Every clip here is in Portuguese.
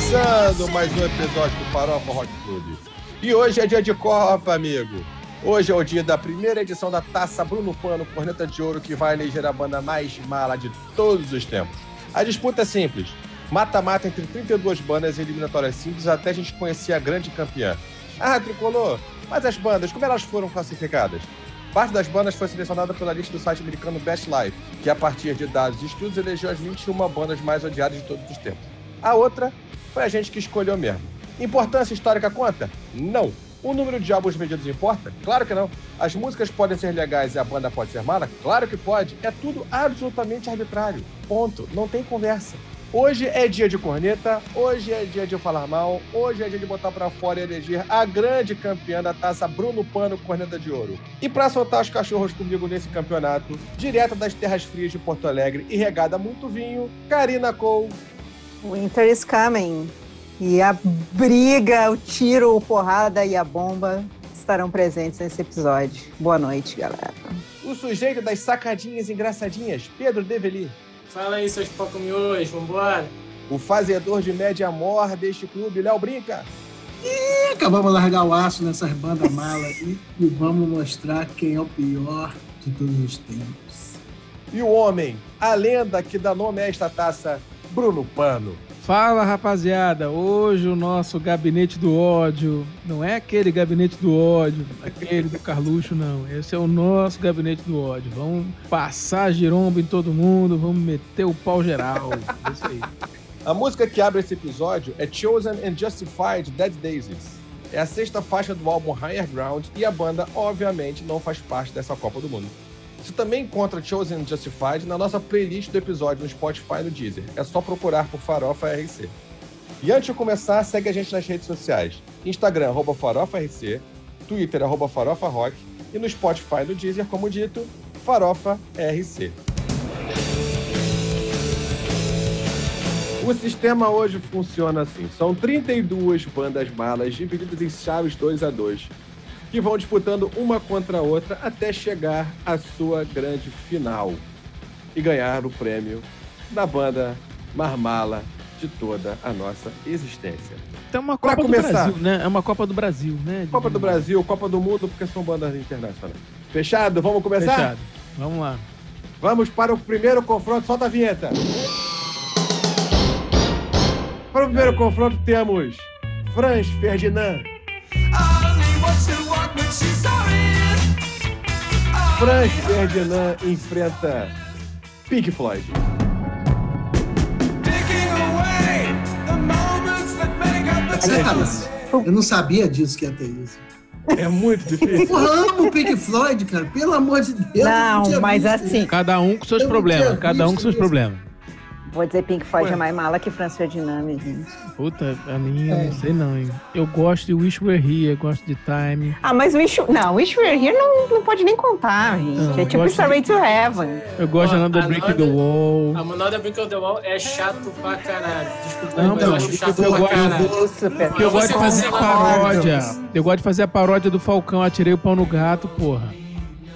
Começando mais um episódio do Farofa Rock Club. E hoje é dia de Copa, amigo. Hoje é o dia da primeira edição da Taça Bruno Pano Corneta de Ouro, que vai eleger a banda mais mala de todos os tempos. A disputa é simples. Mata-mata entre 32 bandas em eliminatórias simples até a gente conhecer a grande campeã. Ah, tricolor, mas as bandas, como elas foram classificadas? Parte das bandas foi selecionada pela lista do site americano Best Life, que a partir de dados e estudos elegeu as 21 bandas mais odiadas de todos os tempos. A outra foi a gente que escolheu mesmo. Importância histórica conta? Não. O número de álbuns vendidos importa? Claro que não. As músicas podem ser legais e a banda pode ser mala? Claro que pode. É tudo absolutamente arbitrário. Ponto. Não tem conversa. Hoje é dia de corneta, hoje é dia de falar mal, hoje é dia de botar para fora e eleger a grande campeã da taça Bruno Pano Corneta de Ouro. E para soltar os cachorros comigo nesse campeonato, direto das terras frias de Porto Alegre e regada muito vinho, Karina Cole. Winter is coming. E a briga, o tiro, a porrada e a bomba estarão presentes nesse episódio. Boa noite, galera. O sujeito das sacadinhas engraçadinhas, Pedro Develi. Fala aí, seus pocomiões, vambora. O fazedor de média mor deste clube, Léo Brinca. E acabamos de largar o aço nessas bandas malas e vamos mostrar quem é o pior de todos os tempos. E o homem, a lenda que dá nome a esta taça, Bruno Pano. Fala rapaziada, hoje o nosso gabinete do ódio não é aquele gabinete do ódio, aquele do Carluxo, não. Esse é o nosso gabinete do ódio. Vamos passar girombo em todo mundo, vamos meter o pau geral. É isso aí. A música que abre esse episódio é Chosen and Justified Dead Daisies. É a sexta faixa do álbum Higher Ground e a banda, obviamente, não faz parte dessa Copa do Mundo. Você também encontra Chosen Justified na nossa playlist do episódio no Spotify e no Deezer. É só procurar por Farofa RC. E antes de começar, segue a gente nas redes sociais. Instagram, arroba Farofa RC, Twitter, arroba Farofa Rock e no Spotify e no Deezer, como dito, Farofa RC. O sistema hoje funciona assim: são 32 bandas malas divididas em chaves 2 a 2 que vão disputando uma contra a outra até chegar à sua grande final e ganhar o prêmio da banda Marmala de toda a nossa existência. Então é uma Copa Pra do começar. Brasil, né? É uma Copa do Brasil, né? Copa do Brasil, Copa do Mundo, porque são bandas internacionais. Fechado? Vamos começar? Fechado. Vamos lá. Vamos para o primeiro confronto. Solta a vinheta. Para o primeiro confronto temos Franz Ferdinand. Franz Ferdinand enfrenta Pink Floyd. Cara, eu não sabia disso que ia ter isso. É muito difícil. Eu amo o Pink Floyd, cara. Pelo amor de Deus. eu Não, tinha mas visto. assim, Cada um com seus Eu não problemas. Cada um com seus isso. problemas. Vou dizer Pink Floyd Ué. é mais mala que Franz Ferdinand, gente. Puta, a minha, É. não sei não, hein? Eu gosto de Wish We're Here, eu gosto de Time. Ah, mas o Wish... Não, Wish We're Here não, não pode nem contar, gente. Não, é eu tipo Starway to Heaven. Eu gosto de Another a Brick in Another- the Wall. A Manada Brick of the Wall é chato pra caralho. Desculpa, Não, mas eu acho eu chato gosto- pra caralho. Porque eu gosto de fazer ser paródia. Deus. Eu gosto de fazer a paródia do Falcão, atirei o pau no gato, porra.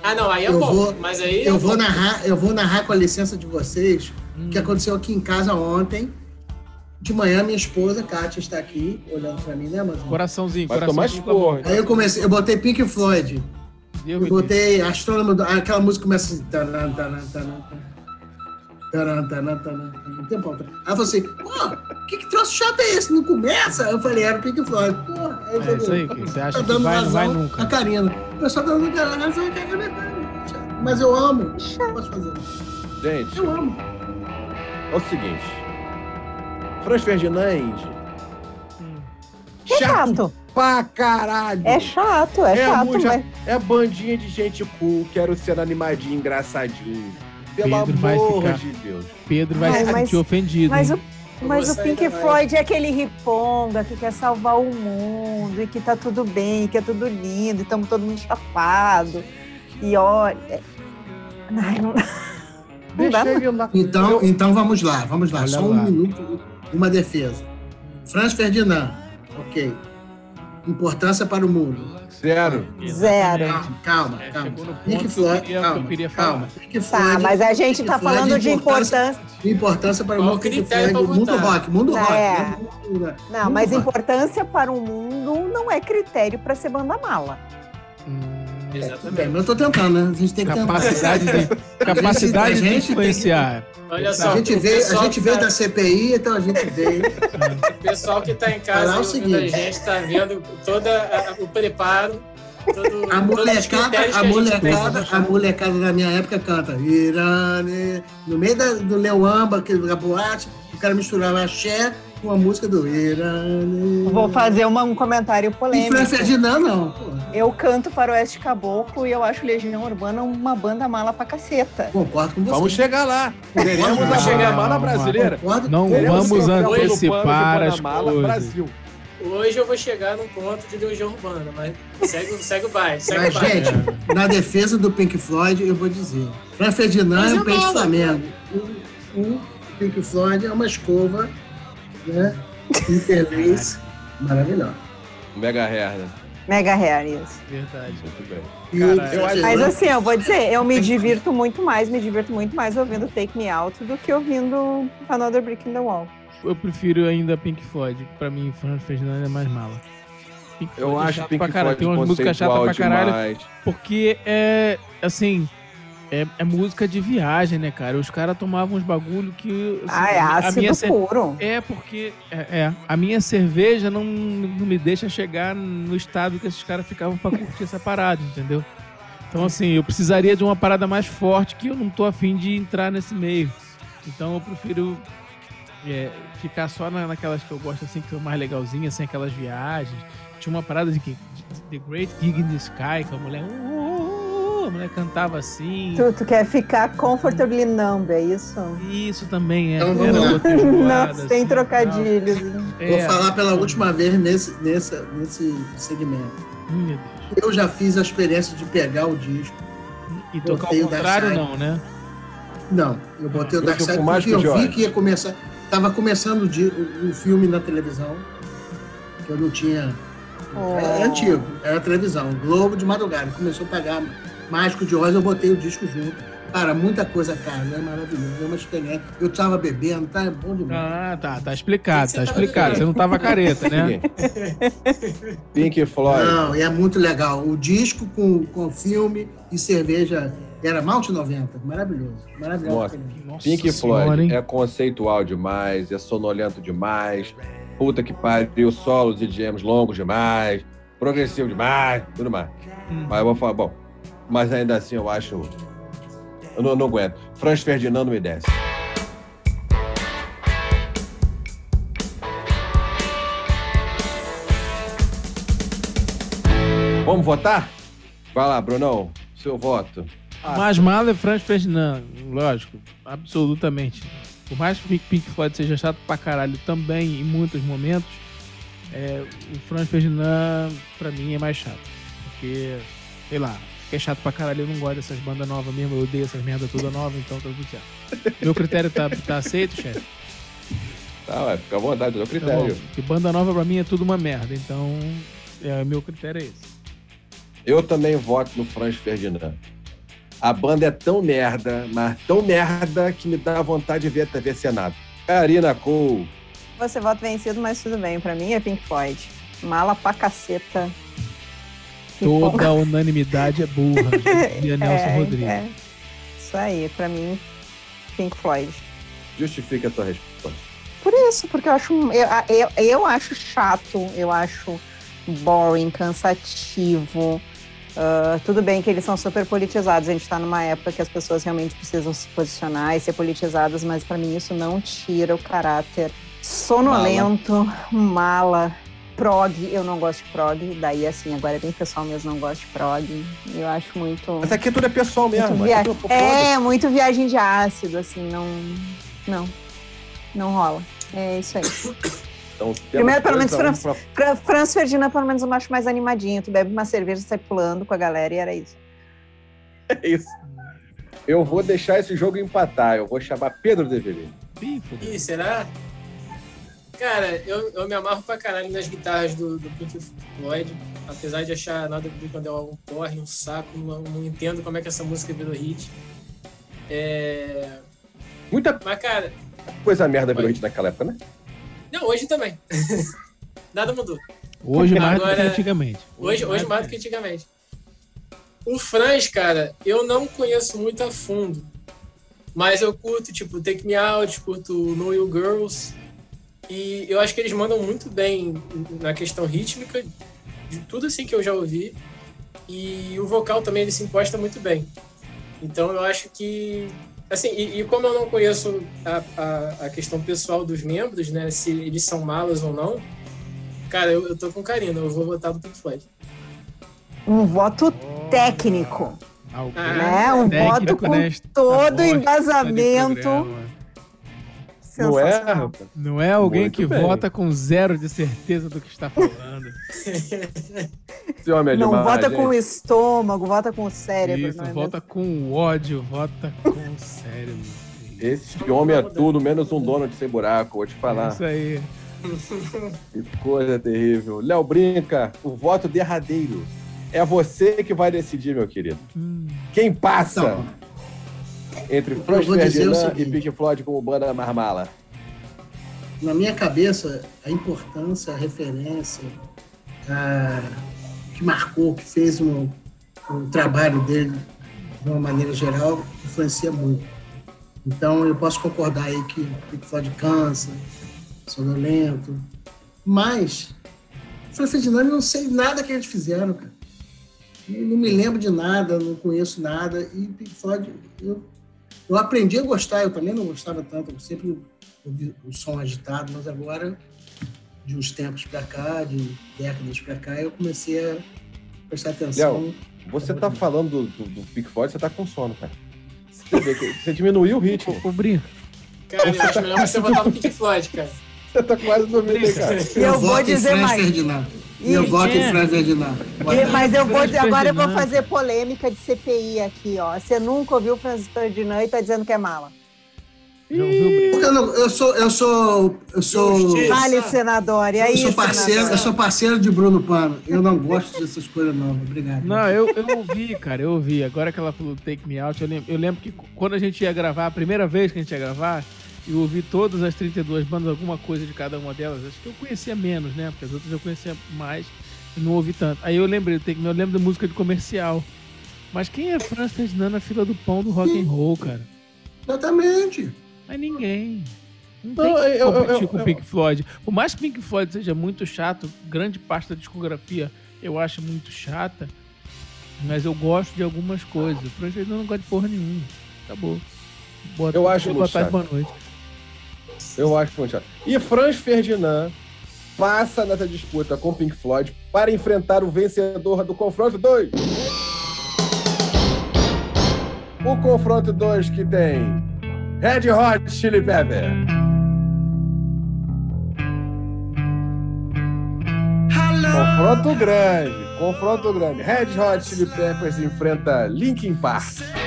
Ah, não, aí é Eu bom. vou- mas aí. Eu vou narrar, eu vou narrar com a licença de vocês Hum. o que aconteceu aqui em casa ontem. De manhã, minha esposa, Kátia, está aqui, olhando pra mim, né, Amazon? Coraçãozinho, Vai coraçãozinho. mão. Aí eu comecei, eu botei Pink Floyd. Deus Eu botei Astrônomo, aquela música começa assim. Taran, taran, taran, taran, taran, taran, um tempão. Aí eu falei assim, pô, que, que troço chato é esse? Não começa? Eu falei, era o Pink Floyd. Pô, aí eu É isso aí, que você acha tá que dando vai, não vai razão nunca. A Karina. O pessoal tá dando razão que é verdade. Mas eu amo. Posso fazer? Gente, Eu amo. É o seguinte. Franz Ferdinand. É chato. pra caralho. É chato, é, chato, muito mas... É bandinha de gente cool, quero ser animadinho, engraçadinho. Pelo Pedro vai amor ficar- de Deus. Pedro vai Ai, se mas- sentir ofendido. Mas hein? o, mas o Pink vai- Floyd é aquele riponga que quer salvar o mundo e que tá tudo bem, que é tudo lindo, e estamos todo mundo chapado. E olha. é- Ai, não, Deixa ele lá. Então, Eu- então vamos lá, vamos lá. Olha Só lá. um minuto, uma defesa. Franz Ferdinand, ok. Importância para o mundo. Zero. Zero. Exatamente. Calma, É, calma. Pink eu Floyd, que calma, calma. Tá, Floyd- mas a gente tá Floyd, falando de importância. Importância para o mundo. Pink critério Floyd, mundo votar? rock, mundo É. rock. né? Mundo- Não, mundo mas rock. importância para o mundo não é critério para ser banda mala. Hum, Bem, Exatamente. mas eu tô tentando, né? A gente tem que tentar. capacidade de, capacidade a de que- influenciar. Olha só, A gente veio, a gente veio tá- da CPI, então a gente veio. O pessoal que está em casa ouvindo a gente está vendo todo o preparo, todo, A molecada, a que a molecada, a molecada da minha época canta Irane. No meio da, do Leuamba, que da boate, o cara misturava axé com a música do Irane. Vou fazer uma- um comentário E polêmico. Fran Ferdinand, não. pô. Eu canto Faroeste Caboclo e eu acho Legião Urbana uma banda mala pra caceta. Concordo com você. Vamos chegar lá. Teremos a Vamos chegar. Guanabara brasileira. Concordo. Não Teremos vamos antecipar as coisas. Brasil. Hoje eu vou chegar num ponto de Legião Urbana, mas segue, segue o baile, segue Mas, o baile. gente, na defesa do Pink Floyd, eu vou dizer. Fran Ferdinand Mas é um peixe. Flamengo. O, o Pink Floyd é uma escova, né? Interlace, maravilhosa. Mega hair, né? Mega hair, isso. Verdade. Muito bem. Cara, o eu Fran Mas assim, eu vou dizer, eu me divirto muito mais, me divirto muito mais ouvindo Take Me Out do que ouvindo Another Brick in the Wall. Eu prefiro ainda Pink Floyd. Pra mim, Fran Ferdinand é mais mala. Pink Eu Floyd é acho chato Pink pra caralho. Floyd Tem umas músicas chatas pra caralho. demais. Porque é, assim, é, é música de viagem, né, cara? Os caras tomavam uns bagulho que. assim, Ah, é a ácido minha cer- puro. É porque é, é, a minha cerveja não, não me deixa chegar no estado que esses caras ficavam pra curtir essa parada, entendeu? Então, assim, eu precisaria de uma parada mais forte que eu não tô afim de entrar nesse meio. Então, eu prefiro é, ficar só na- naquelas que eu gosto, assim, que são mais legalzinhas, sem aquelas viagens. Tinha uma parada de, de The Great Gig in the Sky, que a mulher. "Uh, uh, uh", a mulher cantava assim. Tu, tu quer ficar comfortably numb, é isso? Isso também é. Então, vamos era lá. Não, sem assim, trocadilhos. tal. Vou É. falar pela última vez nesse, nesse, nesse segmento. Hum, Meu Deus. Eu já fiz a experiência de pegar o disco. E tocar ao o Dark contrário, não, né? Não, eu botei o Eu Dark Side mais porque que o eu vi que ia começar. Tava começando o, di- o filme na televisão, que eu não tinha. Oh. É antigo, era televisão. Globo de madrugada. Começou a pagar Mágico de Oz, eu botei o disco junto. Cara, muita coisa, cara, é maravilhoso. É uma experiência. Eu tava bebendo, tá bom demais. Ah, tá, tá explicado, tá tava explicado. Você não tava careta, né? Pink Floyd. Não, e é muito legal. O disco com, com filme e cerveja era Malte 90. Maravilhoso. Maravilhoso. Nossa. Nossa Pink senhora, Floyd hein? é conceitual demais, é sonolento demais. Puta que pariu, solos e jams longos demais, progressivo demais, tudo mais. Hum. Mas eu vou falar, bom, mas ainda assim eu acho. Eu não, não aguento. Franz Ferdinando me desce. Vamos votar? Vai lá, Brunão, seu voto. Mais mal é Franz Ferdinand, lógico, absolutamente. Por mais que Pink Floyd seja chato pra caralho também em muitos momentos, é, o Franz Ferdinand pra mim é mais chato. Porque, sei lá, que é chato pra caralho, eu não gosto dessas bandas novas mesmo, eu odeio essas merda toda nova, então tá tudo certo. Meu critério tá, tá aceito, chefe? Tá, ué, fica à vontade, é o Tá critério. Porque banda nova pra mim é tudo uma merda, então é, meu critério é esse. Eu também voto no Franz Ferdinand. A banda é tão merda, mas tão merda que me dá vontade de ver a TV Senado. Karina Cole. Você vota vencido, mas tudo bem. Pra mim é Pink Floyd. Mala pra caceta. Toda unanimidade é burra, dizia Nelson É, Rodrigues. é. Isso aí, pra mim, Pink Floyd. Justifique a sua resposta. Por isso, porque eu acho, eu, eu, eu acho chato, eu acho boring, cansativo. Ah, tudo bem que eles são super politizados, a gente tá numa época que as pessoas realmente precisam se posicionar e ser politizadas, mas pra mim isso não tira o caráter sonolento, mala. Prog, eu não gosto de prog, daí assim, agora é bem pessoal mesmo, não gosto de prog. Eu acho muito. Mas aqui tudo é pessoal mesmo. Muito aqui via... tudo- É, muito viagem de ácido, assim, não. Não. Não rola. É isso aí. Então, Primeiro, pelo menos, um pra- Fra- Franz Ferdinand, pelo menos, eu acho mais animadinho. Tu bebe uma cerveja, sai pulando com a galera e era isso. É isso. Eu vou deixar esse jogo empatar. Eu vou chamar Pedro fudeu. Ih, será? Cara, eu, eu me amarro pra caralho nas guitarras do, do Pink Floyd. Apesar de achar nada do quando é um porre, um saco, não, não entendo como é que essa música virou hit. É... Muita Mas, cara, coisa merda virou hit naquela época, né? não, hoje também. nada mudou. Hoje mais do que Agora- antigamente. Hoje, hoje mais do que antigamente. O Franz, cara, eu não conheço muito a fundo. Mas eu curto, tipo, Take Me Out, curto Know You Girls. E eu acho que eles mandam muito bem na questão rítmica, de tudo assim que eu já ouvi. E o vocal também ele se imposta muito bem. Então eu acho que. Assim, e, e como eu não conheço a, a, a questão pessoal dos membros, né? Se eles são malas ou não, cara, eu, eu tô com carinho, eu vou votar no Pink Floyd. Um voto técnico, Alguém Ah, né? Um voto técnico com nesta todo embasamento. Não é, rapaz? Não é alguém Muito que bem. vota com zero de certeza do que está falando. Esse homem é Não demais, vota gente. com o estômago, vota com o cérebro. Isso, não é vota com o ódio, vota com o cérebro. Esse homem é tudo, menos um Donald sem buraco, vou te É falar. isso aí. Que coisa terrível. Léo Brinca, o voto derradeiro. É você que vai decidir, meu querido. Hum, Quem passa Então, entre Franz Ferdinand e. Pink Floyd como banda marmala? na minha cabeça, a importância, a referência, a, que marcou, que fez um, um trabalho dele de uma maneira geral, influencia muito. Então, eu posso concordar aí que Pink Floyd cansa, sonolento, mas Franz Ferdinand, eu não sei nada que eles fizeram, cara. Eu não me lembro de nada, não conheço nada. E Pink Floyd, eu, eu aprendi a gostar, eu também não gostava tanto, eu sempre ouvi o som agitado, mas agora, de uns tempos pra cá, de décadas pra cá, eu comecei a prestar atenção. Você tá falando do, do, Pink Floyd, você tá com sono, cara. Você, vê que você diminuiu o ritmo. Ô, Brinco, Cara, eu acho melhor você votar no Pink Floyd, cara. Você tá quase dormindo cara. E eu vou dizer mais. E eu voto é. em Franz Ferdinand. E- Mas eu vou, Franz agora eu vou fazer polêmica de CPI aqui, ó. Você nunca ouviu o Francis Ferdinand e tá dizendo que é mala. Porque eu, não- eu sou, eu sou, eu sou, Justiça. Vale, senador. E aí, eu sou parceiro, senador? eu sou parceiro de Bruno Pano. Eu não gosto dessas coisas não. Obrigado. Não, eu, eu ouvi, cara, eu ouvi. Agora que ela falou Take Me Out, eu lembro, eu lembro que quando a gente ia gravar, a primeira vez que a gente ia gravar, eu ouvi todas as 32 bandas, alguma coisa de cada uma delas. Acho que eu conhecia menos, né? Porque as outras eu conhecia mais e não ouvi tanto. Aí eu lembrei, eu lembro da música de comercial. Mas quem é Franz Ferdinand na fila do pão do rock and roll, cara? Exatamente. Mas ninguém. Não tem eu- competir eu- com eu- Pink Floyd. Por mais que Pink Floyd seja muito chato, grande parte da discografia eu acho muito chata, mas eu gosto de algumas coisas. O Franz Ferdinand não gosta de porra nenhuma. Acabou. Boa Eu acho boa muito tarde, chato. boa noite. Eu acho muito chato. E Franz Ferdinand passa nessa disputa com Pink Floyd para enfrentar o vencedor do confronto 2. O confronto 2 que tem Red Hot Chili Pepper. Confronto grande, confronto grande. Red Hot Chili Peppers enfrenta Linkin Park.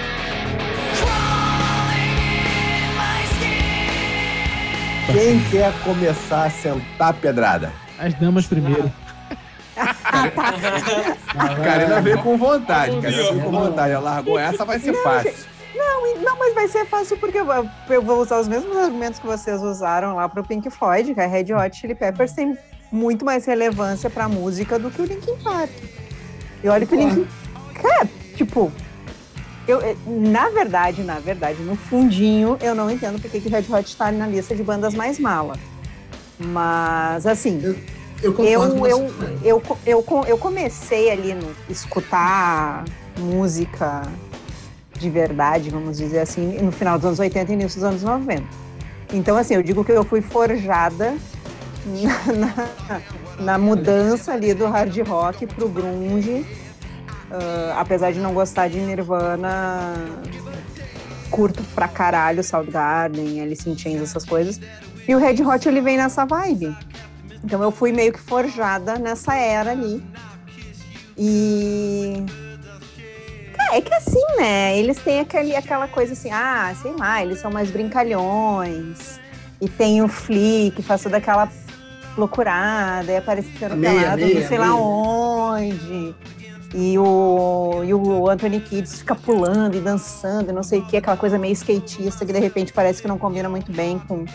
Quem quer começar a sentar pedrada? As damas primeiro. A Karina veio com vontade, a Karina veio com vontade. Ela largou essa, vai ser fácil. Não, não, mas vai ser fácil porque eu vou- eu vou usar os mesmos argumentos que vocês usaram lá pro Pink Floyd, que a Red Hot Chili Peppers tem muito mais relevância pra música do que o Linkin Park. E olha que o Linkin... Cara, tipo... Eu, eh, na verdade, na verdade, no fundinho, eu não entendo porque que Red Hot tá na lista de bandas mais mala. Mas, assim, Eu concordo eu, eu, eu, eu, co- eu comecei ali no escutar música de verdade, vamos dizer assim, no final dos anos 80 e início dos anos 90. Então, assim, eu digo que eu fui forjada na, na- na mudança ali do hard rock pro grunge. Ah, apesar de não gostar de Nirvana, curto pra caralho Soundgarden, Alice in Chains, essas coisas. E o Red Hot, ele vem nessa vibe. Então eu fui meio que forjada nessa era ali. E. É que assim, né? Eles têm aquele, aquela coisa assim, ah, sei lá, eles são mais brincalhões. E tem o Flea, que faz toda aquela loucurada, e aparece pelado, não sei lá meia. onde. E o, e o Anthony Kidd fica pulando e dançando, e não sei o que, aquela coisa meio skatista que de repente parece que não combina muito bem com,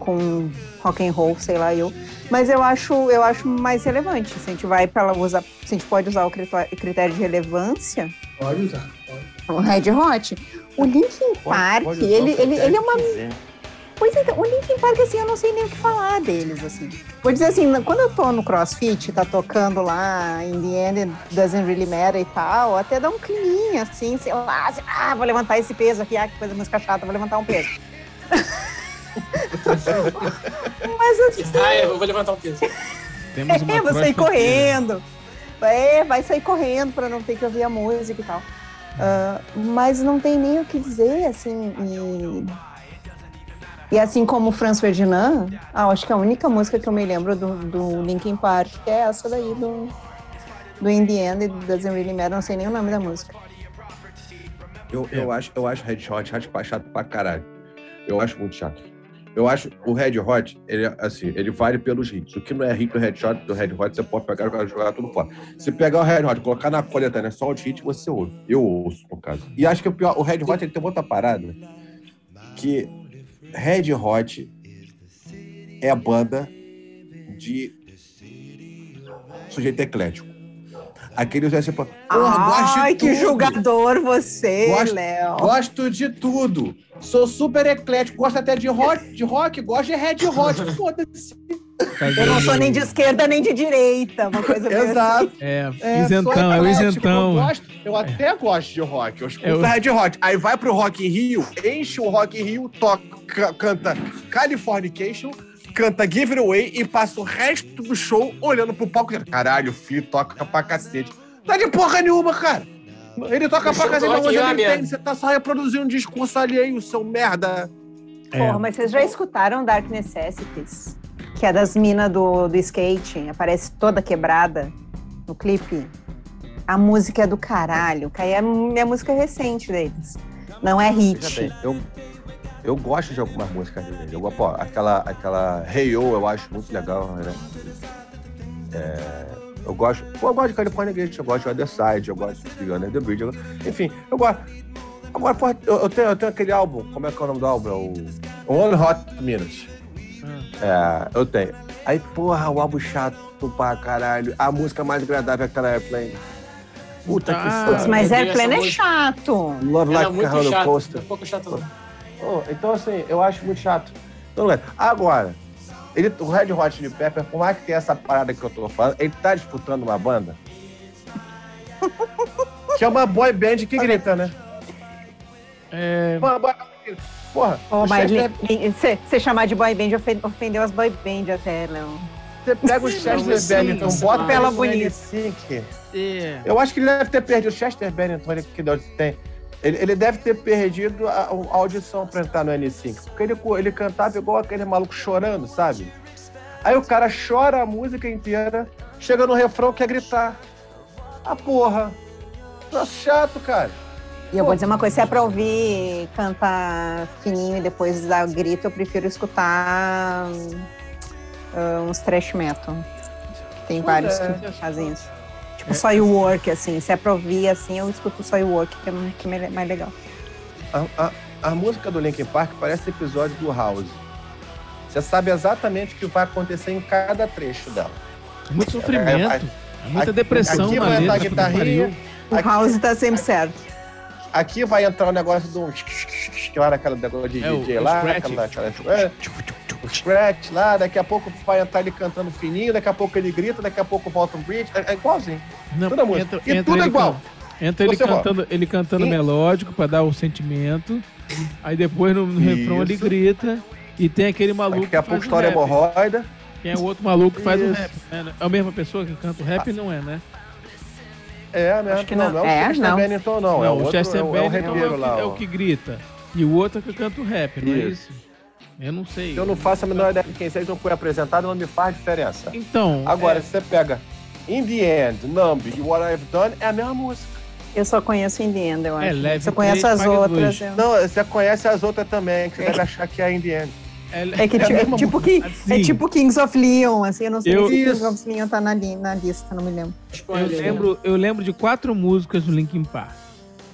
com rock and roll, sei lá eu. Mas eu acho, eu acho mais relevante. Se a gente vai para usar, se a gente pode usar o critério de relevância, Pode usar. Pode. o Red Hot, o Linkin Park, Pode- pode ele, ele, ele é uma quiser. Pois então, o Linkin Park, assim, eu não sei nem o que falar deles, assim. Vou dizer assim, quando eu tô no CrossFit, tá tocando lá, in the end, it doesn't really matter e tal, até dá um climinha, assim, sei lá, assim, ah, vou levantar esse peso aqui, ah, que coisa música chata, vou levantar um peso. Mas assim, Ah, eu vou levantar um peso. Temos uma é, vou sair crossfiteira. correndo. É, vai sair correndo pra não ter que ouvir a música e tal. Ah, mas não tem nem o que dizer, assim. E, e assim como o Franz Ferdinand, ah, eu acho que a única música que eu me lembro do, do Linkin Park é essa daí do, do In The End, It Doesn't Really Matter, não sei nem o nome da música. Eu, eu, acho, eu acho Red Hot chato pra caralho. Eu acho muito chato. Eu acho o Red Hot, ele, é, assim, ele vale pelos hits. O que não é hit do Red Hot, do Red Hot, você pode pegar e jogar tudo fora. Se pegar o Red Hot, colocar na coletânea só os hits, você ouve. Eu ouço, no caso. E acho que o pior, o Red Hot ele tem outra parada que Red Hot é a banda de sujeito eclético. Porra, gosto de Ai, que tudo. julgador você, Léo. Gosto de tudo. Sou super eclético. Gosto até de rock, de rock gosto de Red Hot. Foda-se. Eu não sou nem de esquerda nem de direita, uma coisa meio assim. Exato. É, É, isentão, é o isentão. Eu, gosto, eu até gosto de rock. Eu escuto É o- Red Hot. Aí vai pro Rock in Rio, enche o Rock in Rio, toca, canta Californication, canta Give It Away e passa o resto do show olhando pro palco caralho, o filho toca pra cacete. Não é de porra nenhuma, cara. Ele toca pra cacete, mas entende. merda. Você tá só reproduzindo um discurso alheio, seu merda. É. Porra, mas vocês já escutaram Dark Necessities? Que é das minas do, do skate, aparece toda quebrada no clipe. A música é do caralho, que aí é minha música recente deles. Não é hit. eu, eu gosto de algumas músicas dele. Eu, pô, aquela, aquela Hey Yo eu acho muito legal, né? É, eu gosto. Pô, eu gosto de California Gate, eu gosto de Other Side, eu gosto de Under the Bridge. eu- enfim, eu gosto. Agora, pô, eu, eu tenho, eu tenho aquele álbum, como é que é o nome do álbum? É o One Hot Minute. É, eu tenho. Aí, porra, o álbum chato pra caralho. A música mais agradável é aquela Airplane. Puta que Ah, Putz, foda. mas Airplane é chato. Love Ela é Like a Roller chato. Coaster. É um pouco chato. Oh, então, assim, eu acho muito chato. Então. Agora, ele, o Red Hot Chili Pepper, por mais que tenha essa parada que eu tô falando, ele tá disputando uma banda que é uma boy band que grita, né? É, Uma boy... Porra, Oh, mas você chamar de boy band ofen- ofendeu as boy band até, Léo. você pega o Chester Não, Bennington, sim, bota pela bonita. N5. é. Eu acho que ele deve ter perdido o Chester Bennington, que Deus tem. Ele, ele deve ter perdido a, a audição pra entrar no N5. Porque ele, ele cantava igual aquele maluco chorando, sabe? Aí o cara chora a música inteira, chega no refrão quer gritar. Ah, porra. Nossa, chato, cara. E eu vou dizer uma coisa, se é pra ouvir cantar fininho e depois dar grito, eu prefiro escutar ah, uns trash metal. Tem Pois vários é. que fazem isso. Tipo, só o work, assim. Se é pra ouvir, assim, eu escuto só o work, que é, é mais legal. A, a- a música do Linkin Park parece episódio do House. Você sabe exatamente o que vai acontecer em cada trecho dela. Muito sofrimento. É, É, muita depressão aqui na vai letra. que guitarrinha. O Aqui- House tá sempre certo. Aqui vai entrar o negócio do. Que lá naquela negócio de É, DJ o lá, aquela, aquela, é, o scratch lá, daqui a pouco vai entrar ele cantando fininho, daqui a pouco ele grita, daqui a pouco volta um bridge. É, é igualzinho. Não, Toda música. E tudo ele igual. can- Entra ele Você cantando, ele cantando E- melódico pra dar o sentimento. Aí depois no, no refrão ele grita. E tem aquele maluco Daqui a pouco história rap. hemorroida. É o outro maluco que faz o Isso. rap. né? É a mesma pessoa que canta o rap? Não é, né? É, né? Acho que não, não. não é o É, Chester não. Bennington, não. é o outro, Chester é o, é o é, lá. é o que grita. E o outro é que canta o rap, não é Isso. isso? Eu não sei. Eu não faço a menor ideia de quem seja, não foi apresentado, não me faz diferença. Então, Agora, é, se você pega In the End, Numb e What I've Done, é a mesma música. Eu só conheço In The End, eu acho. É, leve conheço três, as outras, eu... Não, você conhece as outras também, que você deve achar que é In the End. É, que, é, é tipo, que, assim, é tipo Kings of Leon, assim, eu não sei Eu- se Isso. Kings of Leon tá na, na lista, não me lembro. Eu Spoiler, né? lembro, eu lembro de quatro músicas do Linkin Park.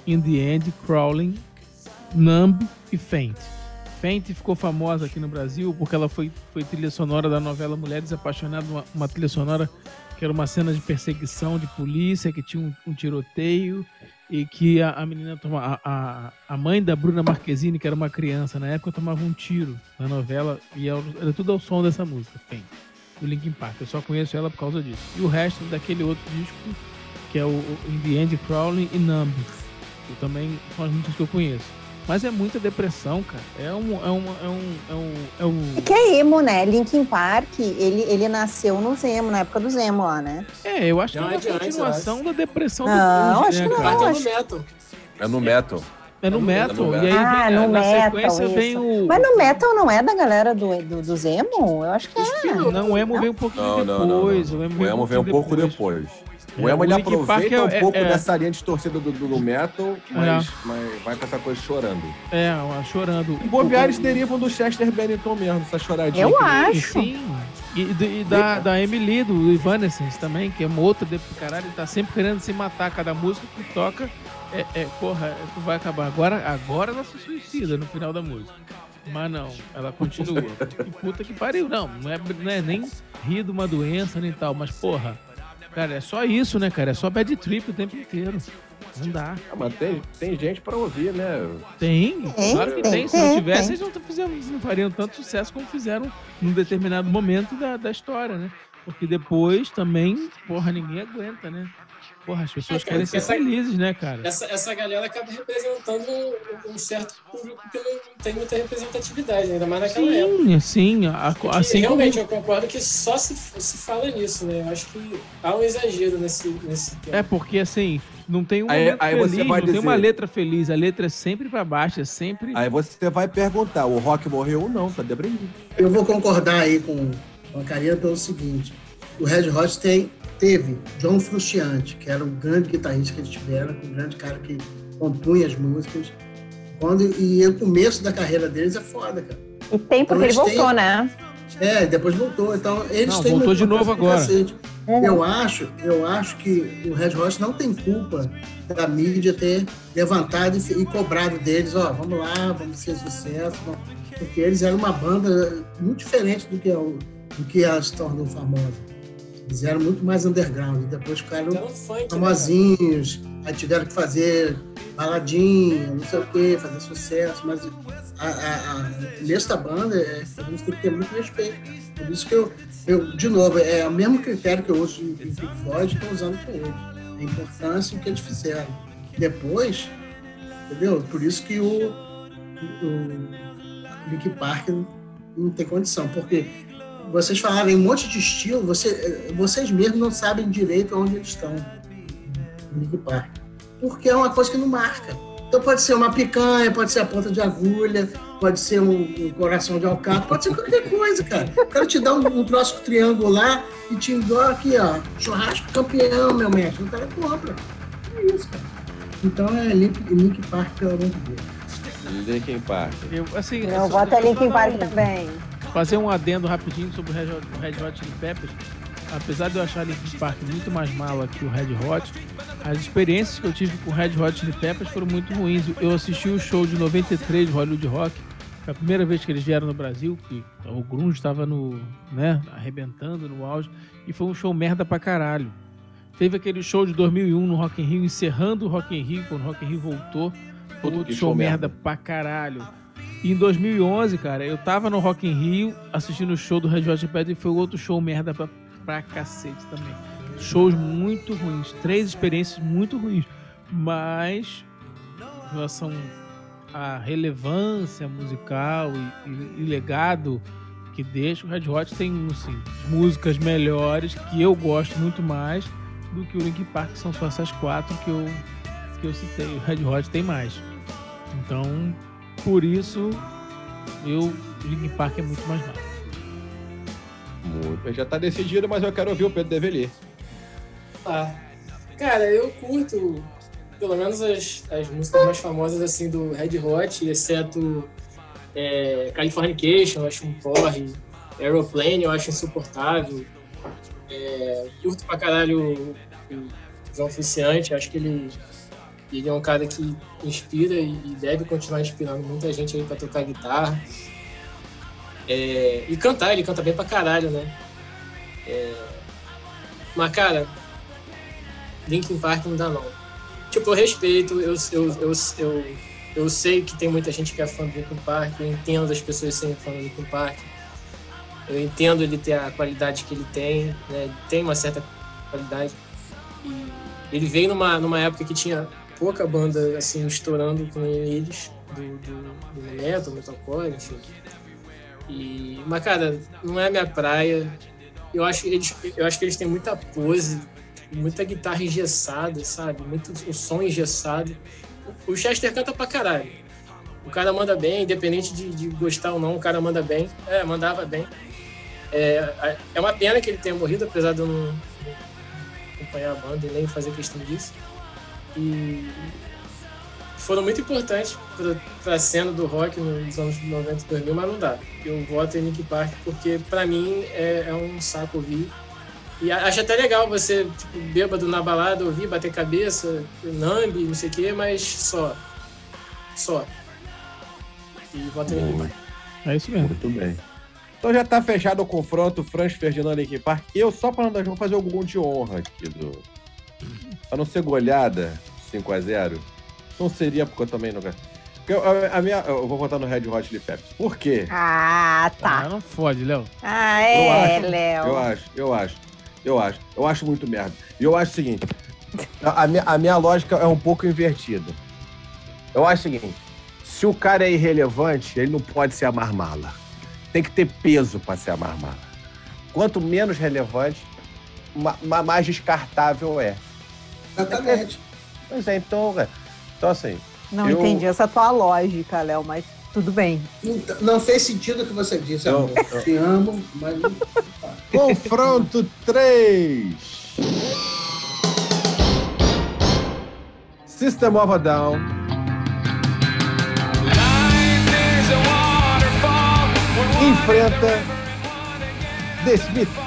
In the End, Crawling, Numb e Faint. Faint ficou famosa aqui no Brasil porque ela foi, foi trilha sonora da novela Mulheres Apaixonadas, uma, uma trilha sonora que era uma cena de perseguição de polícia, que tinha um, um tiroteio e que a, a menina toma, a, a, mãe da Bruna Marquezine, que era uma criança na época, tomava um tiro na novela e era, tudo ao som dessa música, Faint, do Linkin Park. Eu só conheço ela por causa disso. E o resto daquele outro disco que é o, o In the End, Crawling e Numb. Eu também são as músicas que eu conheço. Mas é muita depressão, cara. É um. É um. É um. É um, é um É que é emo, né? Linkin Park, ele, ele nasceu no Zemo, na época do Zemo lá, né? é, eu acho que é Não, uma é de antes, continuação da depressão Não, do acho né, que não. é no metal. É no metal. É no metal. metal. E aí Ah, vem, no na metal, sequência vem o. Mas no metal não é da galera do, do, do Zemo? Eu acho que é. Não, o emo vem um pouquinho Não, não, não, depois. não. O emo O emo vem um pouco depois. O É, emo o ele aproveita é- um é- pouco é- dessa linha distorcida do, do, do metal, mas, mas vai com essa coisa chorando. É, chorando. O bobear eles derivam do Chester Bennington mesmo, essa choradinha. Eu acho. Sim. E, e- e da, da Emily, do Evanescence também, que é uma outra de caralho, ele tá sempre querendo se matar. Cada música que toca é, é porra, é, tu vai acabar. Agora, agora ela se suicida no final da música. Mas não, ela continua. E puta que pariu. Não, não é, não é nem rir de uma doença nem tal, mas porra, cara, é só isso, né, cara? É só bad trip o tempo inteiro. Não dá. Ah, mas tem, tem gente pra ouvir, né? Tem, Tem, claro que tem. tem, Se não tivesse, eles não, fizeram, não fariam tanto sucesso como fizeram num determinado momento da, da história, né? Porque depois também, porra, ninguém aguenta, né? Porra, as pessoas É, querem ser essa- felizes, né, cara? Essa, essa galera acaba representando um, certo público que não tem muita representatividade, ainda mais naquela época. Sim, sim. a- a- Porque, assim como... realmente, eu concordo que só se, se fala nisso, né? Eu acho que há um exagero nesse, nesse tema. É porque, assim, não tem um Aí- aí você feliz, vai não tem uma dizer- letra feliz. A letra é sempre pra baixo, é sempre... Aí você vai perguntar, o Rock morreu ou não, tá deprimido. Eu vou concordar aí com, com a Karina pelo seguinte: o Red Hot tem, teve John Frusciante, que era um grande guitarrista que eles tiveram, um grande cara que compunha as músicas. Quando, e o começo da carreira deles é foda, cara. E tem porque ele Eles têm- voltou, né? É, depois voltou. Então, eles Não, têm voltou de novo agora. cacete. Eu acho, eu acho que o Red Hot não tem culpa da mídia ter levantado e, e cobrado deles, ó, vamos lá, vamos ser sucesso, vamos- porque eles eram uma banda muito diferente do que, é o- do que ela se tornou famosa. Eles eram muito mais underground, depois ficaram um funk, né, famosinhos, aí tiveram que fazer baladinha, não sei o que, fazer sucesso, mas a, a, a o da banda, é, a gente tem que ter muito respeito. Por isso que eu, eu, de novo, é o mesmo critério que eu uso em Pink Floyd, estou usando com eles. A importância que eles fizeram. Depois, entendeu? Por isso que o, o Linkin Park não tem condição, porque vocês falaram em um monte de estilo, você, vocês mesmos não sabem direito onde eles estão no Linkin Park. Porque é uma coisa que não marca. Então pode ser uma picanha, pode ser a ponta de agulha, pode ser um, um coração de alcatra, pode ser qualquer coisa, cara. O cara te dá um, um troço triangular e te igual aqui, ó, churrasco campeão, meu mestre. O cara compra. É isso, cara. Então é Link, Link Park, pelo amor de Deus. Linkin Park. Eu, assim, é Linkin só dar Park também. Fazer um adendo rapidinho sobre o Red Hot, Chili Peppers. Apesar de eu achar Linkin Park muito mais mala que o Red Hot, as experiências que eu tive com o Red Hot Chili Peppers foram muito ruins. Eu assisti o show de 93 do Hollywood Rock, foi a primeira vez que eles vieram no Brasil, que o grunge estava no, né, arrebentando no auge, e foi um show merda pra caralho. Teve aquele show de 2001 no Rock in Rio, encerrando o Rock in Rio, quando o Rock in Rio voltou. Foi outro show, show merda merda. pra caralho. Em 2011, cara, eu tava no Rock in Rio assistindo o show do Red Hot Chili Peppers e foi outro show merda pra, pra cacete também. Shows muito ruins, três experiências muito ruins, mas em relação à relevância musical e, e- e legado que deixa, o Red Hot tem assim, músicas melhores que eu gosto muito mais do que o Linkin Park, que são só essas quatro que eu, que eu citei. O Red Hot tem mais. Então, por isso, eu, Linkin Park é muito mais mal. Muito. Já tá decidido, mas eu quero ouvir o Pedro Develi. Ah, cara, eu curto pelo menos as, as músicas mais famosas assim do Red Hot, exceto É, Californication, eu acho um porre. Aeroplane, eu acho insuportável. É, curto pra caralho o, o João Friciante, acho que ele, ele é um cara que inspira e, deve continuar inspirando muita gente aí pra tocar guitarra. É, e cantar, ele canta bem pra caralho, né? É, mas, cara, Linkin Park não dá não. Tipo, eu respeito, eu, eu, eu, eu, eu sei que tem muita gente que é fã do Linkin Park, eu entendo as pessoas serem fã do Linkin Park, eu entendo ele ter a qualidade que ele tem, né? Ele tem uma certa qualidade. E ele veio numa, numa época que tinha pouca banda, assim, estourando com eles, do, do, do metal, metalcore, enfim. E, mas, cara, não é minha praia. Eu acho, eles, eu acho que eles têm muita pose, muita guitarra engessada, sabe? Muito o som engessado. O Chester canta pra caralho. O cara manda bem, independente de, de gostar ou não, o cara manda bem. É, mandava bem. É, é uma pena que ele tenha morrido, apesar de eu não acompanhar a banda e nem fazer questão disso. E foram muito importantes para a cena do rock nos anos 90 e 2000, mas não dá. Eu voto em Nick Park porque, para mim, é, é, um saco ouvir. E acho até legal você, tipo, bêbado na balada, ouvir, bater cabeça, nambe, não sei o quê, mas só. Só. E voto em Nick Park. É isso mesmo. Muito bem. Então já tá fechado o confronto Franz Ferdinand e Linkin Park. Eu, só para não vou fazer algum de honra aqui do. Pra não ser goleada 5x0. Não seria porque eu também não quero. Eu, a, a, minha, eu vou votar no Red Hot Chili Peppers. Por quê? Ah, tá. Ah, não fode, Léo. Ah, é, Léo. Eu acho, eu acho, eu acho. Eu acho muito merda. E eu acho o seguinte: a, a, minha, a minha lógica é um pouco invertida. Eu acho o seguinte: se o cara é irrelevante, ele não pode ser a marmala. Tem que ter peso para ser a marmala. Quanto menos relevante, ma, ma, mais descartável é. Exatamente. Pois é, então, é. então assim. Não eu- entendi essa tua lógica, Léo, mas tudo bem. Não, não fez sentido o que você disse, Eu- amor. Te amo, mas não. Confronto 3. System of a Down. Enfrenta The Smith.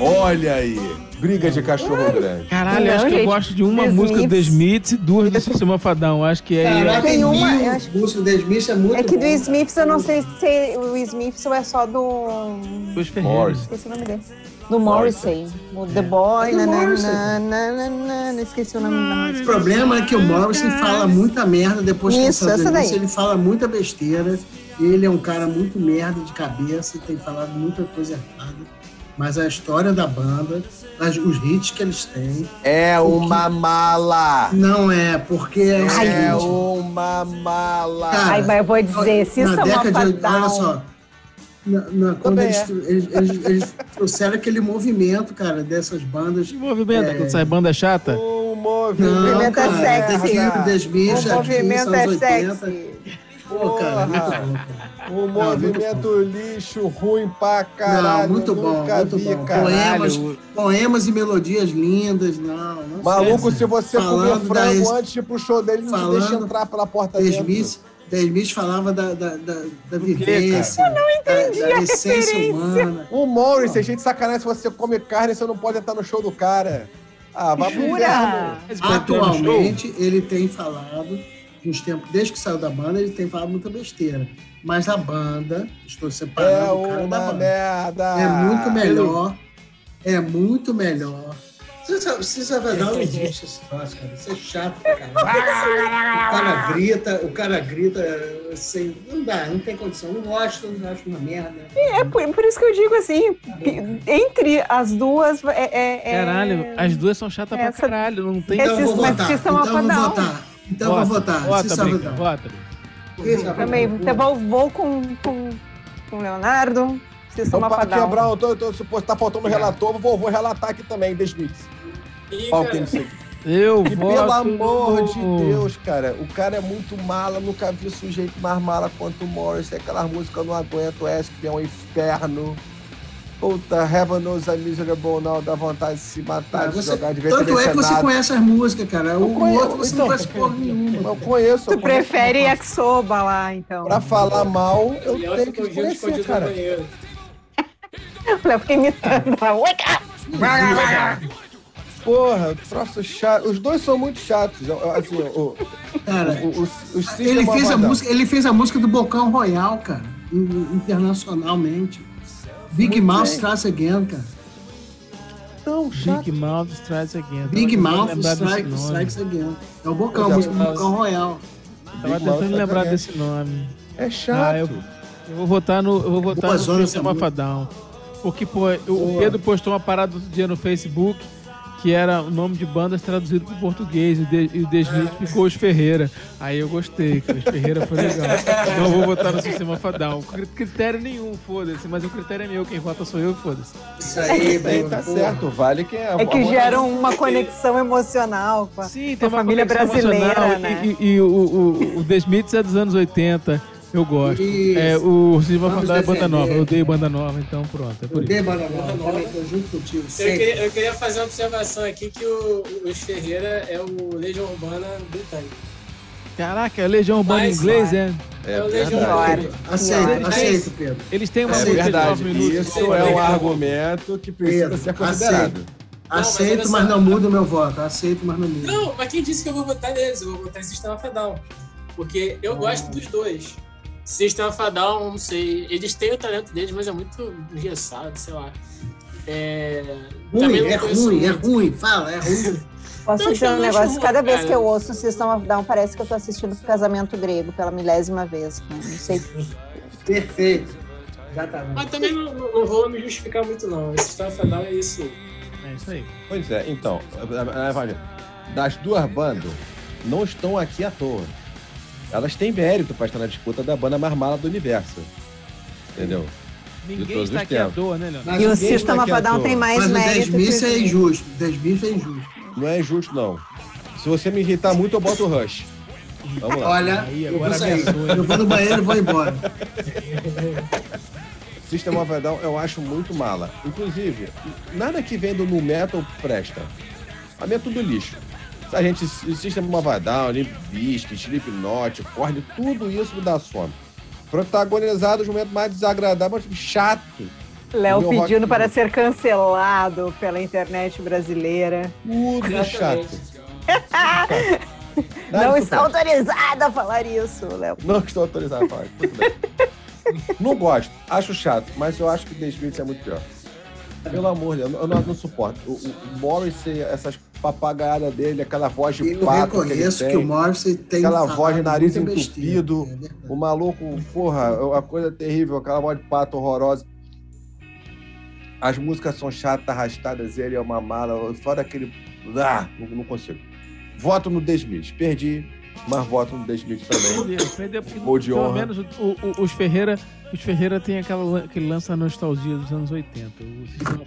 Olha aí, briga de cachorro grande. Caralho, Não, acho que eu gosto de uma The música do The Smiths. Smiths e duas do Sistema Fadão. Acho que é. Caraca, Tem uma, acho- músicas do The Smith é muito É que do bom. Smiths eu não sei se o Smiths é só do. Dois Ferreiros. Esqueci o nome dele. Do Morrissey. O The Boy. É do na, na, Morrissey. na, na, na, na, na, esqueci o nome da O música. problema é que o Morrison fala muita merda depois que Isso, ele do The Smith, daí. ele fala muita besteira. Ele é um cara muito merda de cabeça, tem falado muita coisa errada. Mas a história da banda, as- os hits que eles têm, É uma mala. não é, porque é É seguinte, uma mala. Cara, Ai, mas eu vou dizer, se na isso é uma década de. Olha só. Na, na- quando eles, é. eles, eles- eles trouxeram aquele movimento, cara, dessas bandas. Que movimento, É. quando sai banda chata? O Não, movimento é cara, sexy. ir The Smith, O aqui, movimento é 80. sexy. Pô, cara, muito. O movimento lixo ruim pra caralho. Não, muito bom, Nunca muito vi, bom. caralho. Poemas, poemas e melodias lindas, não. não Maluco, sei. se você Falando comer frango da- antes de ir pro show dele, não te falando deixa entrar pela porta The Smith falava da, da, da, da quê, vivência, da, da a essência humana. O Morris, a gente sacanagem se você come carne, você não pode entrar no show do cara. Ah, vai pro Jura? Atualmente, ele tem falado, nos tempos, desde que saiu da banda, ele tem falado muita besteira. Mas a banda, estou É separando o cara da uma banda. merda. É muito melhor. É muito melhor. Você sabe, não existe esse troço, cara. Isso é chato pra caralho. O cara grita, o cara grita sem. Não dá, não tem condição. Não gosto, não acho uma merda. É por, por isso que eu digo assim, que entre as duas é. é- é- Caralho, as duas são chatas pra Essa- caralho. Não tem. Então eu vou Esses- mas votar. vocês são Então eu vou votar. Então eu vou votar. Vota, Você sabe Brica, não. vota. Também, então vou, vou com, com, com o Leonardo. Vocês são Então, para mafadão. quebrar, eu tô, eu tô, suposto, tá faltando um relator, vou, vou relatar aqui também. E, Qual que sei. Eu E voto. pelo amor de Deus, cara, o cara é muito mala, nunca vi sujeito mais mala quanto o Morris. Aquela música eu não aguento, Esp é um inferno. Puta, Heaven Knows I'm Miserable Now, dá vontade de se matar, de jogar de tanto é que você conhece as músicas, cara. O, conheço, outro você então. não conhece porra nenhuma. Eu conheço. Tu eu conheço. prefere Yakisoba lá, então. Pra falar mal, eu Léo tenho que conhecer, cara. Eu fiquei imitando. Wake up! Porra, troço chato. Os dois são muito chatos. Assim, o, Cara, o, o, ele of fez, a música, ele fez a música do Bocão Royal, cara. in- Internacionalmente. Big Muito Mouth bem. Strikes Again, cara. Tão chato. Big Mouth Strikes Again. Big Mouth Strikes, Again. É o Bocão, é, música do Bocão Royal. Tava Big tentando lembrar Again. desse nome. É chato. Ah, eu, eu vou votar no, eu vou votar Boa no zona System of Down. Porque, pô, o Pedro postou uma parada outro dia no Facebook que era o nome de bandas traduzido para português e o De- e o Desmit ficou os Ferreira. Aí eu gostei, que os Ferreira foi legal. Eu vou votar no Sistema. Cri- Critério nenhum, foda-se, mas o critério é meu, quem vota sou eu, foda-se. Isso aí, Bem, tá certo, vale que é. É que gera uma conexão emocional com a, Sim, com tem a uma família brasileira, né? E, e- e o, o, o The Smiths é dos anos 80, eu gosto. Isso. É, o Sistema Vamos Down é banda nova, eu odeio banda nova, então pronto, é por Eu isso. dei banda nova, também tô junto contigo. Eu queria, eu queria fazer uma observação aqui que o, os Ferreira é o Legião Urbana britânico. Caraca, é Legião Urbana em Mas, inglês, é? É o Legião. Urbana. Aceito, aceito, Pedro. Eles têm uma É música de verdade. 9 minutos. Isso é um argumento que precisa Pedro, ser considerado. mas Aceito, olha mas só. não muda o meu voto. Aceito, mas não muda. Não, mas quem disse que eu vou votar neles? Eu vou votar em System of a Down. Porque eu gosto dos dois. System of a Down, não sei. Eles têm o talento deles, mas é muito engessado, sei lá. É... também Ruim, não é ruim, é muito. ruim. Fala, é ruim. Posso dizer um eu acho negócio? ruim, Cada vez cara. que eu ouço o System of Down, parece que eu tô assistindo Casamento Grego pela milésima vez. né? Não sei. Perfeito. Exatamente. Mas também não, vou me justificar muito, não. System of a Down é isso. É isso aí. Pois é, então, a- a- das duas bandas, não estão aqui à toa. Elas têm mérito para estar na disputa da banda mais mala do universo. Entendeu? Ninguém todos está os aqui à tempos. toa, né, Leandro? Mas E o System está of a Down tem mais Mas mérito 10 mil é injusto. 10 mil é injusto. Não é justo, não. Se você me irritar muito, eu boto o Rush. Vamos lá. Olha, Aí, eu vou sair. Eu vou no banheiro e vou embora. System of a Down eu acho muito mala. Inclusive, nada que vem do nu metal presta. A mim é tudo lixo. A gente System of a Down, Limp Bizkit, Slipknot, Korn, tudo isso me dá sono. Protagonizado os momentos mais desagradáveis, mas chato. Léo Meu rock pedindo para ser cancelado pela internet brasileira. Tudo Exatamente. chato. Não que está presta. autorizado a falar isso, Léo. Não estou autorizado a falar. Não gosto, acho chato, mas eu acho que The Smiths é muito pior. Pelo amor de Deus, eu não, eu não suporto. O, o, o Morrissey, essas papagaiadas dele, aquela voz de Eu pato que ele reconheço que, tem. o Morrissey tem Aquela voz de nariz besteira, entupido. é. O maluco, porra, é uma coisa terrível, aquela voz de pato horrorosa. As músicas são chatas, arrastadas, ele é uma mala, fora aquele. Ah, não, não consigo. Voto no The Smiths. Perdi, mas voto no The Smiths também. Porque Gol de pelo menos o- o- os Ferreira, os Ferreira tem aquela, aquele lance nostalgia dos anos 80.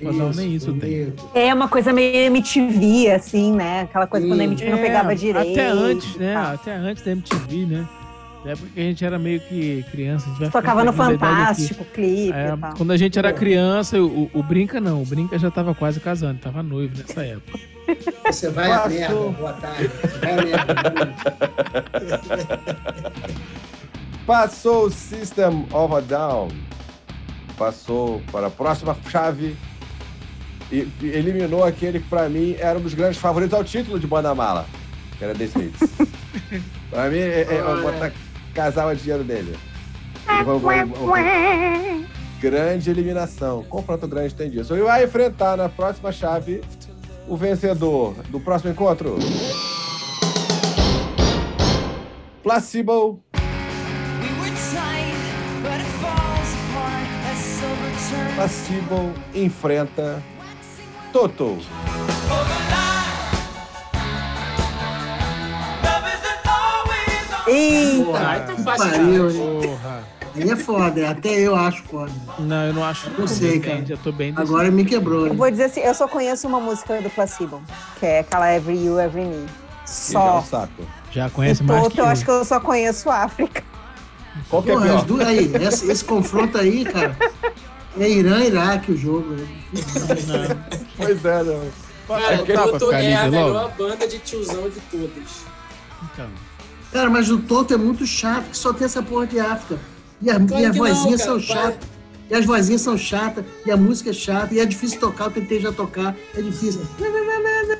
O nem isso tem. É uma coisa meio MTV, assim, né? Aquela coisa quando a MTV não É, pegava direito. Até antes, né? tá. Até antes da MTV, né? Na época que a gente era meio que criança. A Tocava no. Fantástico, clipe É, e tal. quando a gente era criança, o, o Brinca não. O Brinca já tava quase casando, tava noivo nessa época. Você vai a Passou. merda, boa tarde. Você vai a merda. Passou o System of a Down. Passou para a próxima chave. E eliminou aquele que, pra mim, era um dos grandes favoritos ao título de Banda Mala. Que era The Smiths. pra mim, é, é, eu vou botar casal a dinheiro dele. Grande eliminação. Confronto grande tem disso. E vai enfrentar na próxima chave o vencedor do próximo encontro. Placebo We were tight, but it falls apart as silver turns. Placebo enfrenta Toto. Eita! Tá fácil, Pariu, hein? Porra. Aí é foda, até eu acho foda. Não, eu não acho. Eu sei, cara. Já tô bem Agora me quebrou. Eu hein? vou dizer assim, eu só conheço uma música do Placebo, que é aquela Every You, Every Me. Que já é Só. um saco. Já conhece mais Toto, que eu eu. acho que eu só conheço África. Qual que é duas aí, esse, esse confronto aí, cara. É Irã, Iraque o jogo. né? Não. Pois é, não. Cara, Não dá pra Toto ficar é a melhor banda de tiozão de todas. Então, Cara, mas o Toto é muito chato, que só tem essa porra de África. E, a- Claro e as não, vozinhas cara, são chatas. E as vozinhas são chatas, e a música é chata, e é difícil tocar, eu tentei já tocar, é difícil.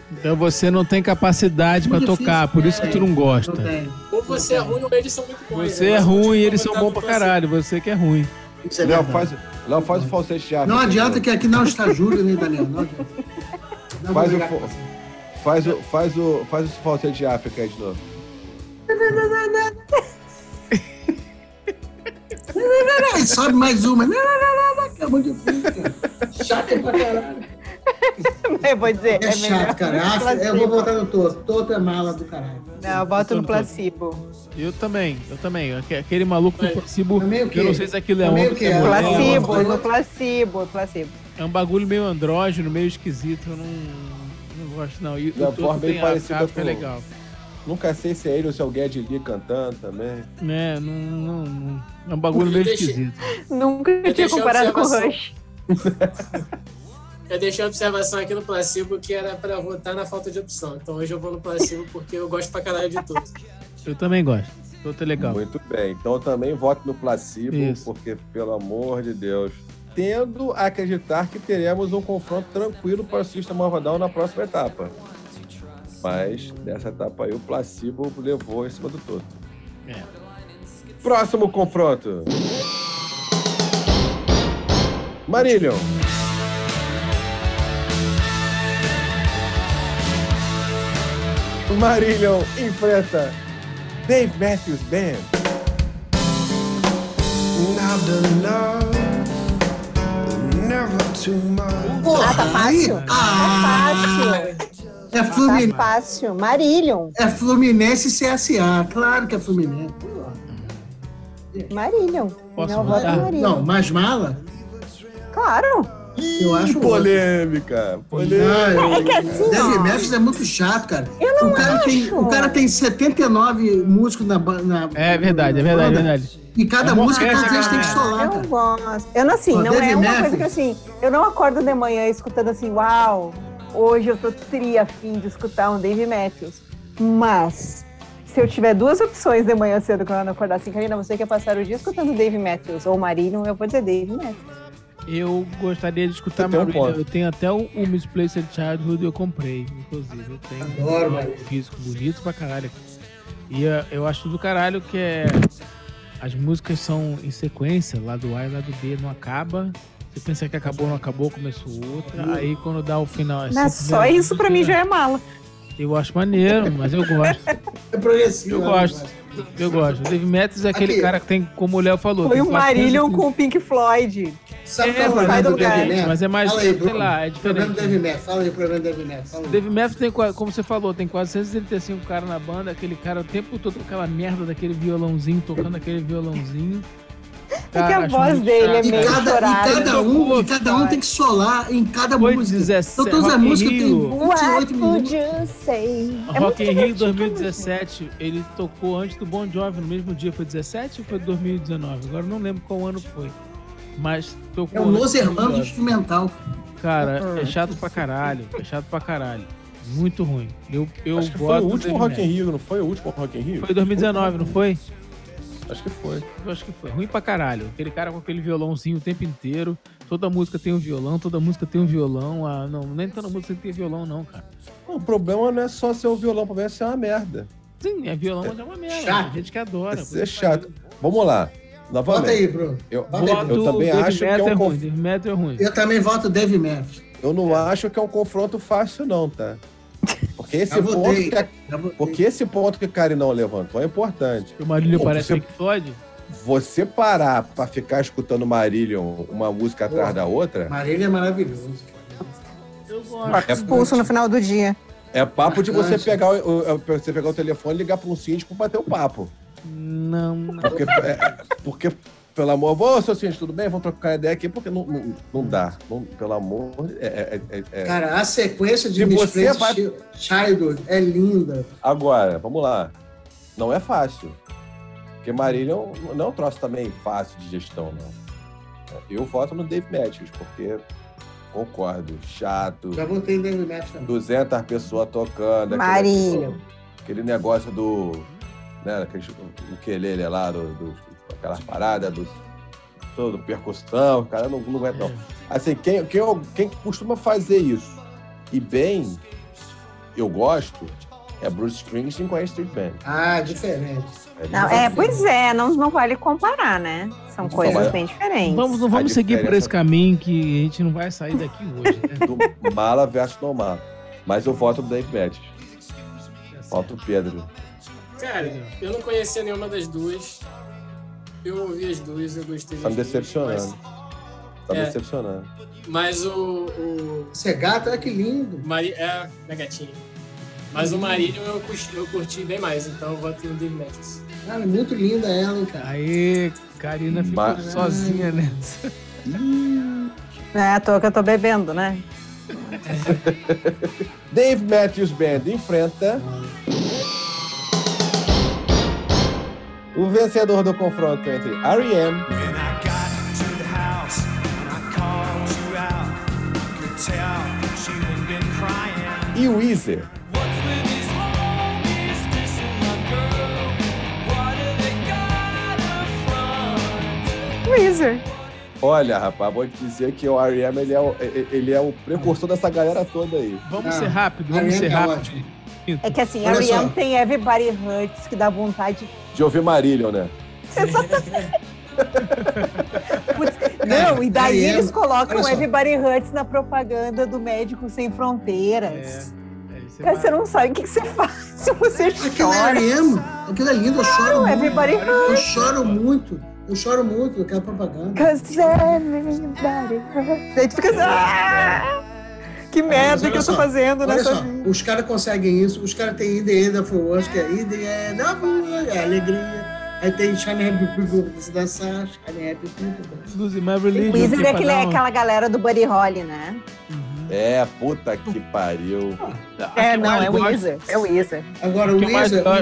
então você não tem capacidade pra Muito tocar, por isso que tu não gosta. Ou você é ruim ou eles são muito bons. Você né? é ruim e eles são bons pra caralho, você que é ruim. Isso é Léo, faz, Léo, faz o falsete de África. Não adianta que aqui não está Júlio nem Daniel. Não adianta. Não Faz o, faz o, faz o, faz o falsete de África aí de novo. Aí sobe mais uma. Não, não, não, não, não, que é muito difícil, cara. Chato pra caralho. Eu vou dizer, É é, melhor. chato, cara. Ah, eu vou voltar no Toto. Toto é mala do caralho. Não, eu boto no no placebo. Eu também, eu também. Aque- Aquele maluco do É. placebo, eu não sei se aquilo é Também homem, o quê? se é É mulher. Placebo, é, no placebo, placebo. É um bagulho meio andrógeno, meio esquisito, eu não, não gosto não. E Da o forma Toto bem tem parecida África, é legal. Nunca sei se é ele ou se é o Guedes Lee cantando também. É, não, não, não- é um bagulho Eu meio deixei- esquisito. Nunca tinha deixei a comparado com o. Rush. Eu deixei a observação aqui no placebo que era pra votar na falta de opção. Então hoje eu vou no placebo porque eu gosto pra caralho de tudo. Eu também gosto. É legal. Muito bem. Então eu também voto no placebo, Isso. porque, pelo amor de Deus. Tendo a acreditar que teremos um confronto tranquilo para o System of a Down na próxima etapa. Mas nessa etapa aí o placebo levou em cima do Toto. É. Próximo confronto. Marillion. Marillion enfrenta Dave Matthews Band. Porra, Ah, tá fácil. ah, Fácil. É, Tá Fluminense, fácil. Marillion. é Fluminense e CSA. Claro que é Fluminense. Marillion. Posso voto é mudar? Marillion. Não, mais mala? Claro. Eu acho Polêmica. Polêmica. Ah, eu- É que assim, Dave. Matthews é muito chato, cara. Eu não o, cara tem, acho. o cara tem 79 músicos na banda. É verdade, é verdade, é verdade. E cada É música, todos eles têm que cara. solar, Eu cara. gosto. Eu não, assim, Ó, não Dave é uma Matthews. coisa que assim, eu não acordo de manhã escutando assim, uau, hoje eu tô tri afim de escutar um Dave Matthews. Mas, se eu tiver duas opções de manhã cedo quando eu não acordar assim, Karina, você quer passar o dia escutando Dave Matthews ou Marillion, eu vou dizer Dave Matthews. Eu gostaria de escutar um Marillion. ponto. Eu tenho até o, o Misplaced Childhood, eu comprei, inclusive. Eu tenho Adoro, um Marillion. físico bonito pra caralho. E eh, eu acho do caralho que é. As músicas são em sequência, lá do A e lá do B, não acaba. Você pensa que acabou, não acabou, começou outra. Aí quando dá o final. é Mas só isso pra mim já é mala. Eu acho maneiro, mas eu gosto. É progressivo. Eu né? gosto. Eu gosto. O Dave Matthews é aquele Aqui. cara que tem, como o Léo falou. Foi o Marillion 430 com o Pink Floyd. Sabe É, qual é o problema é do do Dave Matthews? mas é mais- Fala aí, sei Bruno. lá, é O problema do diferente. Dave Matthews. Fala aí o problema do Dave Matthews. Fala aí. Dave Matthews tem, como você falou, tem quase 135 caras na banda, aquele cara o tempo todo com aquela merda daquele violãozinho, tocando aquele violãozinho. É que a voz dele é E meio cada, e chorada. cada um, e cada um tem que solar em cada Foi música. 17, Então todas as músicas têm Rio. 28 What minutos. É Rock in Rio divertido, 2017, ele tocou antes do Bon Jovi, no mesmo dia, foi 17 ou foi 2019? Agora não lembro qual ano foi. Mas tocou É o Los Hermanos instrumental. Cara, é chato pra caralho, é chato pra caralho. Muito ruim. Eu, eu Acho que foi o último Rock in. Rio, não foi o último Rock in Rio? Foi 2019, não foi? Acho que foi. Eu acho que foi. Ruim pra caralho. Aquele cara com aquele violãozinho o tempo inteiro. Toda música tem um violão, toda música tem um violão. Ah, não, nem toda música tem violão, não, cara. O problema não é só ser o violão, o problema é ser uma merda. Sim, é violão, mas é uma merda. Chato. Tem gente que adora. É ser chato. Vamos lá. Bota Novamente. aí, Bruno. Eu, Bota aí, Bruno. eu também Dave acho que é um é ruim. conf- é ruim. Eu também voto Dave Matthews. Eu não acho que é um confronto fácil, não, tá? Porque esse ponto que a- porque esse ponto que o Carinão levantou é importante. O Marílio Pô, parece você- Pink Floyd. Você parar pra ficar escutando Marillion uma música atrás da outra, Marília é maravilhoso. Eu gosto. é, Expulso no final do dia. é papo de você pegar, o, o- você pegar o telefone e ligar pra um síndico pra bater o papo. Não, não. Porque, é, porque pelo amor, ô seu síndico, tudo bem? Vamos trocar ideia aqui, porque não, não, não dá. Não- pelo amor, é, é- é- é- Cara, a sequência de Se você vai- Chi- Childhood é linda. Agora, vamos lá. Não é fácil. Porque Marílion não é um troço também fácil de gestão, não. Eu voto no Dave Matthews, porque concordo, chato, Já votei em David Match também. 200 pessoas tocando. aquele- Marinho. Aquele negócio do. Né, aquele, o ukelele lá, do, do, aquelas paradas do, do percussão, o cara não, não aguenta, não. Assim, quem, quem, quem costuma fazer isso e bem, eu gosto, é Bruce Springsteen com a Street Band. Ah, diferente. Não, é, pois é, não, não vale comparar, né? São Muito coisas bem diferentes. Vamos, não vamos seguir por esse caminho que a gente não vai sair daqui hoje, né? Do mala versus não mala. Mas eu voto no Dave Matthews. Falta o Pedro. Cara, eu não conhecia nenhuma das duas. Eu ouvi as duas, eu gostei Tá me duas, decepcionando. Tá me É. decepcionando. Mas, mas o, o Você é gato, olha que lindo. Mari, é, minha gatinha. Mas o Marílio eu, curti- eu curti bem mais, então eu voto no Dave Matthews. Cara, muito linda ela, hein, cara. Aê, Karina ficou Mas- sozinha nessa. Não é à toa que eu tô bebendo, né? Dave Matthews Band enfrenta. O vencedor do confronto entre R.E.M. E Weezer. Weezer. Olha, rapaz, vou te dizer que o R.E.M. Ele é o, ele é o precursor dessa galera toda aí. Vamos Ah, ser rápido, vamos R.E.M. ser é rápido. ótimo. É que assim, só. tem Everybody Hurts que dá vontade. De ouvir Marillion, né? Putz, Não, e daí R.E.M. eles colocam. Everybody Hurts na propaganda do Médico Sem Fronteiras. É, isso é Cara, você não sabe o que, que você faz se você Aquilo é chora. R.E.M. Aquilo é lindo, eu choro Não, muito. Everybody. Eu choro muito. Eu choro muito daquela propaganda. Cause everybody hurts. Daí tu fica assim, ah, que merda que eu tô só, fazendo Olha nessa só, vida. os caras conseguem isso, os caras têm In the End of World, que é In the End of é alegria. Aí tem Shine Happy People, você dançar, Shine Happy People. Lose my religion. O que é aquele- pra um- aquela galera do Buddy Holly, né? É, puta que pariu. É, não, é o Weezer. É o Weezer. Agora, o O go- o o Weezer é nome,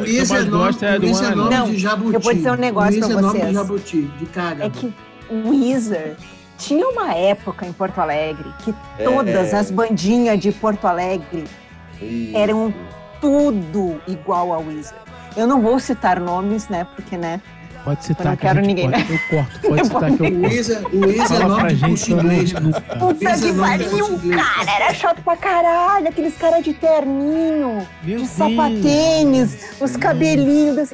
é o do é nome Não, de jabuti. eu vou dizer um negócio o Weezer pra é nome vocês. de jabuti, de caga. É que o Weezer tinha uma época em Porto Alegre que É, todas é. as bandinhas de Porto Alegre Isso. eram tudo igual ao Weezer. Eu não vou citar nomes, né? Porque, né? Pode citar Eu não que a quero ninguém, corta. Eu corto, pode citar que eu O corto. Weezer, o Weezer é nome de gente curso pra não inglês, cara. Puta é que pariu, curso cara! Era chato pra caralho, aqueles caras de terninho, Meu de Deus. sapatênis, os cabelinhos.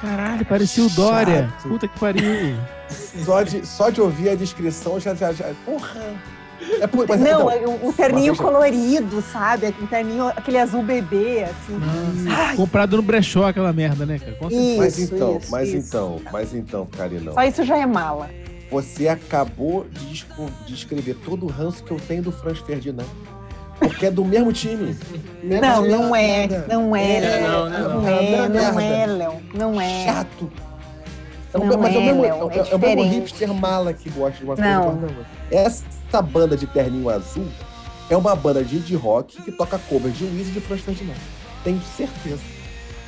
Caralho, parecia o Dória. Chato. Puta que pariu. Só de, só de ouvir a descrição já. já, já porra! É por, mas, Não, então, o, o terninho coisa- colorido, sabe? Aquele terninho, aquele azul bebê, assim. Ai, Comprado no brechó aquela merda, né, cara? Certeza. mas isso, então, isso, mas isso. então, mas então, Carinão. Só isso já é mala. Você acabou de desco- de escrever todo o ranço que eu tenho do Franz Ferdinand. Porque é do mesmo time. Não, não é. Não é, É, Léo. não, não, Não não. é, não Merda. é, Léo. Não é. Chato. É Não mesmo- mas é, o é, mesmo, Léo, é, é é o mesmo hipster mala que gosta de uma coisa Não. Essa banda de terninho azul é uma banda de indie rock que toca cover de Wiz e Ferdinand. Tenho certeza.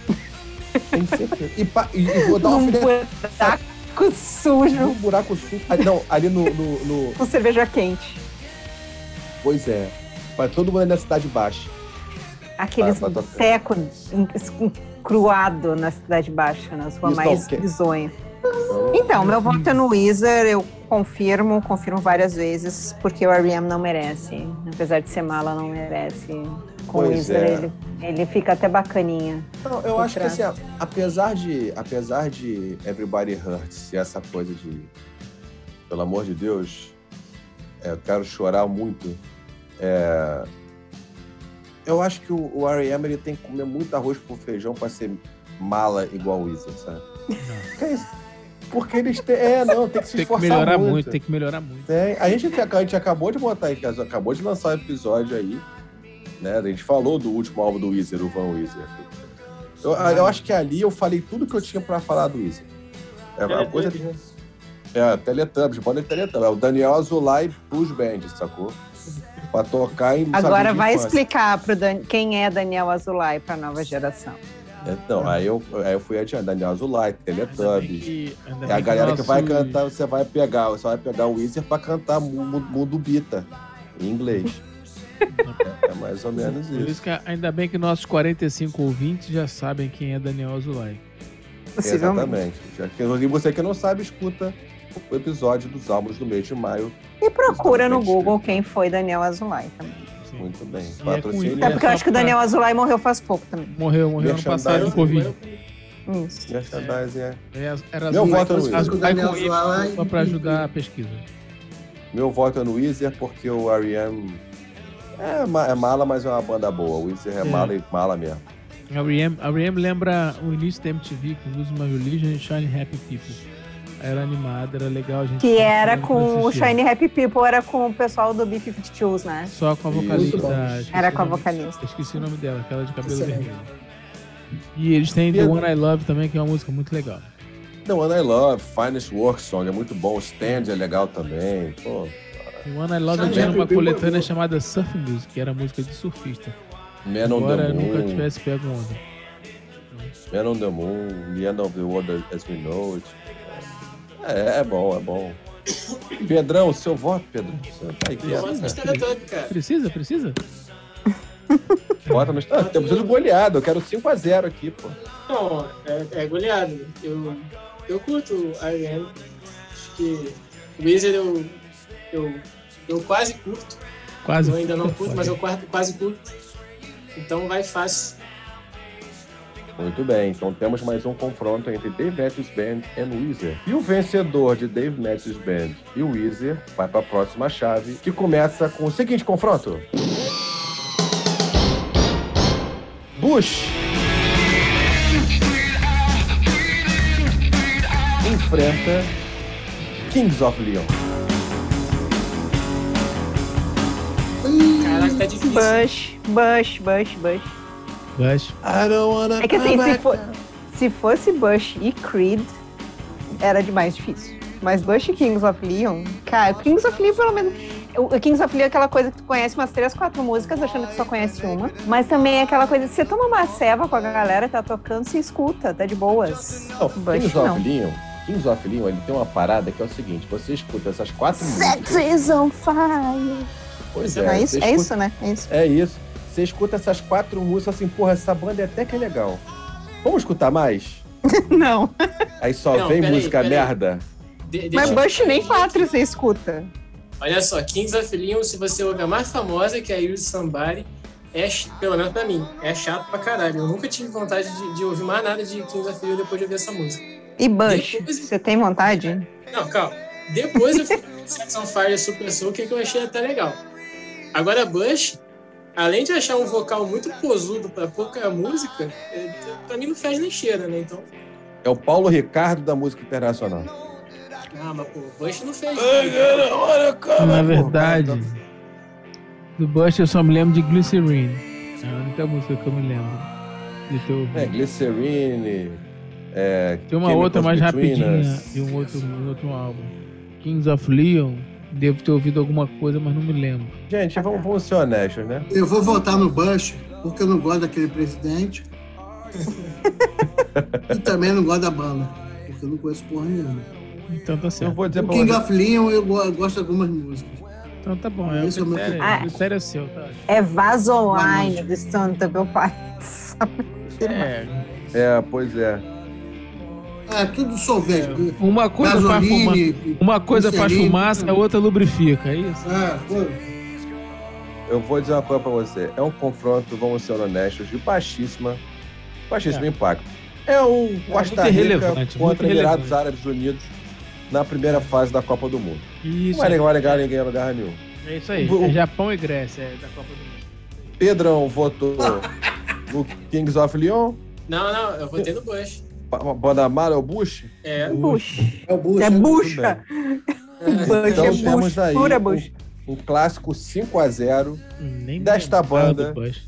Tenho certeza. E, pa- e- e vou dar uma Um buraco sujo no buraco sul. Ali, não, ali no, no- no- com cerveja quente. Pois é. Pra todo mundo na cidade baixa. Aqueles Vai, vai tocar. teco cruado na Cidade Baixa, na sua mais que- bizonha. Então, meu voto é no Weezer, eu confirmo, confirmo várias vezes, porque o R.E.M. não merece. Apesar de ser mala, não merece. Com o Pois Weezer, é. ele, ele fica até bacaninha. Não, eu acho que trás. assim, a- apesar de, apesar de Everybody Hurts e essa coisa de, pelo amor de Deus, é, eu quero chorar muito. É, eu acho que o, o R.E.M. ele tem que comer muito arroz com feijão para ser mala igual o Weezer, sabe? Que é isso? Porque eles têm, é, não, tem que se Tem que esforçar melhorar muito. muito, tem que melhorar muito. Tem. A gente, a gente acabou de botar aí, acabou de lançar um episódio aí, né? A gente falou do último álbum do Weezer, o Van Weezer. Eu, eu acho que ali eu falei tudo que eu tinha pra falar do Weezer. É uma coisa. É, Teletubbies, banda de Teletubbies. É o Daniel Azulay Blues Band, sacou? Pra tocar em. Agora vai explicar pro Dan... quem é Daniel Azulay para a nova geração. Então, aí eu, aí eu fui adiante. Daniel Azulay, Teletubbies. Que- É a galera que vai cantar, você vai pegar, você vai pegar o Weezer pra cantar Mu- Mu- Mundo Bita, em inglês. é, é mais ou menos Por isso. isso que ainda bem que nossos 45 ouvintes já sabem quem é Daniel Azulay. Exatamente. Já que, você que não sabe, escuta o episódio dos álbuns do mês de maio. E procura no. Google quem foi Daniel Azulay também. Sim. Muito bem. É Patrocínio. com- É porque eu acho que o Daniel Azulay morreu faz pouco também. Morreu, morreu ano passado de. Covid. Isso. É. É, Era Meu voto é no Weezer. Só pra ajudar a pesquisa. Meu voto é no Weezer porque o R.E.M. É, é mala, mas é uma banda boa. O Weezer é, É. mala e mala mesmo. A R.E.M. lembra o início da MTV com Lose My Religion e Shine Happy People. Era animada, era legal, a gente. Que era com o. Shiny Happy People, era com o pessoal do B-52s, né? Só com a vocalista. Era com a vocalista. Esqueci o nome dela, aquela de cabelo Excelente. vermelho. E eles têm The. One I Love também, que é uma música muito legal. The One I Love, Finest Work Song, é muito bom. O Stand é legal também. Pô, The One I Love tinha Happy uma é coletânea chamada Surf Music, que era música de surfista. Man the nunca Moon, tivesse pego onda. Man on the Moon, The End of the World as We Know It. É, é bom, é bom. Pedrão, seu voto, Pedro. Tá Eu né? cara. Precisa, precisa? Vota no... Ah, temos tudo goleado. Eu quero 5x0 aqui, pô. Não, é, é goleado. Eu, eu curto o R.E.M. Acho que o Weezer eu, eu, eu quase curto. Quase. Eu ainda não curto, mas eu quase, quase curto. Então vai fácil. Muito bem, então temos mais um confronto entre Dave Matthews Band e Weezer. E o vencedor de Dave Matthews Band e Weezer vai para a próxima chave, que começa com o seguinte confronto. Bush enfrenta Kings of Leon. Caraca, tá difícil. Bush, Bush, Bush, Bush. Bush. I don't wanna É que assim, se, for- se fosse Bush e Creed, era de mais difícil. Mas Bush e Kings of Leon, cara, Kings of Leon pelo menos. O Kings of Leon é aquela coisa que tu conhece umas três, quatro músicas, achando que só conhece uma. Mas também é aquela coisa que você toma uma ceva com a galera, tá tocando, se escuta, tá de boas. Não, Bush Kings não. of Leon, Kings of Leon, ele tem uma parada que é o seguinte, você escuta essas quatro músicas. Sex is on fire. Pois É, é, isso, é escuta- isso, né? É isso. É isso. Você escuta essas quatro músicas assim, porra, essa banda é até que é legal. Vamos escutar mais? Não. Aí só Não, vem música peraí. merda. De- Mas Bush nem quatro você escuta. Olha só, Kings of Leon, se você ouve a mais famosa, que é a Use Somebody, é, pelo menos pra mim, é chato pra caralho. Eu nunca tive vontade de, de ouvir mais nada de Kings of Leon depois de ouvir essa música. E Bush, Depois- você tem vontade? Não, calma. Depois eu fui Sex on Fire Super Soul, que, que eu achei até legal. Agora, Bush, além de achar um vocal muito posudo pra pouca música, é, pra mim não faz nem cheira, né? Então, É o Paulo Ricardo da música internacional. ah, mas pô, Bush não fez. Na verdade, do Bush eu só me lembro de Glycerine. É a única música que eu me lembro de ter ouvido. É, Glycerine. É, Tem uma Chemicals outra mais Between rapidinha Us. de um outro, um outro álbum. Kings of Leon. Devo ter ouvido alguma coisa, mas não me lembro. Gente, vamos, vamos ser honestos, né? Eu vou votar no Bush, porque eu não gosto daquele presidente. e também não gosto da banda, porque eu não conheço porra nenhuma. Então tá Eu certo. vou dizer O pra King você. of Leon eu go- eu gosto de algumas músicas. Então tá bom. É o Esse é o meu critério, critério. o critério é seu, tá? É Vasoline do Stone Temple Pilots. É, É, pois é. É, tudo solvente. uma coisa faz fumaça. Gasoline. Uma coisa faz fumaça, a outra lubrifica, é isso? Pô. Eu vou dizer uma coisa pra você. É um confronto, vamos ser honestos, de baixíssima, baixíssimo impacto. É um Costa muito Rica contra Emirados. Árabes Unidos na primeira fase da Copa do Mundo. Isso. Não vai negar ninguém em lugar nenhum. É isso aí. O- É Japão e Grécia, é da Copa do Mundo. Pedrão votou no Kings of Leon. Não, não, eu votei no Bush. Mara é o Bush. É, Bush. É o Bush. É né? bucha. Bush Então é temos bush. aí Pura um, bush. um clássico 5 a 0 Nem Desta lembrava banda. Bush.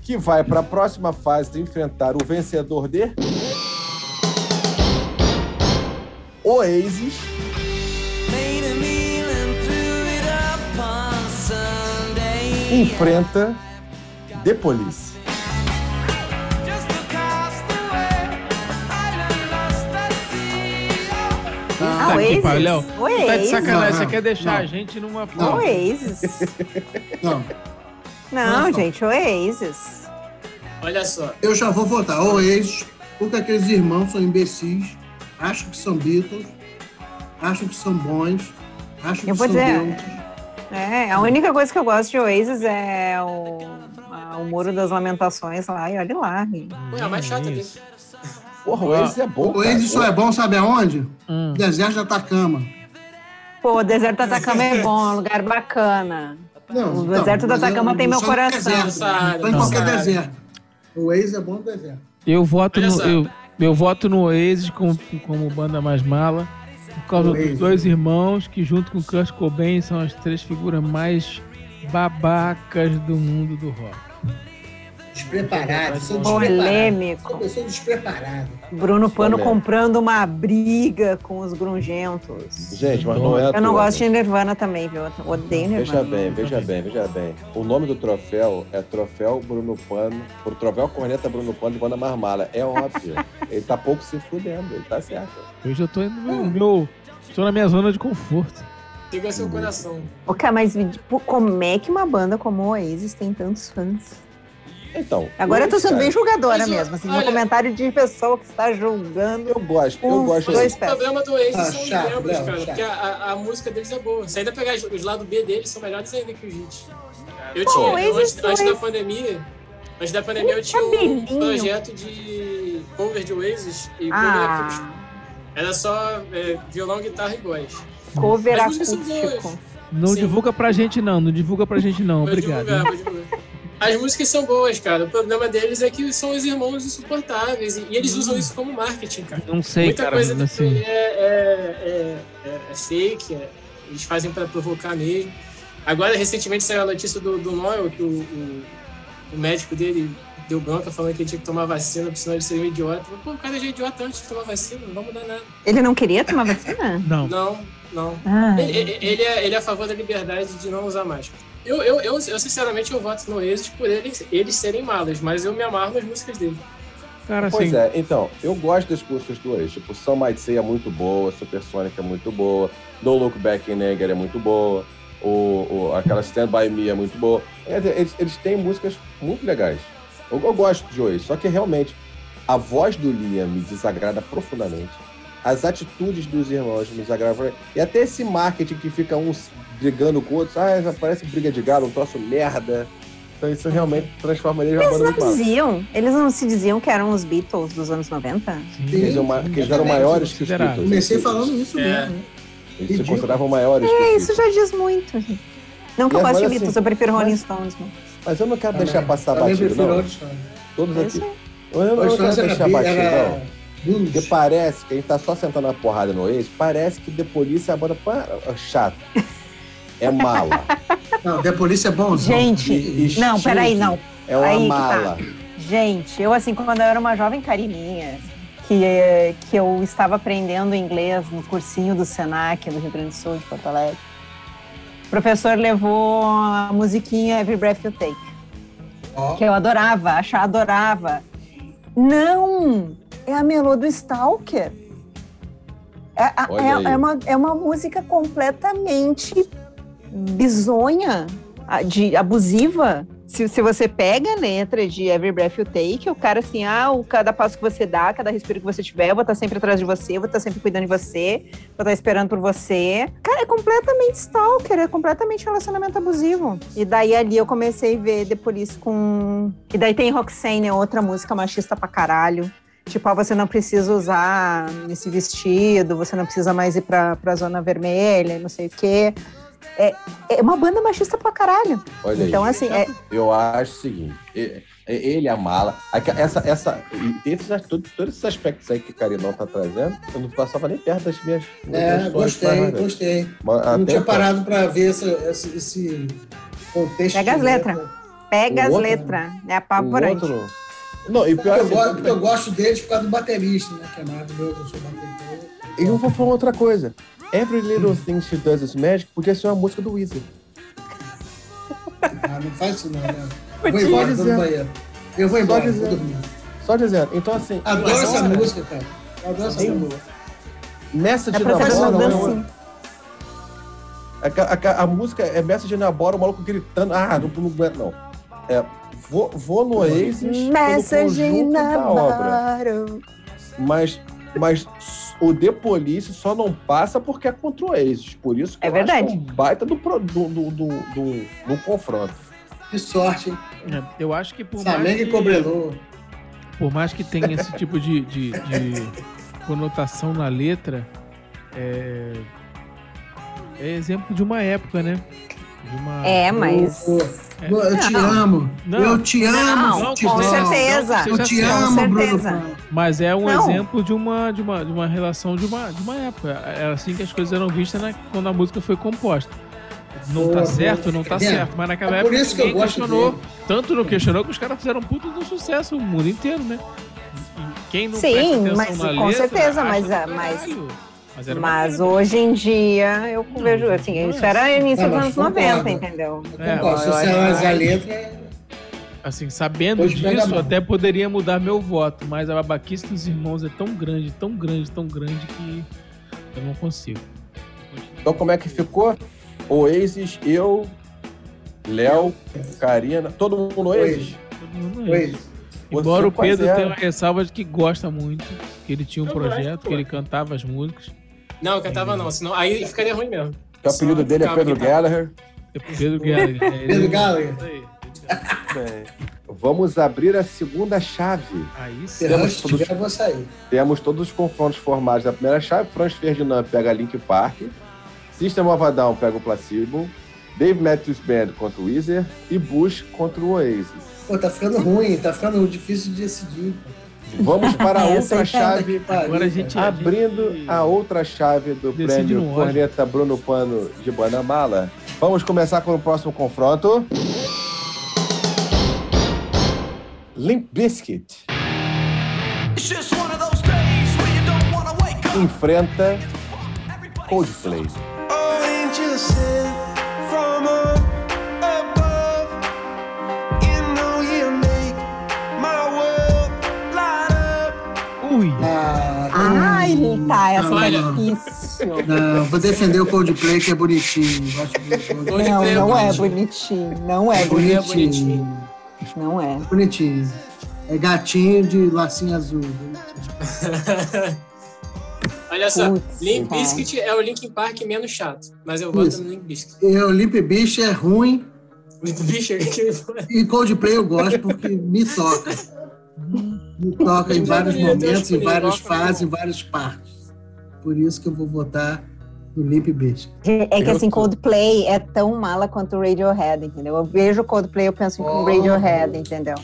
que vai para a próxima fase enfrentar o vencedor de Oasis enfrenta The Police. Ah, Tá aqui, Oasis. pai, Léo. Tá de Oasis. sacanagem, Não, você quer deixar não. a gente numa Não. forma. Oasis. Não, Não, Não. gente, Oasis. Olha só. eu já vou votar Oasis, porque aqueles irmãos são imbecis, acham que são Beatles, acham que são bons, acham que Eu vou são dizer, deuses. É, a única coisa que eu gosto de Oasis é o, a- o Muro das Lamentações lá, e olha lá. Ué, a mais chata dele. Porra, o Oasis é bom. O Oasis só é bom, sabe aonde? Hum. Deserto de Atacama. Pô, o deserto do Atacama é bom, é um lugar bacana. Não, O deserto do mas Atacama tem meu coração. Deserto, em não, qualquer deserto. O Oasis é bom no deserto. Eu voto no. Eu, eu voto no Oasis como, como banda mais mala. Por causa dos dois irmãos que, junto com Kurt Cobain, são as três figuras mais babacas do mundo do rock. Despreparado, sou Polêmico. Sou pessoa despreparada. Bruno Pano Polêmico. comprando uma briga com os grungentos. Gente, mas não é. Eu não gosto né? de Nirvana também, viu? Eu odeio Veja Nirvana. bem, veja bem, veja bem. O nome do troféu é Troféu Bruno Pano, o Troféu Corneta Bruno Pano de Banda Marmala. É óbvio. ele tá pouco se fudendo, ele tá certo. Hoje eu tô indo no meu. tô na minha zona de conforto. Siga seu coração. Ô, cara, mas tipo, como é que uma banda como o Oasis tem tantos fãs? Então. Agora eu tô Oasis, sendo cara, bem julgadora Mas, mesmo. Assim, olha- um comentário de pessoa que está julgando. Eu gosto, eu gosto. dois Mas o pés. problema do Oasis Ah, são os chato, membros, Léo, cara. chato. Porque a, a- música deles é boa. Se ainda pegar os, os lados B deles, são melhores ainda que os hits. Eu Pô, tinha, Oasis antes, antes foi- da pandemia, antes da pandemia eu tinha um projeto de cover de Oasis e. Ah, Era só é, violão, guitarra e voz. cover acústico. Não Sim. divulga pra gente, não. Não divulga pra gente, não. Vou Obrigado. divulgar, vou divulgar. As músicas são boas, cara. O problema deles é que são os irmãos insuportáveis. E, eles usam isso como marketing, cara. Não sei, Muita cara, coisa mas desse assim. é, é, é, é- é fake, é- eles fazem pra provocar mesmo. Agora, recentemente saiu a notícia do, do Noel, que o, o, o médico dele deu bronca falando que ele tinha que tomar vacina, porque senão ele seria um idiota. Pô, o cara já é idiota antes de tomar vacina, não vai mudar nada. Ele não queria tomar vacina? Não. Não, não. Ah, Ele, ele- ele é, ele é a favor da liberdade de não usar máscara. Eu, eu, eu, eu, sinceramente, eu voto no Oasis por eles, eles serem malas, mas eu me amarro nas músicas dele. Cara, Pois assim. é, então, eu gosto das músicas do Oasis. Tipo, Some Might Say é muito boa, Supersonic é muito boa, Don't Look Back in Anger é muito boa, o, o- aquela Stand By Me é muito boa. Quer dizer, Eles, eles têm músicas muito legais. Eu, eu gosto de Oasis, só que realmente a voz do Liam me desagrada profundamente. As atitudes dos irmãos me desagradam. E até esse marketing que fica uns brigando com outros, ah, já parece briga de galo, um troço merda. Então isso realmente transforma eles numa eles banda não muito massa. diziam, eles não se diziam que eram os Beatles dos anos 90? Eles, são ma- que eles eram maiores que os. Beatles. Comecei falando isso É. mesmo. né? Eles se consideravam maiores que É, os isso já diz muito. Não que eu goste de Beatles, assim, eu prefiro Rolling mas- Stones. mano. Mas eu não quero Também. deixar passar Também batido, não. Todos É aqui. Eu não, Outros não quero deixar batido, não. Porque parece que a gente tá só sentando a porrada no ex, parece que The Police é a banda pá, chato. É mala. Não, The Police é bonzão. Gente, E- e não, peraí, não. É uma Aí que tá. mala. Gente, eu assim, quando eu era uma jovem carininha, que, que eu estava aprendendo inglês no cursinho do Senac, do Rio Grande do Sul, de Porto Alegre, o professor levou a musiquinha Every Breath You Take, Ó, que eu adorava, achava, adorava. Não! É a melô do Stalker. É, é- é uma, é uma música completamente bizonha, de, abusiva. Se, se você pega a letra de Every Breath You Take, o cara assim, ah, o cada passo que você dá, cada respiro que você tiver, eu vou estar sempre atrás de você, eu vou estar sempre cuidando de você, vou estar esperando por você. Cara, é completamente stalker, é completamente relacionamento abusivo. E daí ali eu comecei a ver The Police com... E daí tem Roxane, outra música machista pra caralho. Tipo, ah, você não precisa usar esse vestido, você não precisa mais ir pra, pra zona vermelha, não sei o quê. É, é uma banda machista pra caralho. Olha Então, aí. assim, é, Eu acho o seguinte: ele é a mala. Essa, essa, esses, todos, todos esses aspectos aí que o Carinão tá trazendo, eu não passava nem perto das minhas. É, minhas gostei, né? gostei. Mas não tinha parado pra ver essa, esse, esse contexto. Pega as de letras. letra. pega O as letras. É o apavorante. outro. Não, e Porque pior eu, assim, porque eu gosto deles por causa do baterista, né? Que é maravilhoso, eu sou baterista. E eu vou falar outra coisa. Every Little Thing She Does Is Magic podia ser uma música do Weezer. Ah, não faz isso não, né? Podia Vou embora, vou no banheiro. Eu vou embora, dizer. vou dormir. Só dizendo. Então, assim. Adoro essa música, cara. Eu Adoro essa Sim. música. Message É pra na ser bola, uma não é dancinha. A, a- a música é Message na bola, o maluco gritando. Ah, não, aguento, não. É, vou, vou no Oasis pelo Message conjunto na da obra. bottle. Mas, mas o The Police só não passa porque é contra o Oasis. Por isso que É eu acho verdade. que é um baita do, do, do, do, do- do confronto. Que sorte, hein? É, Eu acho que por mais e que, Cobreloa. por mais que tenha esse tipo de, de, de conotação na letra, é, é exemplo de uma época, né? Uma... É, mas. Ô, ô, Eu te Não. amo. Não. Eu te amo, Não, com certeza. Não, Eu te Com amo, Bruno. certeza. Fran. Mas é um Não. exemplo de uma, de, uma, de uma relação de uma, de uma época. Era assim que as coisas eram vistas na- quando a música foi composta. Não tá Pô, certo, não tá é. certo. Mas naquela É por época isso que eu gosto questionou. dele. Tanto não questionou que os caras fizeram um puto do sucesso o mundo inteiro, né? E quem não Sim, presta atenção mas na com letra, certeza, acha mas- do mas-. Mas, era Mas hoje em dia eu vejo assim, isso era início dos anos concordo. 90, entendeu? É, Concordo, se você analisar a letra, Assim, sabendo Hoje disso, até poderia mudar meu voto, mas a babaquice dos irmãos é tão grande, tão grande, tão grande que eu não consigo. Então, como é que ficou? Oasis, eu, Léo, Karina, todo mundo no Oasis? Todo mundo é isso. Embora o Pedro é. tenha uma ressalva de que gosta muito, que ele tinha um Eu projeto, que ele cantava as músicas. Não, eu cantava não, senão aí ficaria ruim mesmo. O apelido dele é Só Pedro Gallagher. É Pedro Gallagher. É, Pedro Gallagher. Vamos abrir a segunda chave. Aí sim. Temos todos- tiver, eu vou sair. Temos todos os confrontos formados da primeira chave. Franz Ferdinand pega Link Park. System of a Down pega o Placebo. Dave Matthews Band contra o Weezer. E Bush contra o Oasis. Pô, tá ficando ruim, tá ficando difícil de decidir. Vamos para a outra tá- chave. Agora a gente. a Abrindo gente- a outra chave do Decide prêmio. Corneta Bruno Pano de Guanamala. Vamos começar com o próximo confronto. Limp Bizkit It's just one Ui! Ah, Ai, tá, essa Não, é não. difícil. Não, vou defender o Coldplay, que é bonitinho. Coldplay Não, é não é bonitinho. Não é é bonitinho. Não é. Bonitinho. É gatinho de lacinho azul. Olha só, Putz, Limp. Bizkit é o Linkin Park menos chato, mas eu voto Isso. no Limp Bizkit. E o Limp Bizkit é ruim Limp Bizkit e Coldplay eu gosto porque me toca. Me toca em vários momentos, em várias cara. fases, em várias partes. Por isso que eu vou votar no Limp Bizkit. É que assim, Coldplay é tão mala quanto o Radiohead, entendeu? Eu vejo Coldplay, eu penso em Oh. Radiohead, entendeu?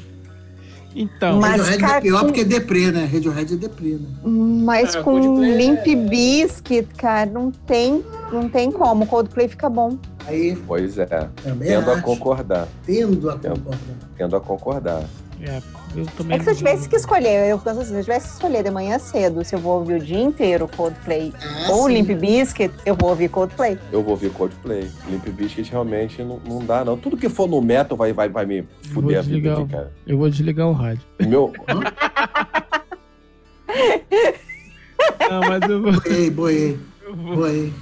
Então, Mas, Radiohead cara, é pior porque é deprê, né? Radiohead é deprê, né? Mas É, com Coldplay é- Limp Bizkit, cara, não tem, não tem como. Coldplay fica bom. Aí Pois é, também tendo a acho. concordar. Tendo a Tendo. concordar. Tendo a concordar. É, eu também. É que se eu tivesse que escolher, eu penso assim, se eu tivesse que escolher de manhã cedo se eu vou ouvir o dia inteiro Coldplay Ah, ou sim. Limp Bizkit, eu vou ouvir Coldplay. Eu vou ouvir Coldplay. Limp Bizkit realmente não, não dá, não. Tudo que for no metal vai, vai, vai me fuder a vida o- cara. Eu vou desligar o rádio. Meu, Não, mas eu vou. Boiei, boiei, Eu vou boiei.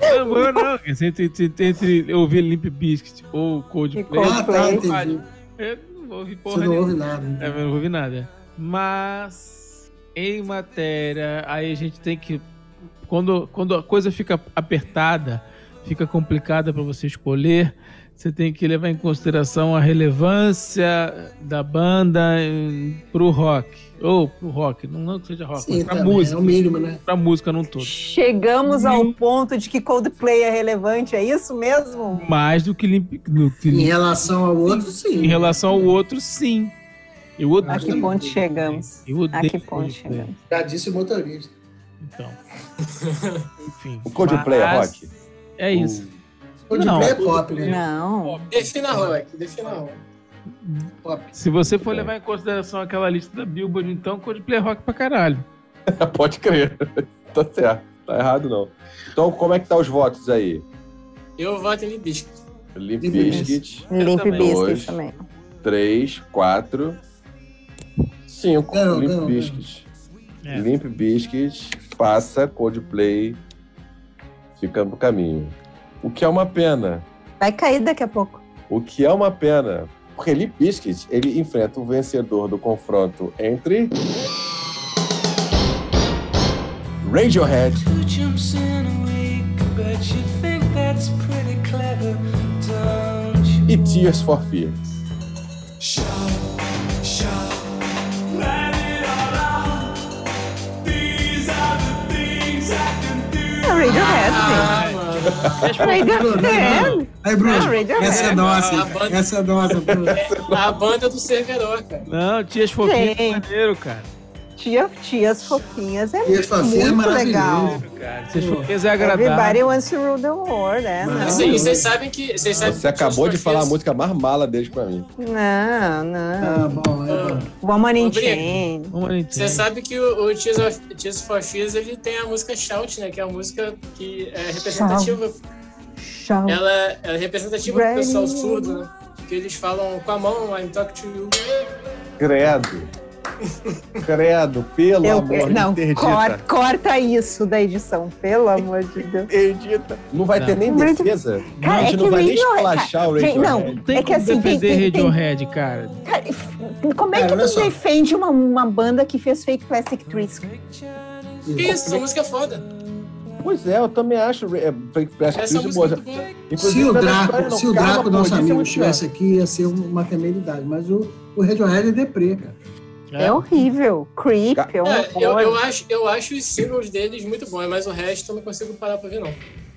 não, vou não. Entre, entre, entre eu ouvir Limp Bizkit ou Coldplay, Coldplay. Ah, tá, eu entendi. Não ouvir porra Você não nenhuma. ouve nada. É, eu não vou ouvir nada. Mas em matéria, aí a gente tem que. Quando, quando a coisa fica apertada, fica complicada para você escolher, você tem que levar em consideração a relevância da banda em- pro rock. Ou pro rock, não, não que seja rock, Sim, mas pra também, música. é o mínimo, né? Pra música num todo. Chegamos ao Hum. ponto de que Coldplay é relevante, é isso mesmo? Mais do que Limp, Em relação ao outro, sim. em relação ao outro, sim. Eu odeio. A que ponto chegamos? Eu odeio. A que ponto Coldplay. chegamos? Já disse o motorista. Então. Enfim. o Coldplay é rock. É isso. Coldplay é Não. pop, né? Não. Defina rock, defina rock. Pop. Se você for levar em consideração aquela lista da Billboard, então Coldplay é rock pra caralho. Pode crer. tá certo. Tá errado, não. Então, como é que tá os votos aí? Eu voto em Limp Bizkit. Limp Bizkit, Limp também. Bizkit Dois. também. 3, 4, 5. Ganhou, Limp Bizkit. É. Limp Bizkit passa, Coldplay fica no caminho. O que é uma pena. Vai cair daqui a pouco. O que é uma pena. Porque Limp Bizkit, ele enfrenta o vencedor do confronto entre... Radiohead e Tears for Fears. É Radiohead, gente. Radiohead. Aí, Bruno, Radiohead. essa é nossa. A banda- Essa é nossa, Bruno. A banda do Cerveró, cara. Não, Tias Fofinhas é maneiro, cara. Tia, tias fofinhas é Tias Fofinhas é muito maravilhoso. legal. Cara, Tias Fofinhas é agradável. Everybody wants to rule the world, é? Não. Não, Assim, vocês sabem que. Vocês sabem Você que acabou de falar a música mais mala deles pra mim. não. não. Ah, bom, é bom. Woman in. Chain. Você sabe que o, o of, for Fears ele tem a música Shout, né? Que é a música que é representativa. Shout. Ela é representativa pro pessoal Ready. surdo, né? Que eles falam com a mão, I'm talking to you. Credo. Credo, pelo Eu- amor não, interdita. corta, corta isso da edição, pelo amor de Deus. Interdita. Não vai ter nem defesa. Cara, a é gente que não vai nem esculachar o Radiohead. não. Não tem É que como assim, defender tem- tem- Radiohead, cara. Cara, como é Cara, que tu só. defende uma, uma banda que fez Fake Plastic Trees? Isso, essa música é foda. Pois é, eu também acho é, Fake Plastic Essa Trees é boa. Inclusive, Se o não é Draco, não. se o Draco, nosso é amigo, estivesse aqui, ia ser uma temeridade. Mas o, o Radiohead é deprê, cara. É, horrível. Creep, é um É, eu, eu, acho, eu acho os singles deles muito bons, mas o resto eu não consigo parar pra ver, não.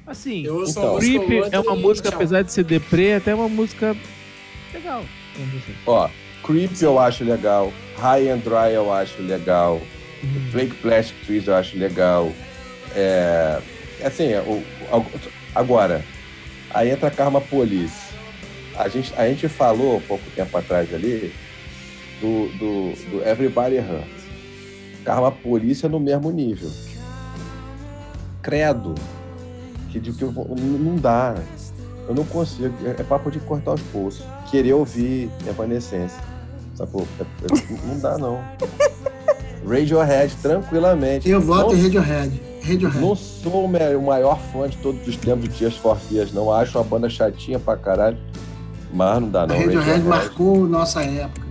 Assim, Eu ouço Então. Creep é uma música, tchau. apesar de ser deprê, é até uma música legal. Ó, Creep eu acho legal. High and Dry eu acho legal. Uhum. Fake Plastic Trees eu acho legal. É, assim, o, o- agora, aí entra Karma Police. A gente, a gente falou pouco tempo atrás ali do, do, do Everybody Hurts. Karma Police é no mesmo nível. Credo. Que, de, que eu vou- não dá. Eu não consigo. É, é papo de cortar os pulsos. Querer ouvir Evanescence. Sacou? É- é- não dá, não. Radiohead, tranquilamente. Eu voto em Radiohead. Radiohead. não sou o maior fã de todos os tempos de Tears for Fears, não. Acho uma banda chatinha pra caralho. Mas não dá, não. Radiohead marcou nossa época.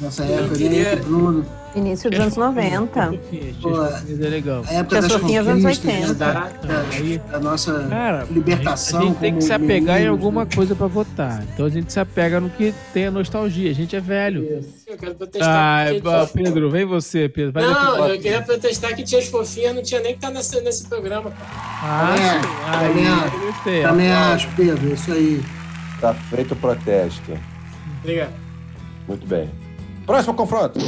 Nossa época, queria- né? Bruno. Início dos anos 90. Fofinhas, Pô, é legal. A época das Fofinhas, anos conquistas, 80. da, da- Aí- da nossa Cara, libertação. a gente tem que se apegar em alguma né? coisa pra votar. Então a gente se apega no que tem a nostalgia. A gente é velho. Eu quero protestar. Ah, Pedro, vem você, Pedro. Vai Não, pra- eu queria protestar que Tias Fofinhas não tinha nem que estar nesse, nesse programa. cara. Ah, É, também Aí, acho. eu gostei. Também ó. acho, Pedro. Isso aí. Tá feito o protesto. Obrigado. Muito bem. Próximo confronto.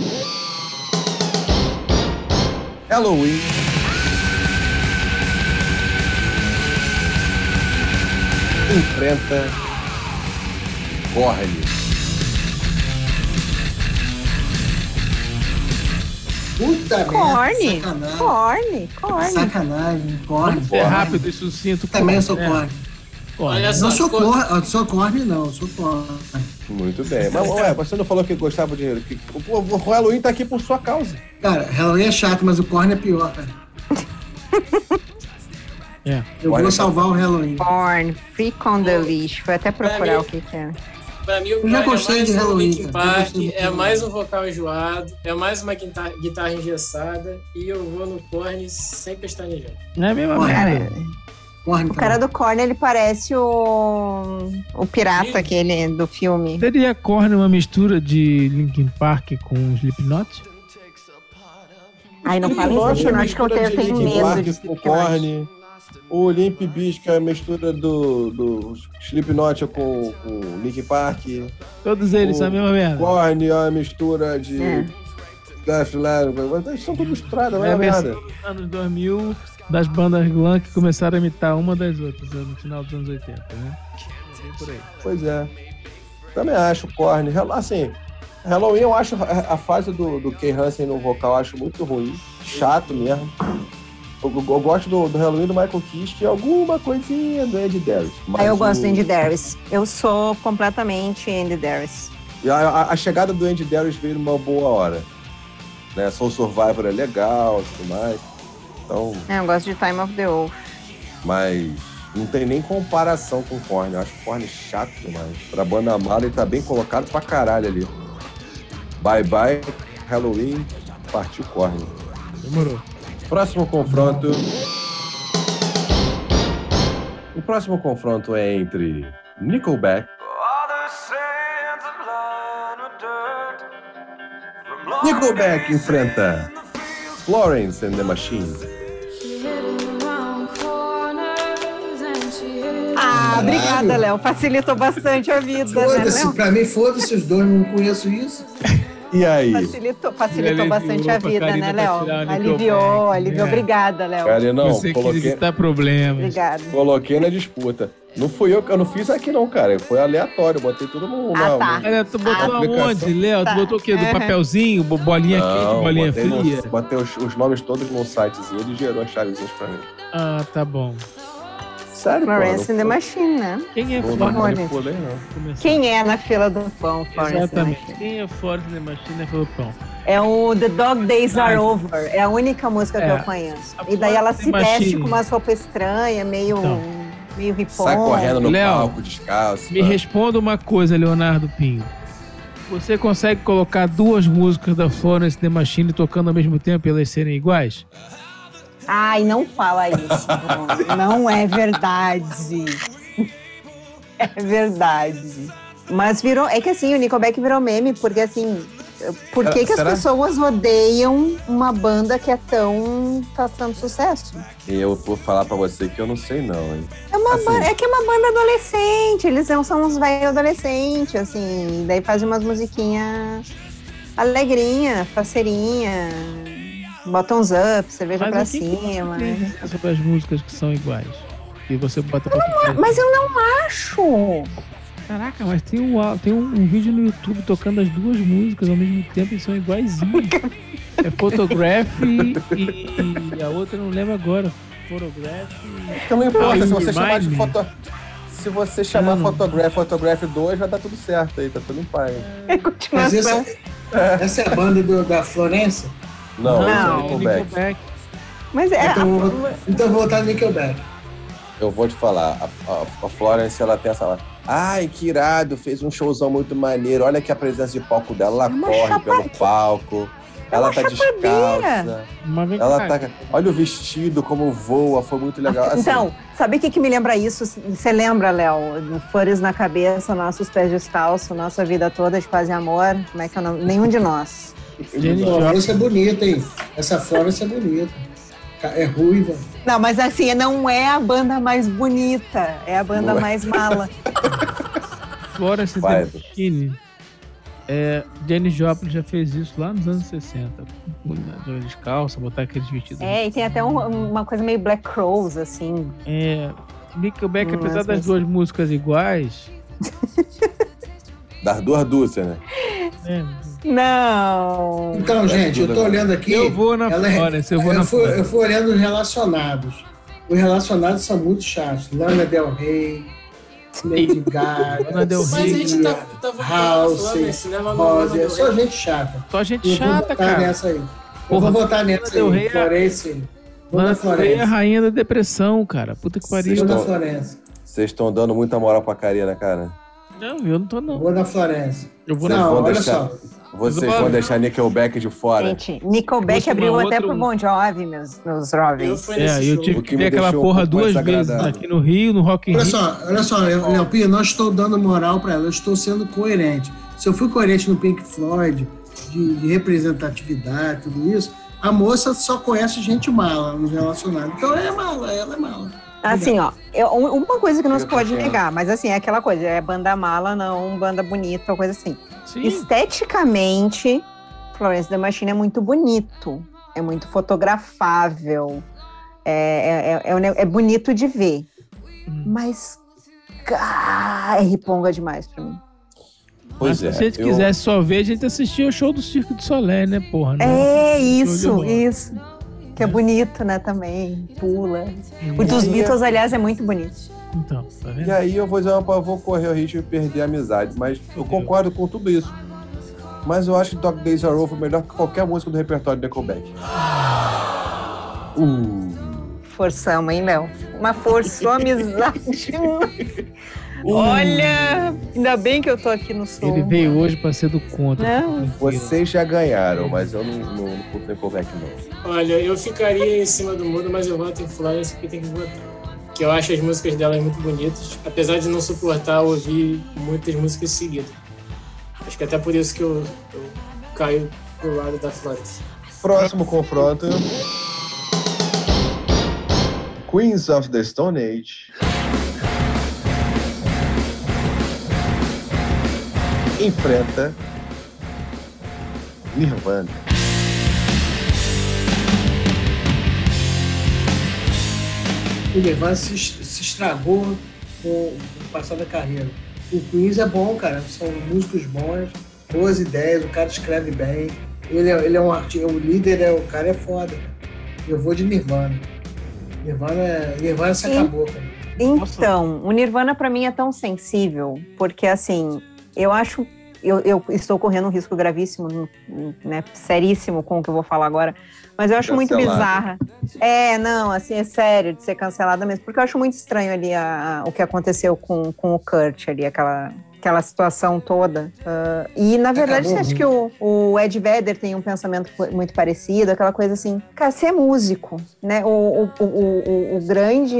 Halloween. Enfrenta Korn. Puta merda. Corne. Corne. Corne. Sacanagem. Corne. É rápido e sucinto. Também eu sou É, corne. Corne. Olha só, Não sou ficou- corne, eu sou corne, não. corne. Muito bem. Mas, ué, você não falou que gostava de. Que, o, o Halloween tá aqui por sua causa. Cara, Halloween é chato, mas o corne é pior, cara. É. Eu Olha, vou salvar o Halloween. Corn. Freak on the Leash. Foi até procurar mim- o que que é. Pra mim, o Eu já Korn gostei é mais de um Halloween. Eu Park, gostei de é mais um vocal enjoado, é mais uma guitarra, guitarra engessada, e eu vou no Korn sem pestanejar. Não é mesmo? Corne. Cara, Corne o cara do Korn, ele parece o, o pirata Ih. aquele do filme. Seria Korn uma mistura de Linkin Park com Slipknot? Ai, não fala isso, é não. Acho que eu tenho, eu tenho medo de com Slipknot. Korn. O Limp Bizkit é a mistura do, do Slipknot com, com Linkin Park. Todos eles O são a mesma merda. Korn é uma mistura de... É. Death Letter. Eles são tudo misturados, não É é a nada. dos anos 2000 das bandas glam que começaram a imitar uma das outras no final dos anos 80, né? Por aí. Pois é. Também acho Korn. Assim, Halloween eu acho a, fase do, do Kay Hansen no vocal eu acho muito ruim. Chato mesmo. Eu, eu- eu gosto do, do Halloween do Michael Kiske e alguma coisinha do Ed Darius. Aí eu Mas gosto o- do Andy Darius. Eu sou completamente Andy Darius. E A, a- a chegada do Andy Darius veio numa boa hora. né? Soul Survivor é legal e tudo mais. Então, É, eu gosto de Time of the Wolf. mas não tem nem comparação com o Korn. Eu acho o Korn chato demais. Pra banda mala, ele tá bem colocado pra caralho ali. Bye bye, Halloween, partiu Korn. Demorou. Próximo confronto. O próximo confronto é entre Nickelback. Nickelback enfrenta Florence and the Machine. Ah, obrigada, Léo. Facilitou bastante a vida, né, Foda-se, Léo? pra mim, foda-se os dois, não conheço isso. E aí? Facilitou, facilitou bastante a vida, né, Léo? Aliviou, aliviou. é. Obrigada, Léo. Cara, não, Você quis coloquei, evitar problemas. Obrigada. coloquei na disputa. Não fui eu que eu não fiz aqui não, cara. Foi aleatório, botei todo mundo. Ah, não, tá. Olha, tu botou Ah, aplicação. aonde, Léo? Tá. Tu botou o quê? Do Uhum. papelzinho? bo- Bolinha quente, Não, bolinha botei, no- fria? botei os, os nomes todos num sitezinho, ele gerou as chavezinhas pra mim. Ah, tá bom. Sério, Florence pô. and the Machine, né? Quem é Florence? Manipulei, não. Começar. Quem é na fila do pão, Florence and the Exatamente. Machine? Quem é Florence the Machine é Felipão. É o The Dog Days Are Ah, Over. É a única música que É. eu conheço. E daí ela se and the veste Machine. com umas roupas estranhas, meio, Então. meio ripom. Sai correndo no Léo, palco, descalço. Me tá? responda uma coisa, Leonardo Pinho. Você consegue colocar duas músicas da Florence the Machine tocando ao mesmo tempo e elas serem iguais? Ai, não fala isso, Bruno. Não é verdade. É verdade. Mas virou. É que assim, o Nickelback virou meme, porque assim. Por que, Ah, que as pessoas odeiam uma banda que é tão. faz tanto sucesso? E eu vou falar pra você que eu não sei não, hein. É, uma Assim. banda, é que é uma banda adolescente, eles são, são uns velhos adolescentes, assim, daí fazem umas musiquinhas alegrinha, faceirinha, botam uns up, cerveja pra que que cima. Tem né? sobre as músicas que são iguais. E você bota pra tocar. Mas eu não acho. Caraca, mas tem, um, tem um, um vídeo no YouTube tocando as duas músicas ao mesmo tempo e são iguaizinhas. é Photograph e, e a outra eu não lembro agora. Photograph e... Então não importa, se você chamar de foto... Se você chamar Não. Photograph, Photograph 2, vai dar tudo certo aí, tá tudo em paz. É Mas essa, essa é a banda do- da Florença? Não, esse é Não, o Nickelback. Nickelback. Mas é. Então, eu vou- então eu vou votar no Nickelback. Eu vou te falar, a, a- a Florence, ela tem essa... Ai, que irado, fez um showzão muito maneiro. Olha que a presença de palco dela, ela É uma corre chapa- pelo palco. É ela uma tá descalça. Ela tá... Olha o vestido, como voa, foi muito legal. Assim, Então, sabe o que, que me lembra isso? Você lembra, Léo? Flores na cabeça, nossos pés descalços, nossa vida toda de paz e amor. Como é que é o nome? Nenhum de nós. Jenny A Joplin. Florence é bonita, hein? Essa Florence é bonita. É ruiva. Não, mas assim, não é a banda mais bonita, é a banda mais mala. Florence the Machine. É, Jenny Joplin já fez isso lá nos anos 60. Jogar descalça, botar aqueles vestidos. É, e tem até um- uma coisa meio Black Crows, assim. É, Nickelback, Hum, apesar essa- das duas músicas iguais, Das duas dúcias, né? é, Não. Então, gente, eu tô olhando aqui. eu vou na ela é- Florence, eu vou na fui, eu fui olhando os relacionados. Os relacionados são muito chatos. Lana Del Rey, Lady Gaga, Lana Del Mas a Rey, gente tá, tá House, né? Rosa, é não- só gente chata. Só gente Eu vou chata, votar cara. nessa aí. Eu vou votar nessa Del Rey aí. é- Florence. Vou Lana na Del Rey é a Florence. rainha da depressão, cara. Puta que pariu. Vou na Florence. Vocês estão dando muita moral pra Karina, cara. Não, eu não tô, não. Vou na Florence. Eu vou na Não, vão olha deixar- só. Vocês vão deixar Nickelback de fora. Gente, Nickelback abriu até outra- pro Bon Jovi, meus, meus Eu jovens. É, eu tive que ver aquela um porra duas vezes aqui no Rio, no Rock in Olha Rio. só, olha só, Pia, não estou dando moral para ela, eu estou sendo coerente. Se eu fui coerente no Pink Floyd, de, de representatividade, tudo isso, a moça só conhece gente mala nos relacionados. Então ela é mala, ela é mala. Assim, ó, eu- uma coisa que não se pode negar, mas assim, é aquela coisa, é banda mala, não banda bonita, ou coisa assim. Sim. Esteticamente, Florence the Machine é muito bonito, é muito fotografável, é, é, é, é, é bonito de ver, Hum. mas ah, é riponga demais pra mim. Pois Mas é. se a gente eu- quisesse só ver, a gente assistia o show do Circo de Solé, né, porra? né? É isso, isso. Que é bonito, né, também, pula. O dos Beatles, aliás, é muito bonito. Então, tá vendo? E aí eu vou dizer uma, eu vou correr o risco de perder a amizade, mas eu concordo com tudo isso. Mas eu acho que Dog Days Are Over melhor que qualquer música do repertório do Nickelback. Uh. Forçamos, hein, Léo? Uma forçou a amizade. Olha, ainda bem que eu tô aqui no som. Ele veio hoje pra ser do contra. Não. Vocês já ganharam, mas eu não, não, não curto Nickelback, não. Olha, eu ficaria em cima do muro, mas eu voto em Florence porque tem que votar. Que eu acho as músicas dela muito bonitas, apesar de não suportar ouvir muitas músicas seguidas. Acho que até por isso que eu, eu caio pro lado da Florence. Próximo confronto. Queens of the Stone Age. Enfrenta Nirvana. O Nirvana se, se estragou com o passar da carreira. O Queens é bom, cara. São músicos bons, boas ideias, o cara escreve bem. Ele é, ele é um artista, o líder, é, o cara é foda. Eu vou de Nirvana. Nirvana, é- Nirvana se acabou, cara. Então, o Nirvana pra mim é tão sensível, porque assim, eu acho. Eu, eu estou correndo um risco gravíssimo, né, seríssimo com o que eu vou falar agora, mas eu acho muito bizarra. É, não, assim, é sério de ser cancelada mesmo, porque eu acho muito estranho ali a- a- o que aconteceu com, com o Kurt ali, aquela, aquela situação toda. Ah, e, na verdade, Acabou acho que o, o Ed Vedder tem um pensamento muito parecido, aquela coisa assim, cara, você é músico, né? O, o, o, o, grande,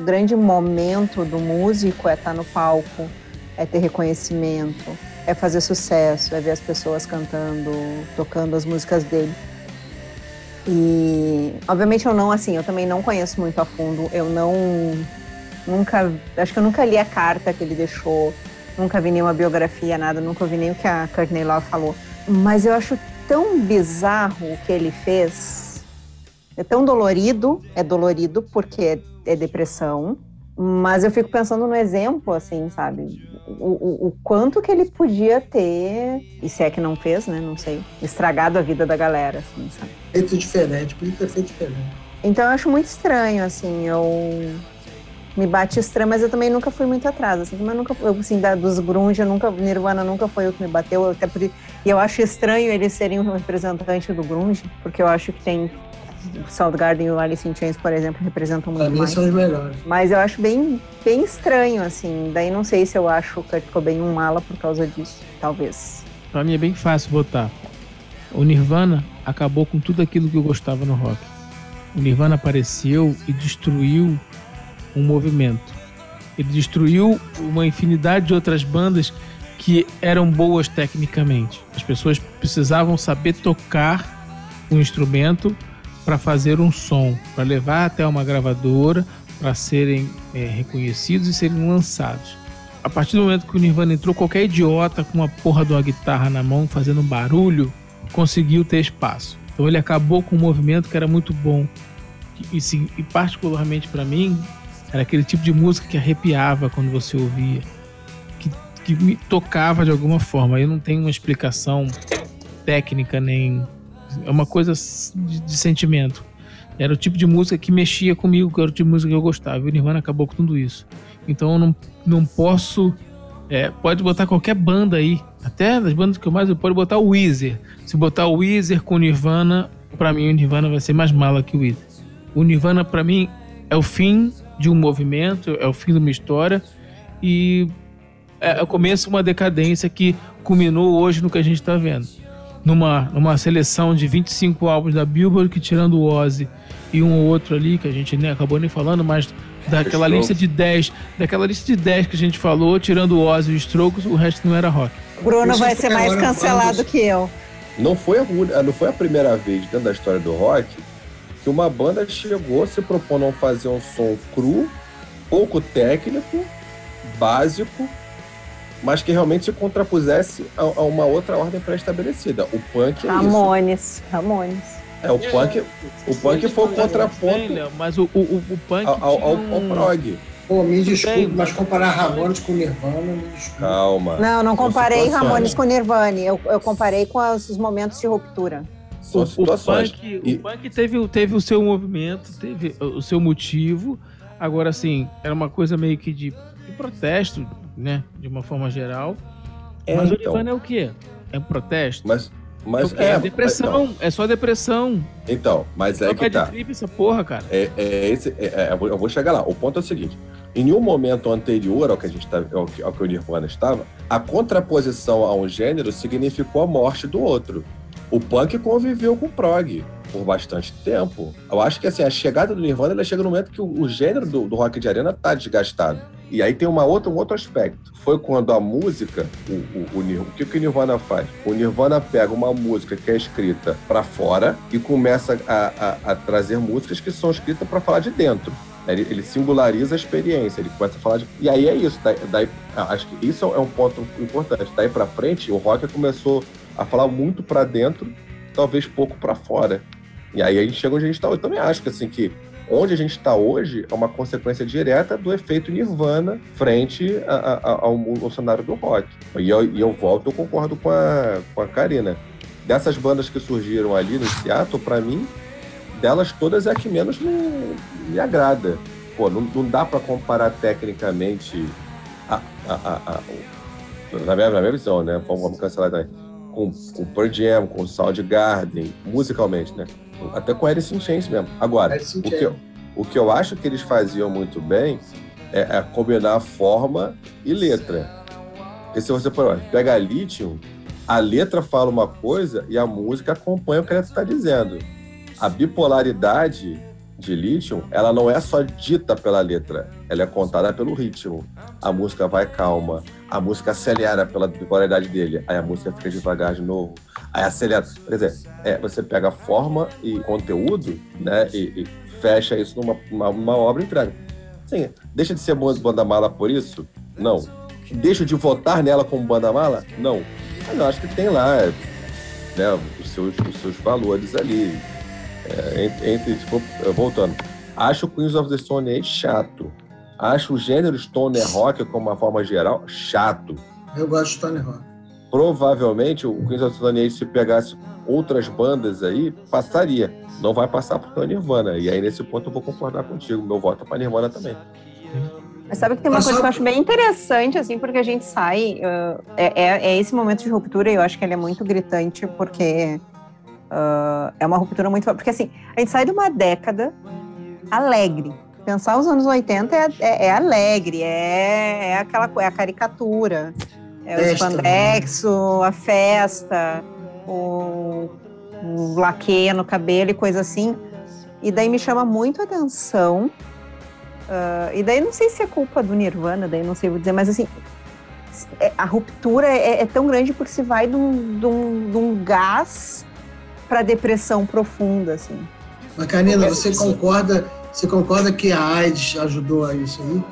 o grande momento do músico é estar no palco, é ter reconhecimento, é fazer sucesso, é ver as pessoas cantando, tocando as músicas dele. E, obviamente, eu não, assim, eu também não conheço muito a fundo, eu não, nunca, acho que eu nunca li a carta que ele deixou, nunca vi nenhuma biografia, nada, nunca ouvi nem o que a Courtney Love falou. Mas eu acho tão bizarro o que ele fez, é tão dolorido, é dolorido porque é, é depressão, mas eu fico pensando no exemplo, assim, sabe? O, o, quanto que ele podia ter, e se é que não fez, né? Não sei, estragado a vida da galera, assim, sabe? Feito diferente, podia ter feito diferente. Então eu acho muito estranho, assim, eu me bate estranho, mas eu também nunca fui muito atrás, assim, como eu nunca, eu, assim, da, dos grunge, eu nunca, Nirvana nunca foi o que me bateu, eu até por, e eu acho estranho eles serem um representante do grunge, porque eu acho que tem Soundgarden e o Alice in Chains, por exemplo, representam Pra muito mim mais. são os melhores. Mas eu acho bem, bem estranho, assim. Daí não sei se eu acho o Kurt Cobain um mala por causa disso. Talvez. Pra mim é bem fácil votar. O Nirvana acabou com tudo aquilo que eu gostava no rock. O Nirvana apareceu e destruiu um movimento. Ele destruiu uma infinidade de outras bandas que eram boas tecnicamente. As pessoas precisavam saber tocar um instrumento para fazer um som, para levar até uma gravadora, para serem eh, reconhecidos e serem lançados. A partir do momento que o Nirvana entrou, qualquer idiota com uma porra de uma guitarra na mão fazendo um barulho conseguiu ter espaço. Então ele acabou com um movimento que era muito bom. E, e particularmente para mim, era aquele tipo de música que arrepiava quando você ouvia, que, que me tocava de alguma forma. Eu não tenho uma explicação técnica nem. É uma coisa de, de sentimento. Era o tipo de música que mexia comigo, que era o tipo de música que eu gostava. E o Nirvana acabou com tudo isso. Então eu não, não posso. é, pode botar qualquer banda aí. Até das bandas que eu mais. Pode botar o Weezer. Se botar o Weezer com o Nirvana, pra mim o Nirvana vai ser mais mala que o Weezer. O Nirvana, pra mim, é o fim de um movimento, é o fim de uma história. E é o começo de uma decadência que culminou hoje no que a gente tá vendo. Numa, numa seleção de 25 álbuns da Billboard, que tirando o Ozzy e um ou outro ali, que a gente nem acabou nem falando, mas daquela Strokes. lista de 10, daquela lista de 10 que a gente falou, tirando o Ozzy e o Strokes, o resto não era rock. Bruno vai ser mais cancelado bandas- que eu. Não foi, a, não foi a primeira vez dentro da história do rock que uma banda chegou se propondo a fazer um som cru, pouco técnico, básico, mas que realmente se contrapusesse a, a uma outra ordem pré-estabelecida. O punk é isso. Ramones. Ramones. É, o punk, o punk foi o contraponto mas o, o, o, punk ao, ao, ao- prog. Pô, me desculpe, Bem, mas comparar Ramones com Nirvana, me desculpe. Calma. Não, não comparei. Ramones com Nirvana. Eu, eu comparei com os os momentos de ruptura. São o, o situações. punk, E- o punk teve, o- teve o seu movimento, teve o seu motivo. Agora, assim, era uma coisa meio que de, de protesto, né? De uma forma geral. É, Mas o então. Nirvana é o quê? É um protesto? Mas, mas Porque é, depressão, mas é só depressão. Então, mas é que tá. trip essa porra, cara. É, é esse, é- é, eu vou- eu vou chegar lá. O ponto é o seguinte: em nenhum momento anterior ao que a gente tá, ao, que, ao que o Nirvana estava, a contraposição a um gênero significou a morte do outro. O punk conviveu com o prog por bastante tempo. Eu acho que assim, a chegada do Nirvana ela chega no momento que o, o gênero do, do rock de arena tá desgastado. E aí tem uma outra, um outro aspecto. Foi quando a música, o, o, o, o que, que o Nirvana faz? O Nirvana pega uma música que é escrita para fora e começa a, a- a trazer músicas que são escritas para falar de dentro. Ele, ele singulariza a experiência, ele começa a falar de. E aí é isso. Daí, daí- acho que isso é um ponto importante. Daí para frente, o rock começou a falar muito para dentro, talvez pouco para fora. E aí a gente chega onde a gente está. Eu também acho que assim que onde a gente está hoje é uma consequência direta do efeito Nirvana frente a- a- ao, ao cenário do rock. E eu, e eu volto, eu concordo com a, com a Karina. Dessas bandas que surgiram ali no Seattle, para mim, delas todas é a que menos me, me agrada. Pô, não, não dá para comparar tecnicamente a, a, a, na, minha, na minha visão, né? Vamos, vamos cancelar também. Com, com Pearl Jam, com Soundgarden, musicalmente, né? Até com Alice in Chains mesmo. Agora, Alice o que, eu, o que eu acho que eles faziam muito bem é, é combinar forma e letra. Porque se você for, pega Lithium, a letra fala uma coisa e a música acompanha o que ela está dizendo. A bipolaridade de Lithium, ela não é só dita pela letra, ela é contada pelo ritmo. A música vai calma, a música acelera pela bipolaridade dele, aí a música fica devagar de novo, aí acelera. Quer dizer, é, você pega forma e conteúdo, né, e, e fecha isso numa uma, uma obra e entrega. Sim, deixa de ser banda mala por isso? Não. Deixo de votar nela como banda mala? Não. Mas eu acho que tem lá né, os, seus, os seus valores ali. É, entre, entre- tipo, voltando. Acho o Queens of the Stone Age chato. Acho o gênero stoner rock, como uma forma geral, chato. Eu gosto de Tony Rock. Provavelmente o Queens of the Stone Age, se pegasse outras bandas aí, passaria. Não vai passar por Nirvana. E aí, nesse ponto, eu vou concordar contigo. Meu voto é para Nirvana também. Mas sabe que tem uma Mas coisa só- que eu acho bem interessante, assim, porque a gente sai. ah, é, é- é esse momento de ruptura e eu acho que ele é muito gritante, porque ah, é uma ruptura muito. Porque, assim, a gente sai de uma década alegre. Pensar os anos 80 é, é- é alegre, é, é aquela é a caricatura. É o espandexo, a festa, o, o laque no cabelo e coisa assim. E daí me chama muito a atenção ah, e daí não sei se é culpa do Nirvana, daí não sei vou dizer, mas assim, é- a ruptura é, é tão grande porque se vai de um, de um- de um gás para depressão profunda, assim. Mas, Karina, você concorda, você concorda que a AIDS ajudou a isso aí?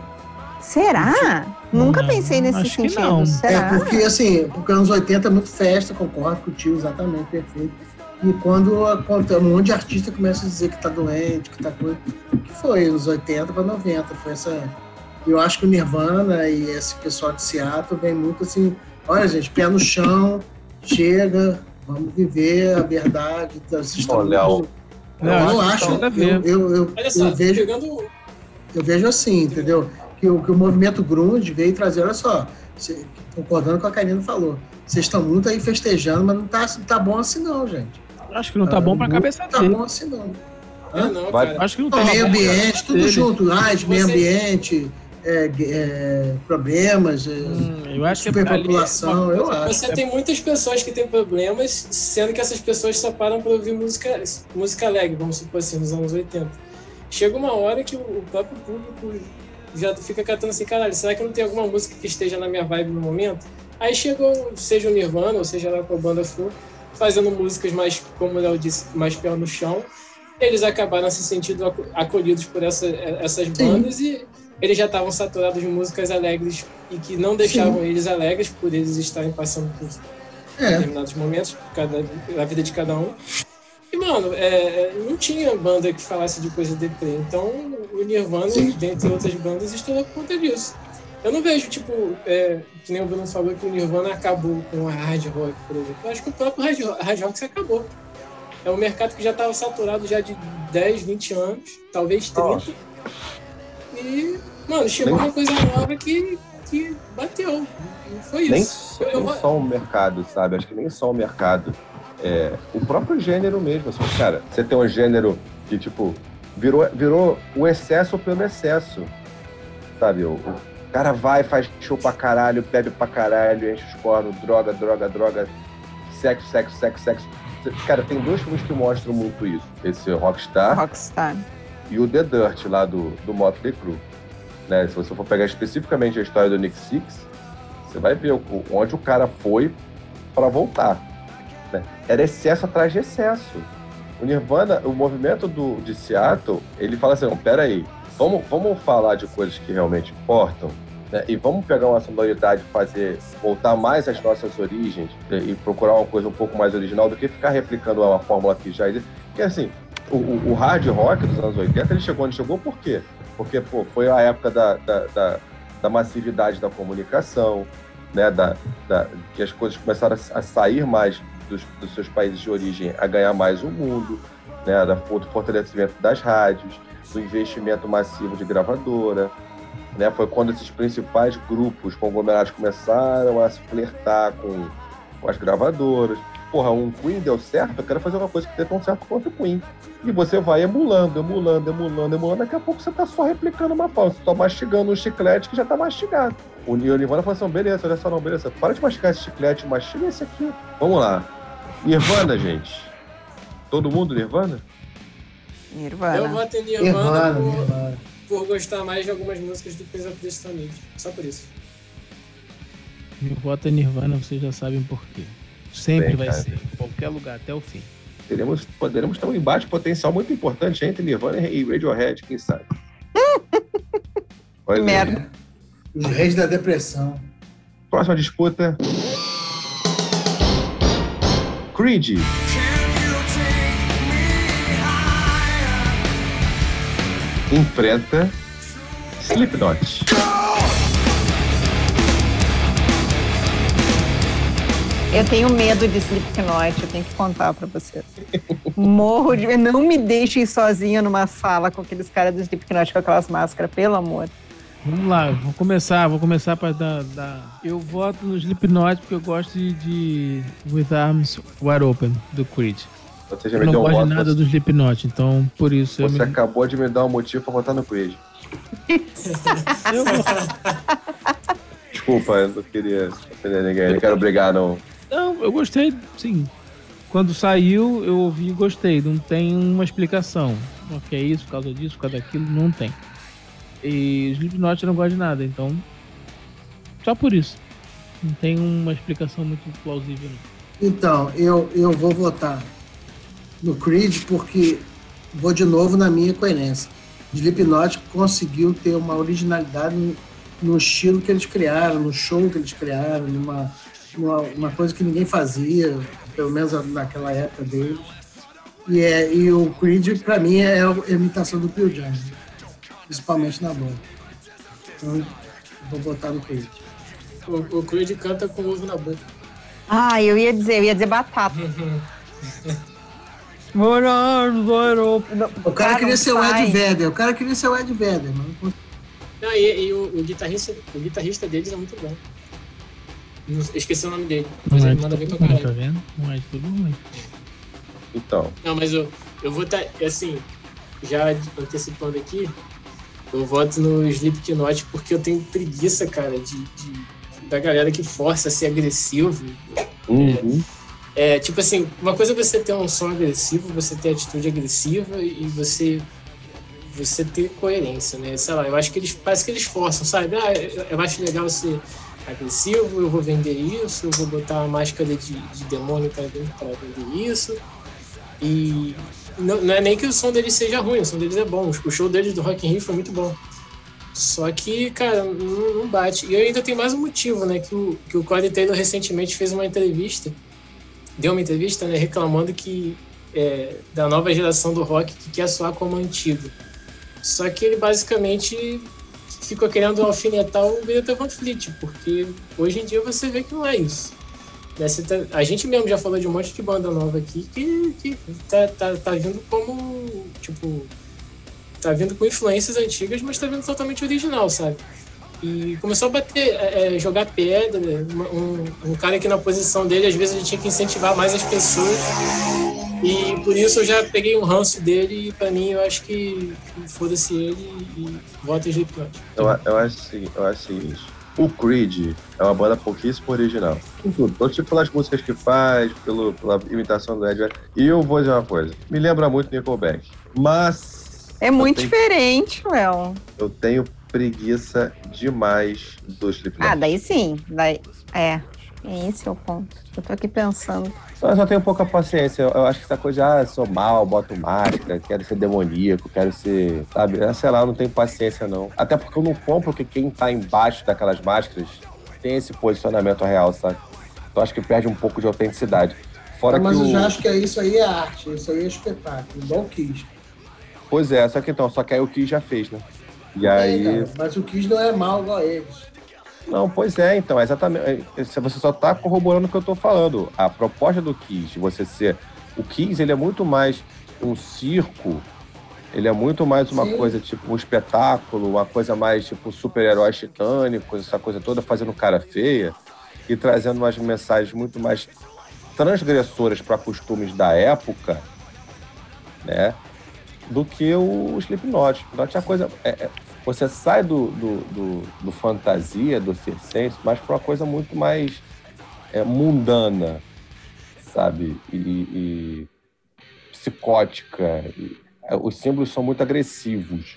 Será? Nunca Não, pensei nesse acho que sentido. não. Será? É porque, assim, porque anos 80 é muito festa, concordo contigo, exatamente, perfeito. E quando a- quando um monte de artista começa a dizer que tá doente, que tá coisa. que foi? Os 80 para 90. Foi essa. Eu acho que o Nirvana e esse pessoal de Seattle vem muito assim. Olha, gente, pé no chão, chega, vamos viver a verdade. Ó, Léo. Eu, Não, não acho. Eu, eu, eu, Olha só, eu vejo eu vejo assim, entendeu? Que o, que o movimento grunge veio trazer, olha só, cê- concordando com o que a Karina falou, vocês estão muito aí festejando, mas não tá, não tá bom assim não, gente. Acho que não tá bom pra Não cabeça tá dele. bom assim não. Ah, não, Vai-. Acho que não tá Não, bom meio ambiente, tudo dele. junto, AIDS, meio Você- ambiente, é, é, problemas, é, Hum, eu acho que é superpopulação, uma eu coisa- acho. Você tem muitas pessoas que têm problemas, sendo que essas pessoas só param para ouvir música, música alegre, vamos supor assim, nos anos 80. Chega uma hora que o próprio público já fica catando assim, caralho, será que não tem alguma música que esteja na minha vibe no momento? Aí chegou, seja o Nirvana, ou seja lá qual banda for, fazendo músicas mais, como o Léo disse, mais pé no chão. Eles acabaram se sentindo aco- acolhidos por essa- essas bandas e eles já estavam saturados de músicas alegres e que não deixavam eles alegres por eles estarem passando por É, determinados momentos cada, da vida de cada um. E, mano, é, não tinha banda que falasse de coisa deprê. Então, o Nirvana, dentre outras bandas, estourou por conta disso. Eu não vejo, tipo, é, que nem o Bruno falou que o Nirvana acabou com a hard rock, por exemplo. Eu acho que o próprio hard, hard rock se acabou. É um mercado que já estava saturado já de 10, 20 anos, talvez 30. E, mano, chegou uma coisa nova que que bateu. E foi Nem, isso. só- Eu- nem só o mercado, sabe? Acho que nem só o mercado. É, o próprio gênero mesmo. Assim, cara, você tem um gênero que, tipo, virou, virou o excesso pelo excesso. Sabe? O, o cara vai, faz show pra caralho, bebe pra caralho, enche os cornos, droga, droga, droga, sexo, sexo, sexo, sexo. Cara, tem dois filmes que mostram muito isso. Esse Rockstar Rockstar. e o The Dirt lá do, do Motley Crue. Né? Se você for pegar especificamente a história do Nick Six, você vai ver onde o cara foi para voltar. Né? Era excesso atrás de excesso. O Nirvana, o movimento do, de Seattle, ele fala assim, não, peraí, vamos, vamos falar de coisas que realmente importam, né? E vamos pegar uma sonoridade fazer, voltar mais às nossas origens né? e procurar uma coisa um pouco mais original do que ficar replicando uma fórmula que já existe. Porque assim, o, o- o hard rock dos anos 80, ele chegou onde chegou por quê? Porque, pô, foi a época da, da, da, da massividade da comunicação, né? Da, da, que as coisas começaram a sair mais dos, dos seus países de origem, a ganhar mais o mundo, né? Do fortalecimento das rádios, do investimento massivo de gravadora, né? Foi quando esses principais grupos conglomerados começaram a se flertar com, com as gravadoras. Porra, um Queen deu certo, eu quero fazer uma coisa que dê tão certo quanto o Queen. E você vai emulando, emulando, emulando, emulando. Daqui a pouco você tá só replicando uma pausa. Você tá mastigando um chiclete que já tá mastigado. O Nirvana falou assim: beleza, olha só, não, beleza. Para de mastigar esse chiclete, mastiga esse aqui. Vamos lá. Nirvana, gente. Todo mundo Nirvana? Eu Nirvana. voto em Nirvana, Nirvana, por, Nirvana. por gostar mais de algumas músicas do Stone Age. Só por isso. Meu voto é Nirvana, vocês já sabem por quê. Sempre Bem, vai cara. ser, em qualquer lugar, até o fim. Teremos, poderemos ter um embate potencial muito importante entre Nirvana e Radiohead, quem sabe? É. Merda. Os reis da depressão. Próxima disputa. Creed. Enfrenta Slipknot. Eu tenho medo de Slipknot, eu tenho que contar pra vocês. Morro de. Não me deixem sozinha numa sala com aqueles caras do Slipknot com aquelas máscaras, pelo amor. Vamos lá, vou começar, vou começar para dar, dar- Eu voto no Slipknot porque eu gosto de, de With Arms Wide Open, do Creed. Você já Eu me não deu um gosto de voto. nada do Slipknot, então por isso eu Você me... acabou de me dar um motivo pra votar no Creed. Eu gosto. Desculpa, eu não queria ofender ninguém. Não quero brigar, não. Não, eu gostei, sim. Quando saiu, eu ouvi e gostei. Não tem uma explicação. Ok, é isso, por causa disso, por causa daquilo, não tem. E Slipknot não gosto de nada, então. Só por isso. Não tem uma explicação muito plausível. Não. Então, eu, eu vou votar no Creed porque vou de novo na minha coerência. Slipknot conseguiu ter uma originalidade no, no estilo que eles criaram, no show que eles criaram, numa, numa uma coisa que ninguém fazia, pelo menos naquela época deles. E, é, e o Creed, pra mim, é a imitação do Pearl Jam, principalmente na banda. Então, vou votar no Creed. O, o Creed canta com ovo na boca. Ah, eu ia dizer, eu ia dizer batata. O cara queria ser o Ed. Vedder, o cara queria ser o Ed Vedder, mas não e, e o, o guitarrista, o guitarrista deles é muito bom. Não- esqueci o nome dele. Mas Não é ele de manda bem pra mundo, tá caralho. vendo? Não é de todo mundo. Então, Não, mas eu, eu vou estar, assim, já antecipando aqui, eu voto no Slipknot porque eu tenho preguiça, cara, de, de- da galera que força a ser agressivo. uhum. É, tipo assim, uma coisa é você ter um som agressivo, você ter atitude agressiva e você você ter coerência, né? Sei lá, eu acho que eles parece que eles forçam, sabe? Ah, eu, eu acho legal ser agressivo, eu vou vender isso, eu vou botar uma máscara de, de demônio para vender isso. E não, não é nem que o som deles seja ruim, o som deles é bom. O show deles do Rock in Rio foi muito bom. Só que, cara, não, não bate. E ainda tenho mais um motivo, né? Que o, que o Corey Taylor recentemente fez uma entrevista, deu uma entrevista, né? Reclamando que é, da nova geração do rock que quer soar como antigo. Só que ele basicamente ficou querendo alfinetar o Greta Van Fleet, porque hoje em dia você vê que não é isso. Né, tá- a gente mesmo já falou de um monte de banda nova aqui que, que tá, tá, tá vindo como, tipo, tá vindo com influências antigas, mas tá vindo totalmente original, sabe? e começou a bater, é, é, jogar pedra. Um, um cara que na posição dele, às vezes ele tinha que incentivar mais as pessoas. E por isso eu já peguei um ranço dele e pra mim eu acho que, foda-se ele e voto em Slipknot. Eu, eu, acho, eu acho o seguinte. O Creed é uma banda pouquíssimo original. Em tudo. Tanto tipo pelas músicas que faz, pelo, pela imitação do Ed. E eu vou dizer uma coisa. Me lembra muito Nickelback. Mas É muito tenho- diferente, Léo. eu tenho preguiça demais do Slipknot. Ah, daí sim. Daí, é, esse é o ponto. Eu tô aqui pensando. Eu só tenho pouca paciência. Eu, eu acho que essa coisa de, ah, sou mal, boto máscara, quero ser demoníaco, quero ser. Sabe? Ah, Sei lá, eu não tenho paciência, não. Até porque eu não compro que quem tá embaixo daquelas máscaras tem esse posicionamento real, sabe? Então acho que perde um pouco de autenticidade. Fora mas que eu o... já acho que é isso aí é arte, isso aí é espetáculo, igual o Kiss. Pois é, só que então, só que aí o Kiss já fez, né? E É, aí. cara, mas o Kiss não é mal igual a eles. Não, pois é, então, é exatamente. é, Você só tá corroborando o que eu tô falando. A proposta do Kiss, você ser. O Kiss, ele é muito mais um circo, ele é muito mais uma Sim. coisa tipo um espetáculo, uma coisa mais tipo super-heróis titânicos, essa coisa toda fazendo cara feia e trazendo umas mensagens muito mais transgressoras para costumes da época, né? Do que o Slipknot. Então tinha coisa. é- é- você sai do, do, do, do fantasia, do circense, mas para uma coisa muito mais é, mundana, sabe? E, e psicótica. É, os símbolos são muito agressivos.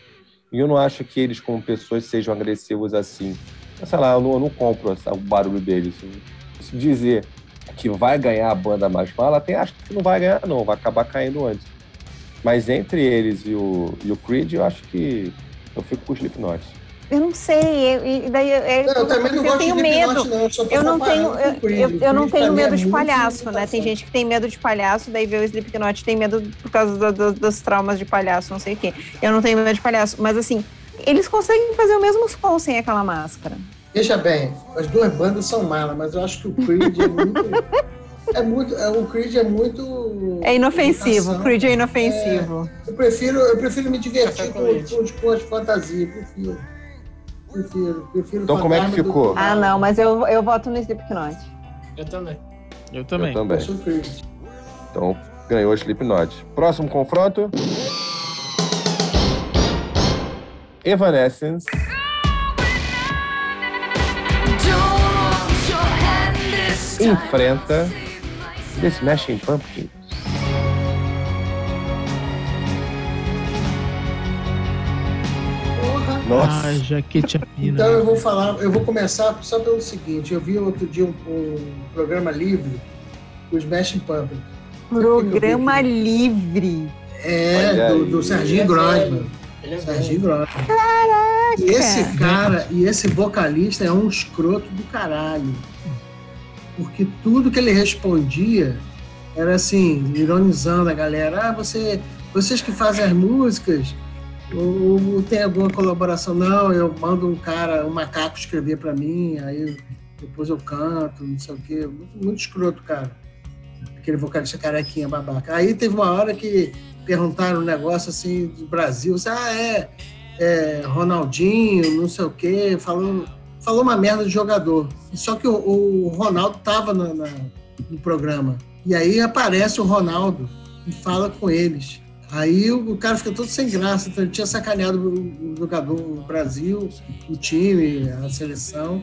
E eu não acho que eles, como pessoas, sejam agressivos assim. Sei lá, eu não, eu não compro o barulho deles. Se dizer que vai ganhar a banda mais mala, tem, acho que não vai ganhar, não. Vai acabar caindo antes. Mas entre eles e o, e o Creed, eu acho que eu fico com o Slipknot. Eu não sei, eu- e daí eu, eu, Não, eu também não eu gosto tenho de medo. Slipknot, não. Eu, não tenho, eu, com o Creed. eu, eu não tenho é medo de muito palhaço, né? Tem gente que tem medo de palhaço, daí vê o Slipknot tem medo por causa do- do- dos traumas de palhaço, não sei o quê. Eu não tenho medo de palhaço, mas assim, eles conseguem fazer o mesmo som sem aquela máscara. Veja bem, as duas bandas são malas, mas eu acho que o Creed é muito. é muito. é- o Creed é muito. É inofensivo, imitação. Creed é inofensivo. Eu prefiro, eu prefiro me divertir com com, com, as fantasias, prefiro. Prefiro, prefiro Então, como é que do ficou? que- Ah, não, mas eu, eu voto no Slipknot. Eu também. Eu também. Eu também. Eu sou Creed. Então, ganhou o Slipknot. Próximo confronto. Evanescence enfrenta The Smashing Pumpkins. Nossa, Ah, jaquete a pina. Então eu vou falar, eu vou começar só pelo seguinte, eu vi outro dia um, um programa livre, os Smashing Pumpkins. Programa livre. É, do, do Serginho é Grosman. é Serginho. Grosman. Caraca! E esse cara e esse vocalista é um escroto do caralho. Porque tudo que ele respondia era assim, ironizando a galera. Ah, você, vocês que fazem as músicas, ou, ou tem alguma colaboração? Não, eu mando um cara, um macaco escrever pra mim, aí depois eu canto, não sei o quê. Muito, muito escroto, cara. Aquele vocalista carequinha babaca. Aí teve uma hora que perguntaram um negócio assim do Brasil, assim, ah, é, é, Ronaldinho, não sei o quê, falou, falou uma merda de jogador. Só que o, o Ronaldo tava na- na- no programa. E aí aparece o Ronaldo e fala com eles. Aí o, o cara fica todo sem graça, então ele tinha sacaneado o, o jogador, o Brasil, o time, a seleção.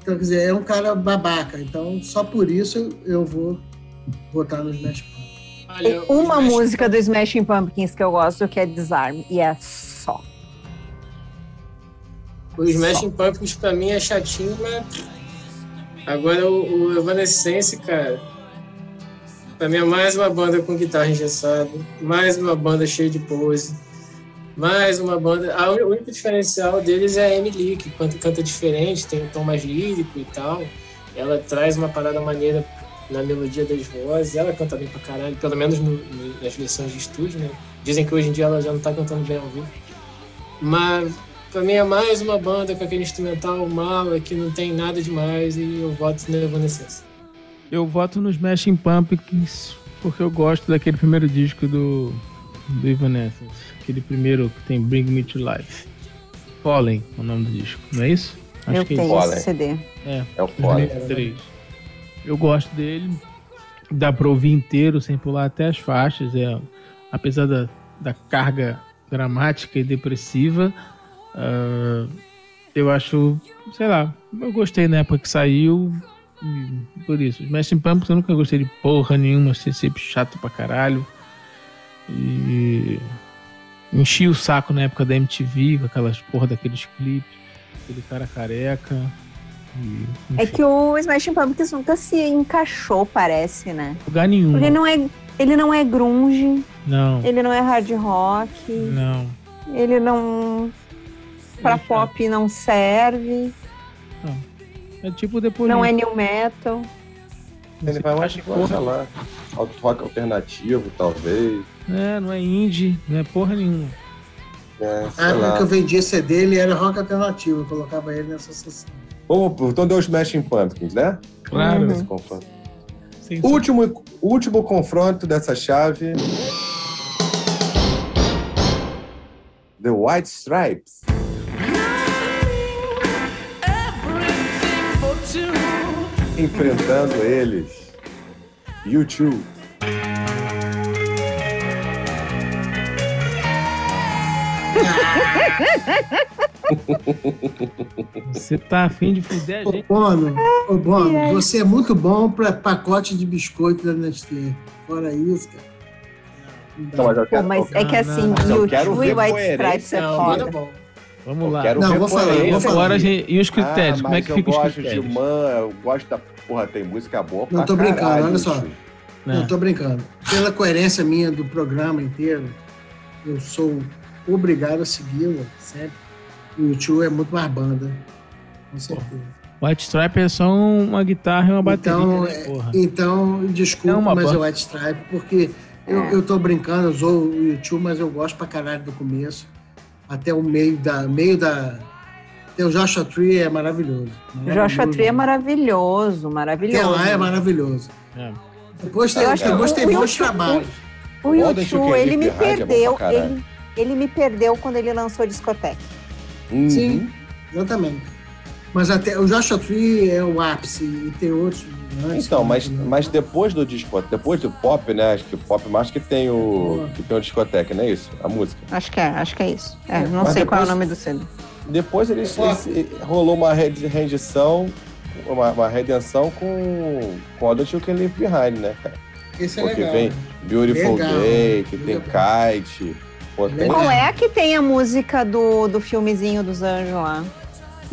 Então, quer dizer, é um cara babaca. Então, só por isso eu vou votar nos Smash Pumpkins. Uma Smash música do Smashing Pumpkins que eu gosto, que é Disarm, e é. O Smashing Pumpkins pra mim é chatinho, mas. Agora o, o Evanescence, cara. Pra mim é mais uma banda com guitarra engessada, mais uma banda cheia de pose, mais uma banda. A o único diferencial deles é a Emily, que canta, canta diferente, tem um tom mais lírico e tal. Ela traz uma parada maneira na melodia das vozes, ela canta bem pra caralho, pelo menos no- no- nas versões de estúdio, né? Dizem que hoje em dia ela já não tá cantando bem ao vivo. Mas Pra mim é mais uma banda com aquele instrumental mala que não tem nada demais e eu voto na Evanescence. Eu voto nos Smashing Pumpkins porque eu gosto daquele primeiro disco do, do Evanescence. Aquele primeiro que tem Bring Me to Life. Fallen, é o nome do disco, não é isso? Acho eu que tenho foda, esse CD. É, É o. 2003. Eu gosto dele. Dá pra ouvir inteiro, sem pular até as faixas. É, apesar da, da carga dramática e depressiva, ah, eu acho, sei lá, eu gostei na época que saiu. e Por isso, Smashing Pumpkins eu nunca gostei de porra nenhuma, achei sempre chato pra caralho. E enchi o saco na época da MTV, com aquelas porra daqueles clipes, aquele cara careca. E, É que o Smashing Pumpkins nunca se encaixou, parece, né? lugar nenhum. Porque não é, ele não é grunge, Não, ele não é hard rock, não. ele não. Pra é pop não serve, É tipo depois. não é new metal. Ele vai mais, porra. sei lá, rock alternativo, talvez. É, não é indie, não é porra nenhuma. É, A sei época que eu vendia CD, ele era rock alternativo. Eu colocava ele nessa sessão. Vamos, então deu Smashing Pumpkins, né? Claro. Uhum. Esse confronto. Sem Último, último confronto dessa chave. The White Stripes. Enfrentando eles. YouTube. Você tá afim de fuder a Ô, gente? Bono, ô, Bono, você é muito bom pra pacote de biscoito da Nestlé. Fora isso, cara. Não dá. Não, mas eu Pô, quero, mas é que não, assim, eu quero YouTube e White. Stripes é Não, foda. é bom. Vamos eu lá. quero Não, vou falar, vou falar. Agora, a gente- e os critérios? Ah, Como é que fica eu os gosto de critérios? Man, eu gosto da... Porra, tem música boa Não, pra tô brincando, caralho, olha só. Né? Não, tô brincando. Pela coerência minha do programa inteiro, eu sou obrigado a segui-la sempre. O YouTube é muito mais banda. Com certeza. White Stripe é só uma guitarra e uma bateria. Então, né, é- porra. então desculpa, É uma mas banda. é White Stripe, porque eu, eu tô brincando, eu sou o YouTube, mas eu gosto pra caralho do começo. Até o meio da. Meio da até o Joshua Tree é maravilhoso. O Joshua Tree é maravilhoso. maravilhoso, Até lá é maravilhoso. É. Depois tem, depois que tem o bons YouTube- trabalhos. O YouTube, ele me é perdeu, ele, ele me perdeu quando ele lançou discoteca. Uhum. Sim. Exatamente. Mas até o Joshua Tree é o ápice e tem outros. Então, né, mas, que não- mas depois do disco, depois do pop, né? Acho que o pop mais que tem o que tem o discoteca, não é isso? A música. Acho que é, acho que é isso. É, não Mas sei qual é o depois- nome do CD. Depois eles, eles- rolou uma rendição, uma, uma redenção com com Can Leave Behind, né, cara? Esse é Porque legal. vem Beautiful Legal. Day, que tem Legal. Kite. Pô, tem... Qual é a que tem a música do, do filmezinho dos anjos lá?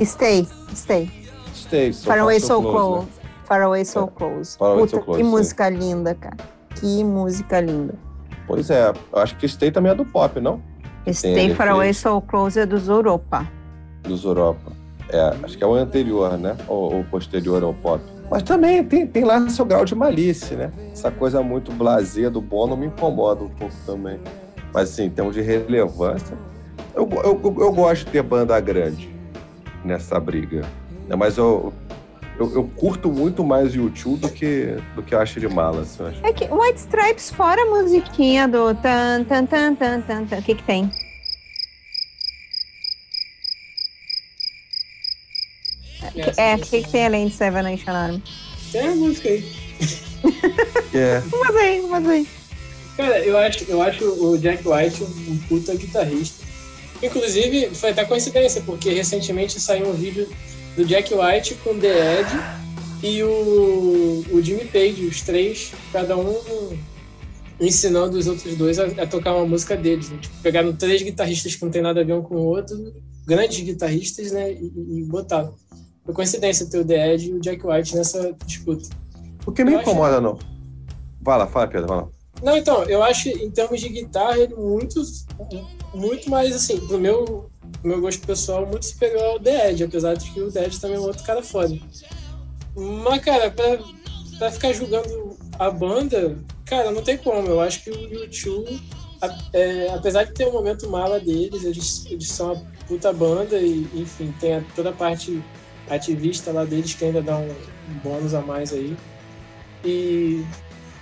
Stay, Stay. Stay, so Far Away Far, So né? Close. Far Away So Close. Far Away Puta, So Close, que sim. música linda, cara. Que música linda. Pois é, eu acho que Stay também é do pop, não? Stay Far Away. So Close é dos Europa. Dos Europa. É, acho que é o anterior, né? Ou, ou posterior ao pop. Mas também tem, tem lá seu grau de malícia, né? Essa coisa muito blasé do Bono me incomoda um pouco também. Mas assim, em termos de relevância, eu, eu, eu, eu gosto de ter banda grande nessa briga. né? Mas eu, eu, eu curto muito mais o YouTube do que, do que eu acho de mala. Assim, acho. É que White Stripes, fora a musiquinha do tan, tan, tan, tan, tan, tan. O que que tem? É, o que que tem além de Seven Nation Army? Tem uma música aí. É, Mas aí, mas aí. Cara, eu acho, eu acho o Jack White um, um puta guitarrista. Inclusive, foi até coincidência, porque recentemente saiu um vídeo do Jack White com The Ed e o, o Jimmy Page, os três, cada um ensinando os outros dois a, a tocar uma música deles. né? Tipo, pegaram três guitarristas que não tem nada a ver um com o outro, grandes guitarristas, né? E, e- botaram. Foi coincidência ter o The Ed e o Jack White nessa disputa. o que me Eu acho- incomoda, não. Vai lá, fala, Pedro, vai lá. Não, então, eu acho, em termos de guitarra, ele muito, muito mais, assim, pro meu, meu gosto pessoal, muito superior ao The Edge, apesar de que o The Edge também é um outro cara foda. Mas, cara, pra, pra ficar julgando a banda, cara, não tem como. Eu acho que o YouTube, é, apesar de ter o momento mala deles, eles, eles são uma puta banda e, enfim, tem a- toda a parte ativista lá deles que ainda dá um, um bônus a mais aí. E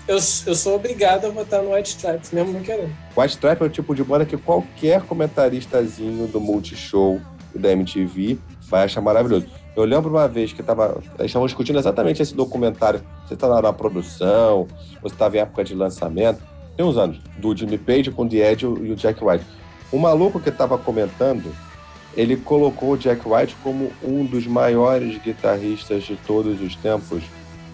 eu, eu sou obrigado a votar no White Stripes, mesmo não querendo. White Stripe é o tipo de banda que qualquer comentaristazinho do Multishow e da MTV vai achar maravilhoso. Eu lembro uma vez que tava, estavam discutindo exatamente esse documentário. Você tá na produção, você estava em época de lançamento. Tem uns anos, do Jimmy Page com o The Edge e o Jack White. O maluco que estava comentando, ele colocou o Jack White como um dos maiores guitarristas de todos os tempos,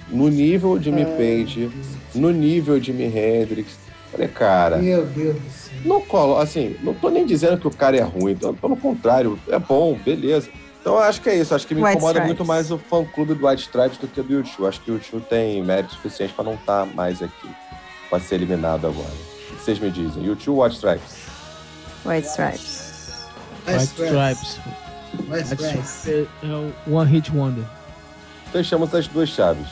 no nível Jimmy Page, no nível Jimi Hendrix. Falei, cara, Meu Deus do céu. não colo, assim, não tô nem dizendo que o cara é ruim, então, pelo contrário, é bom, beleza. Então eu acho que é isso, acho que me White incomoda Stripes. muito mais o fã clube do White Stripes do que do YouTube. Acho que o YouTube tem mérito suficiente para não estar mais aqui, para ser eliminado agora. O que vocês me dizem? YouTube ou White Stripes? White Stripes. White Stripes. White White Stripes. Stripes é o One Hit Wonder. Fechamos as duas chaves.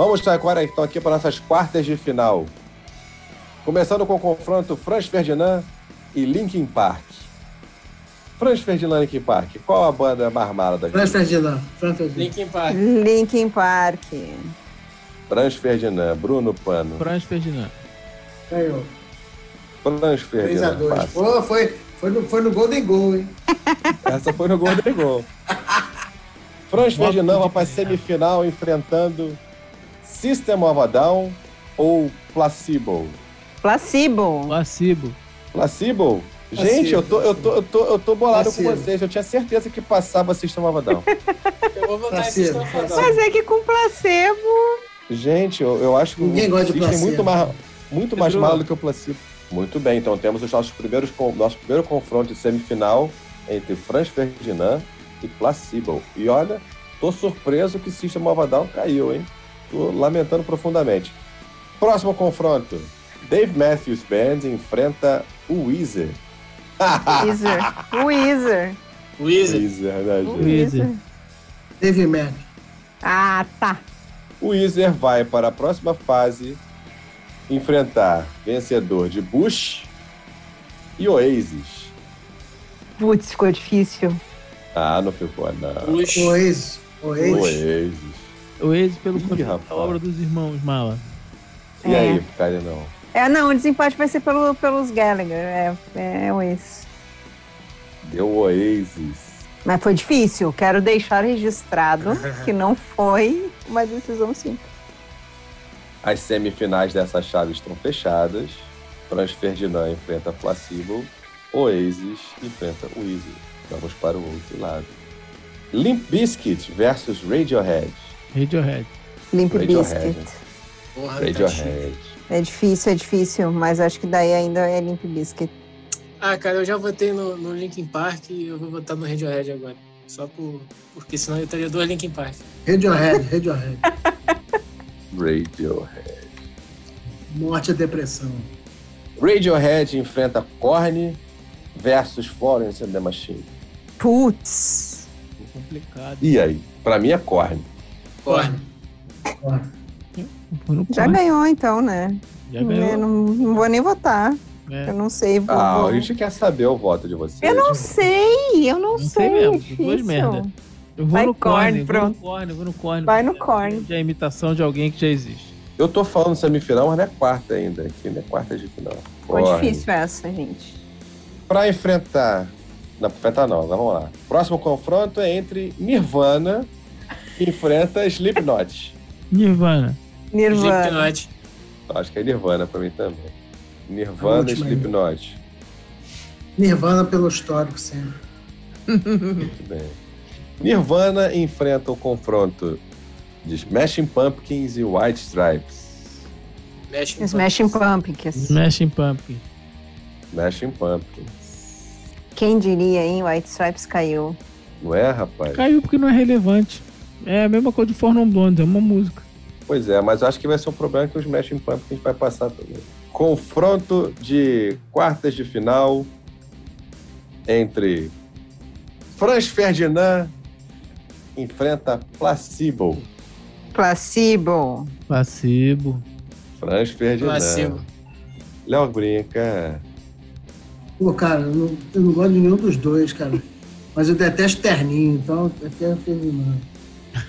Vamos agora então aqui para nossas quartas de final. Começando com o confronto Franz Ferdinand e Linkin Park. Franz Ferdinand e Linkin Park, qual a banda mais mala daqui? Franz Ferdinand. Franz Ferdinand. Linkin Park. Linkin Park. Franz Ferdinand, Bruno Pano. Franz Ferdinand. Ganhou. Franz 3 a Ferdinand. 2 passa. Pô, foi, foi, no, foi no Golden Goal, hein? Essa foi no Golden Goal. Franz Ferdinand vai para a semifinal enfrentando System of a Down ou Placebo? Placebo. Placebo. Placebo? Gente, eu tô, eu tô, eu tô, eu tô bolado com Placebo. vocês. Eu tinha certeza que passava System of a Down. Eu vou votar em Placebo, System of a Down. placebo. Mas é que com placebo. Gente, eu, eu acho que Ninguém o gosta de é placebo. muito mais, muito mais Pedro. malo do que o Placebo. Muito bem, então temos os nossos primeiros, nosso primeiro confronto de semifinal entre Franz Ferdinand e Placebo. E olha, tô surpreso que System of a Down caiu, hein? Tô lamentando profundamente. Próximo confronto. Dave Matthews Band enfrenta o Weezer. Weezer. Weezer. Weezer. Weezer, né, gente? Weezer. Dave Mac. Ah, tá. O Weezer vai para a próxima fase enfrentar vencedor de Bush e Oasis. Putz, ficou difícil. Ah, não ficou, não. Bush. Oasis. Oasis. Oasis. O ex pelo Ih, da rapaz. obra dos irmãos Mala. E É. aí, Caio, não? É, não, o desempate vai ser pelo, pelos Gallagher. É, é o ex. Deu Oasis. Mas foi difícil. Quero deixar registrado que não foi uma decisão simples. As semifinais dessa chave estão fechadas. Franz Ferdinand enfrenta Placebo. Oasis enfrenta Weezer. Vamos para o outro lado. Limp Bizkit versus Radiohead. Radiohead. Limp Radiohead. Bizkit. Porra, tá Radiohead. É difícil, é difícil, mas acho que daí ainda é Limp Bizkit. Ah, cara, eu já votei no, no Linkin Park e eu vou votar no Radiohead agora. Só por, porque senão eu teria dois Linkin Park. Radiohead. Radiohead. Radiohead. Morte e depressão. Radiohead enfrenta Korn versus Florence and the Machine. Putz. Complicado. E aí? Pra mim é Korn. Foi no Já ganhou então, né? Já ganhou. não, não vou nem votar. É. Eu não sei. Vou, Ah, vou- a gente quer saber o voto de vocês. Eu não sei, eu não, Não sei sei. mesmo, é duas merda. Eu vou Vai no Korn, corne, vou no pronto. corne, vou no corne. Vai no Korn. De a imitação de alguém que já existe. Eu tô falando semifinal, mas não é quarta ainda. Aqui não é quarta de final. Korn. difícil essa, gente. Pra enfrentar. Não, pra enfrentar não, agora vamos lá. Próximo confronto é entre Nirvana enfrenta Slipknot. Nirvana. Nirvana. Slipknot. Acho que é Nirvana pra mim também. Nirvana e aí. Slipknot. Nirvana pelo histórico sempre. Muito bem. Nirvana enfrenta o confronto de Smashing Pumpkins e White Stripes. Smashing Pumpkins. Smashing Pumpkin. Smashing Pumpkins. Quem diria, hein? White Stripes caiu. Não é, rapaz? Caiu porque não é relevante. É a mesma coisa de Fornon Blonde, é uma música. Pois é, mas acho que vai ser um problema que os Smashing Pumpkins vai passar também. Confronto de quartas de final entre Franz Ferdinand enfrenta Placebo. Placebo. Placebo. Franz Ferdinand. Placebo. Léo brinca. Pô, cara, eu não, eu não gosto de nenhum dos dois, cara. Mas eu detesto terninho, então é Fer- Ferdinand.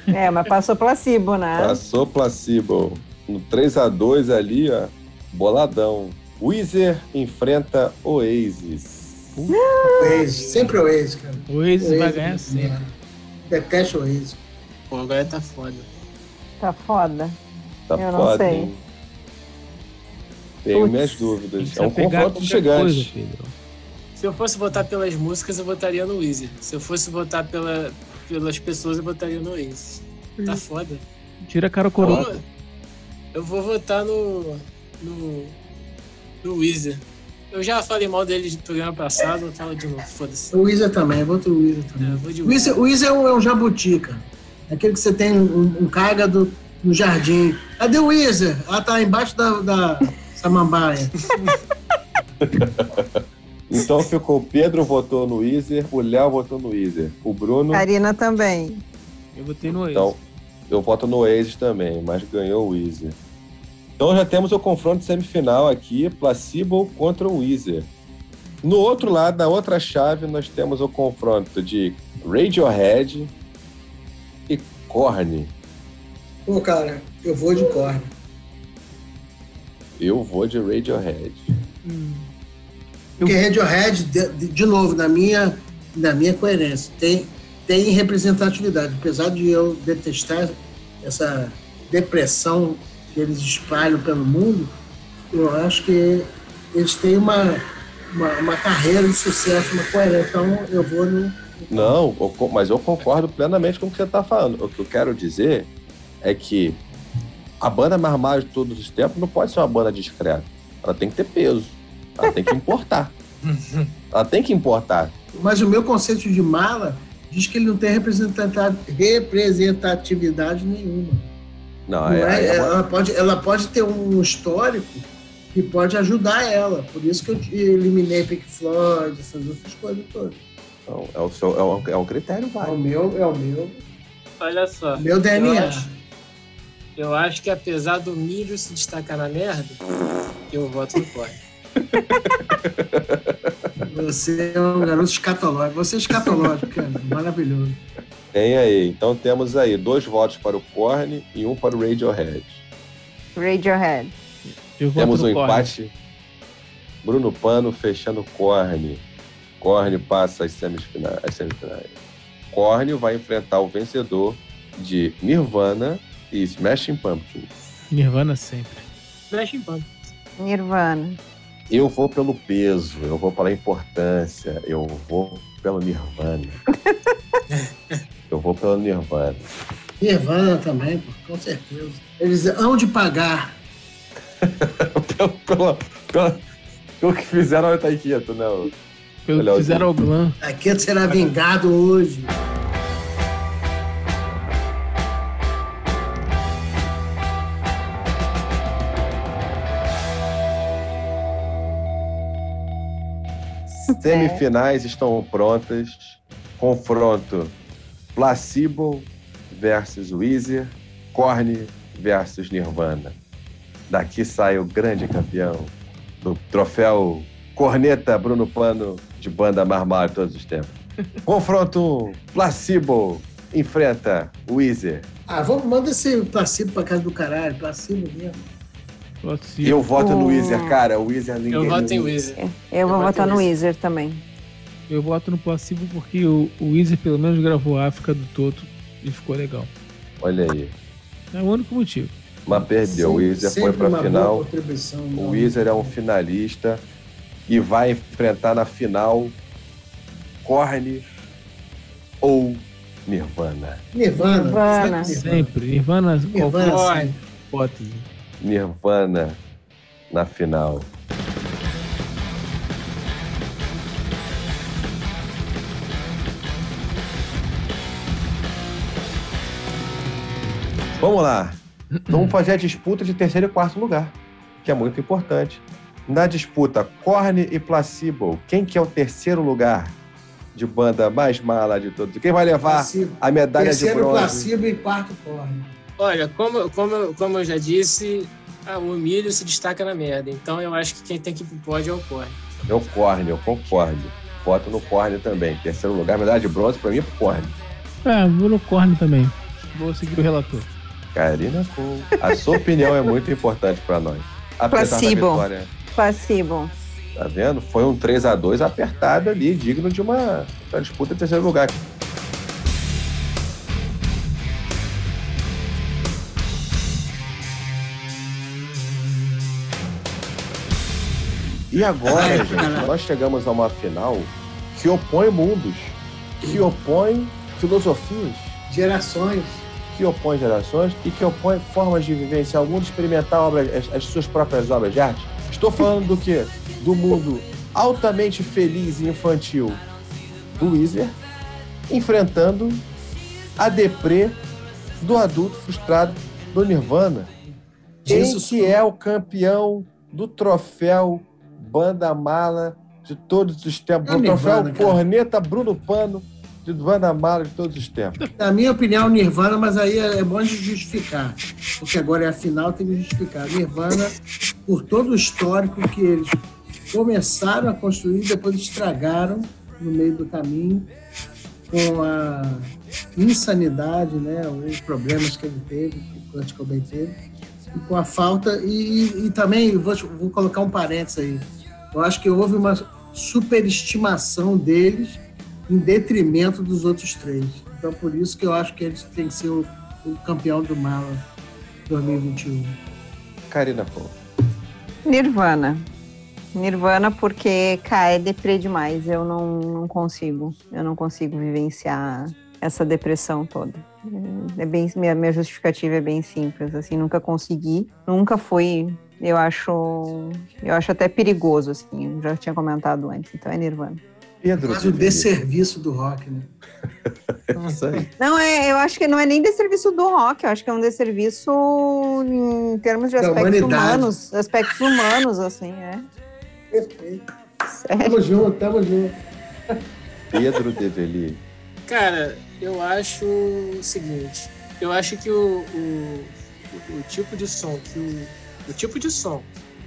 É, mas passou placebo, né? Passou Placebo. No 3x2 ali, ó. Boladão. Weezer enfrenta Oasis. Waze, sempre o Waze, cara. O Waze vai ganhar sempre. né? Detesto o Waze. Pô, agora tá foda. Tá foda. Tá Eu não foda, sei. hein? Tenho Putz. minhas dúvidas. É um a confronto gigante. coisa. Se eu fosse votar pelas músicas, eu votaria no Weezer. Se eu fosse votar pela, pelas pessoas, eu votaria no Oasis. Tá foda. Tira a cara o coroa. Eu vou votar no. no. no Weezer. Eu já falei mal dele no programa passado, eu falo de novo, foda-se. O Weezer também, vou o Weezer É, também. eu vou de O Weezer, o Weezer é, um, é um jabuti, cara. É aquele que você tem um, um cágado no jardim. Cadê o Weezer? Ah, tá embaixo da, da samambaia. Então ficou o Pedro votou no Weezer, o Léo votou no Weezer. O Bruno, Karina também. Eu botei no Waze. então, eu voto no Oasis também, mas ganhou o Weezer. Então já temos o confronto semifinal aqui, Placebo contra o Weezer. No outro lado, na outra chave, nós temos o confronto de Radiohead e Korn. Pô, cara, eu vou de corne. Eu vou de Radiohead. Porque Radiohead, de, de- novo, na minha, na minha coerência, tem, tem representatividade. Apesar de eu detestar essa depressão que eles espalham pelo mundo, eu acho que eles têm uma, uma, uma carreira de sucesso, uma coerência. Então, eu vou no. Não, mas eu concordo plenamente com o que você está falando. O que eu quero dizer é que a banda mais de todos os tempos não pode ser uma banda discreta. Ela tem que ter peso. Ela tem que importar. Ela tem que importar. Mas o meu conceito de mala diz que ele não tem representatividade nenhuma. Não, Não é, é- é uma- ela, pode, ela pode ter um histórico que pode ajudar ela. Por isso que eu eliminei Pink Floyd, essas outras coisas todas. não, é o seu, é um, é um critério É o válido. meu, é o meu, Olha só. meu Eu DNA. acho, eu acho que apesar do milho se destacar na merda, eu voto no Korn. Você é um garoto escatológico. Você é escatológico, cara. Maravilhoso. Tem aí. Então temos aí dois votos para o Korn e um para o Radiohead. Radiohead. Temos um Korn. empate. Bruno Pano fechando Korn. Korn passa as semifinais. As semifinais. Korn vai enfrentar o vencedor de Nirvana e Smashing Pumpkins. Nirvana sempre. Smash Pump. Nirvana. Eu vou pelo peso, eu vou pela importância, eu vou pelo Nirvana. eu vou pelo Nirvana. Nirvana também, pô, com certeza. Eles hão de pagar. pelo, pelo, pelo, pelo que fizeram ao Taikito, né? o- Pelo que fizeram ao Glam. Aqui será vingado hoje. Semifinais estão prontas. Confronto Placebo versus Weezer, Korn versus Nirvana. Daqui sai o grande campeão do troféu Corneta Bruno Pano de banda marmar de todos os tempos. Confronto 1, Placebo enfrenta Weezer. Ah, vamos, manda esse placebo pra casa do caralho. Placebo mesmo. Placebo. Eu voto no Hum. Weezer, cara. O Weezer ninguém... Eu voto em Weezer. Eu vou votar no. Weezer também. Eu voto no Placebo porque o, o Weezer pelo menos gravou África do Toto e ficou legal. Olha aí. É o único motivo. Mas perdeu. O Sempre- Weezer foi pra final. O não. Weezer é um finalista e vai enfrentar na final Korn ou Nirvana. Nirvana. Nirvana. sempre Sempre. Nirvana, Nirvana, qualquer sim. hipótese. Nirvana na final. Vamos lá. Vamos fazer a disputa de terceiro e quarto lugar, que é muito importante. Na disputa Korn e Placebo, quem que é o terceiro lugar de banda mais mala de todos? Quem vai levar Placebo. a medalha de Terceiro bronze? placebo e quarto corne. Olha, como, como, como eu já disse, ah, o milho se destaca na merda. Então eu acho que quem tem que ir pro pódio é o Korn. É o Korn, eu concordo. Voto no Korn também. Terceiro lugar, medalha de bronze pra mim é pro Korn. É, vou no Korn também. Vou seguir o relator. Karina Cole. A sua opinião é muito importante pra nós. apesar Placebo. vitória. Placebo. Tá vendo? Foi um 3 a 2 apertado ali, digno de uma, uma disputa em terceiro lugar. E agora, gente, nós chegamos a uma final que opõe mundos, que opõe filosofias, Gerações. que opõe gerações e que opõe formas de vivenciar o mundo, experimentar obras, as, as suas próprias obras de arte. Estou falando do quê? Do mundo altamente feliz e infantil do Weezer, enfrentando a deprê do adulto frustrado do Nirvana. Quem que é o campeão do troféu Banda Mala de todos os tempos? É o troféu Nirvana, cara. Corneta Bruno Pano de Banda Mala de todos os tempos. Na minha opinião, Nirvana, mas aí é é bom de justificar. Porque agora é a final, tem que justificar. Nirvana, por todo o histórico que eles começaram a construir, depois estragaram no meio do caminho, com a insanidade, né, os problemas que ele teve, que o Kurt Cobain teve, e com a falta. E, e- e também, vou, vou colocar um parênteses aí. Eu acho que houve uma superestimação deles em detrimento dos outros três. Então, por isso que eu acho que eles têm que ser o, o campeão do Mala 2021. Karina Pô. Nirvana. Nirvana porque, cara, é deprê demais. Eu não, não consigo. Eu não consigo vivenciar essa depressão toda. É bem, minha, minha justificativa é bem simples, assim, nunca consegui, nunca fui, eu acho, eu acho até perigoso, assim, eu já tinha comentado antes, então é Nirvana. Pedro. Quase o desserviço do rock, né? Não, é, eu acho que não é nem desserviço do rock, eu acho que é um desserviço em termos de Da aspectos humanidade. humanos, aspectos humanos, assim, é. Perfeito. Sério. Tamo junto, tamo junto. Pedro Develi. Cara, eu acho o seguinte. Eu acho que o, o, o- o tipo de som que o, o tipo de som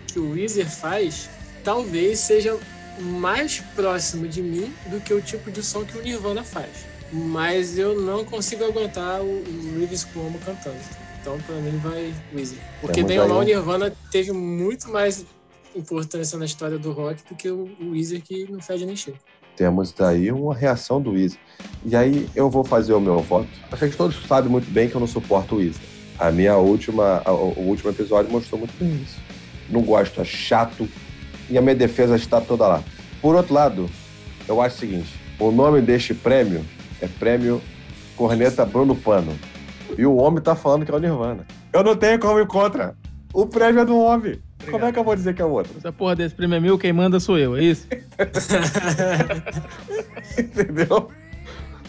que o Weezer faz talvez seja mais próximo de mim do que o tipo de som que o Nirvana faz. Mas eu não consigo aguentar o, o Reeves Cuomo cantando. Então, pra mim, vai Weezer. Porque, Temos bem ou mal, o Nirvana teve muito mais importância na história do rock do que o Weezer, que não fede nem cheiro. Temos daí uma reação do Weezer. E aí eu vou fazer o meu voto. Acho que todos sabem muito bem que eu não suporto o Weezer. A minha última, a- o último episódio mostrou muito bem isso. Não gosto, é chato. E a minha defesa está toda lá. Por outro lado, eu acho o seguinte: o nome deste prêmio é Prêmio Corneta Bruno Pano. E o homem tá falando que é o Nirvana. Eu não tenho como ir contra. O prêmio é do homem. Como é que eu vou dizer que é o outro? Essa porra desse prêmio é meu, quem manda sou eu, é isso? Entendeu?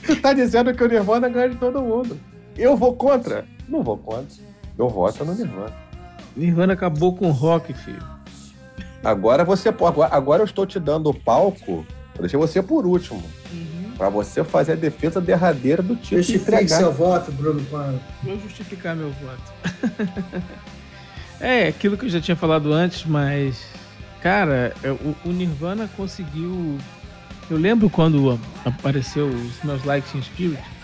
Tu tá dizendo que o Nirvana ganha de todo mundo. Eu vou contra? Não vou contra. Eu voto no Nirvana. Nirvana acabou com o rock, filho. Agora você pode. Agora, agora eu estou te dando o palco. Eu deixei você por último. Pra você fazer a defesa derradeira do título Justifique seu voto, Bruno Pano. Vou justificar meu voto. é, aquilo que eu já tinha falado antes, mas. Cara, é, o, o Nirvana conseguiu. Eu lembro quando apareceu os meus Like Teen Spirit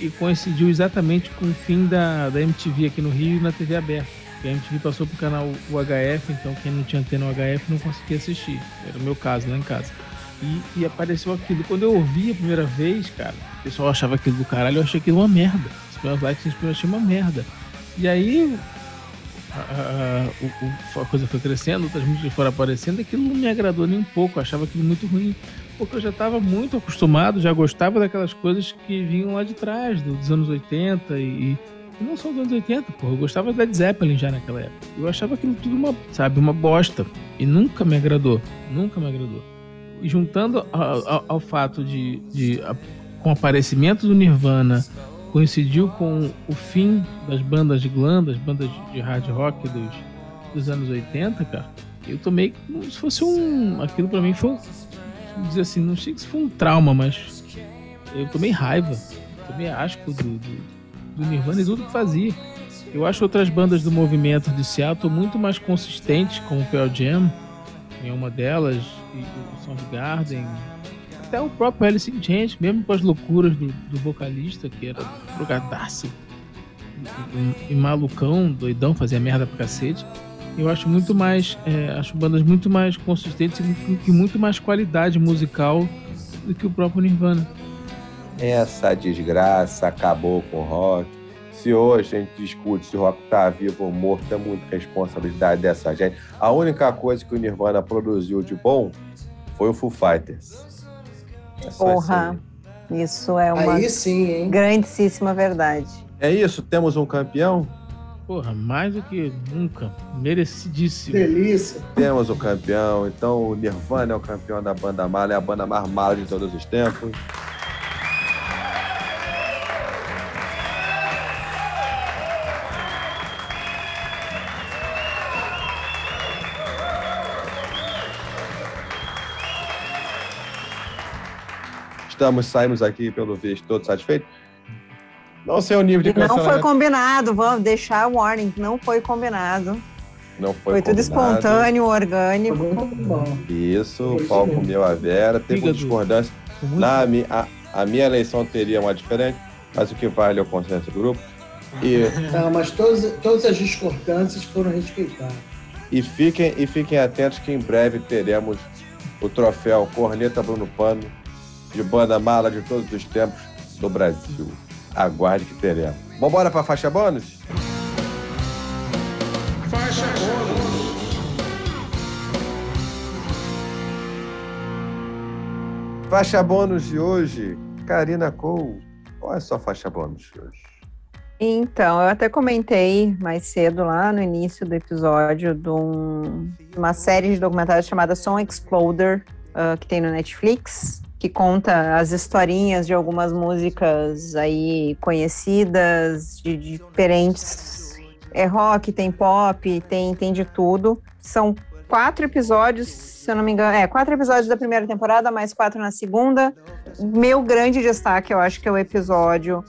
e coincidiu exatamente com o fim da, da MTV aqui no Rio e na TV aberta. E a MTV passou pro canal UHF, então quem não tinha antena UHF não conseguia assistir. Era o meu caso lá em casa. E, e apareceu aquilo. Quando eu ouvi a primeira vez, cara, o pessoal achava aquilo do caralho, eu achei aquilo uma merda. Os meus likes eu achei uma merda. E aí a, a- o- a coisa foi crescendo, outras músicas foram aparecendo, aquilo não me agradou nem um pouco, eu achava aquilo muito ruim. Porque eu já estava muito acostumado, já gostava daquelas coisas que vinham lá de trás, do- dos anos 80 e. e não só dos anos 80, porra, eu gostava da Zeppelin já naquela época. Eu achava aquilo tudo uma, sabe, uma bosta. E nunca me agradou. Nunca me agradou. E juntando ao, ao- ao fato de, de a- com o aparecimento do Nirvana coincidiu com o fim das bandas de glam, das bandas de- hard rock dos, dos anos 80, cara. Eu tomei como se fosse um. Aquilo pra mim foi. Dizer assim, não sei se foi um trauma, mas eu tomei raiva. Tomei asco do, do, do Nirvana e tudo que fazia. Eu acho outras bandas do movimento de Seattle muito mais consistentes, como Pearl Jam, em uma delas, e o Soundgarden, até o próprio Alice in Chains, mesmo com as loucuras do, do vocalista, que era drogadaço e, e- e malucão, doidão, fazia merda pra cacete. Eu acho muito mais. é, acho bandas muito mais consistentes e com- muito mais qualidade musical do que o próprio Nirvana. Essa desgraça acabou com o rock. Se hoje a gente discute se o rock tá vivo ou morto, é muita responsabilidade dessa gente. A única coisa que o Nirvana produziu de bom foi o Foo Fighters. É só Porra, isso é uma Aí sim, hein? grandíssima verdade. É isso? Temos um campeão? Porra, mais do que nunca. Merecidíssimo. Delícia. Temos um campeão. Então o Nirvana é o campeão da banda mala, é a banda mais mala de todos os tempos. Estamos, saímos aqui, pelo visto, todos satisfeitos. Não sei o nível de Não foi cancelamento. combinado, vamos deixar o warning, não foi combinado. Não Foi, foi, tudo combinado. espontâneo, Foi orgânico. muito bom. Isso, Foi o mesmo. comeu a Vera, teve uma discordância. Foi Na, a, a minha eleição teria uma diferente, mas o que vale é o consenso do grupo. E, Não, mas todas, todas as discordâncias foram respeitadas. e, fiquem, e fiquem atentos que em breve teremos o troféu Corneta Bruno Pano de banda mala de todos os tempos do Brasil. Aguarde que teremos. Vambora pra faixa bônus? Faixa bônus de hoje, Karina Cole. Qual é a sua faixa bônus de hoje? Então, eu até comentei mais cedo lá no início do episódio de um- uma série de documentários chamada Song Exploder, ah, que tem no Netflix, que conta as historinhas de algumas músicas aí conhecidas, de diferentes. É rock, tem pop, tem, tem de tudo. São quatro episódios, se eu não me engano. É, quatro episódios da primeira temporada, mais quatro na segunda. Meu grande destaque, eu acho que é o episódio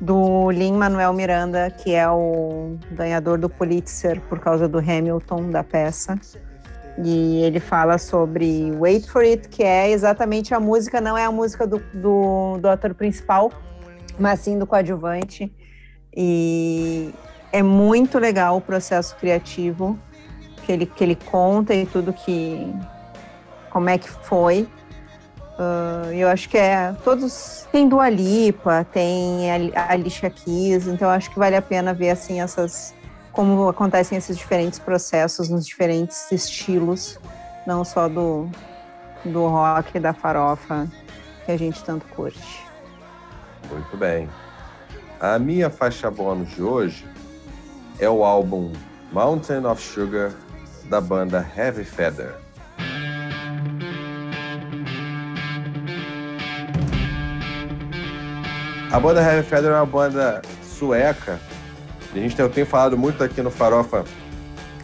do Lin-Manuel Miranda, que é o ganhador do Pulitzer por causa do Hamilton da peça. E ele fala sobre Wait for It, que é exatamente a música, não é a música do, do, do ator principal, mas sim do coadjuvante. E é muito legal o processo criativo que ele, que ele conta e tudo que. como é que foi. Ah, eu acho que é. Todos. Tem Dua Lipa, tem a Alicia Keys, então acho que vale a pena ver assim essas. Como acontecem esses diferentes processos nos diferentes estilos, não só do, do rock, da farofa que a gente tanto curte. Muito bem. A minha faixa bônus de hoje é o álbum Mountain of Sugar da banda Heavy Feather. A banda Heavy Feather é uma banda sueca. A gente tem, eu tenho falado muito aqui no Farofa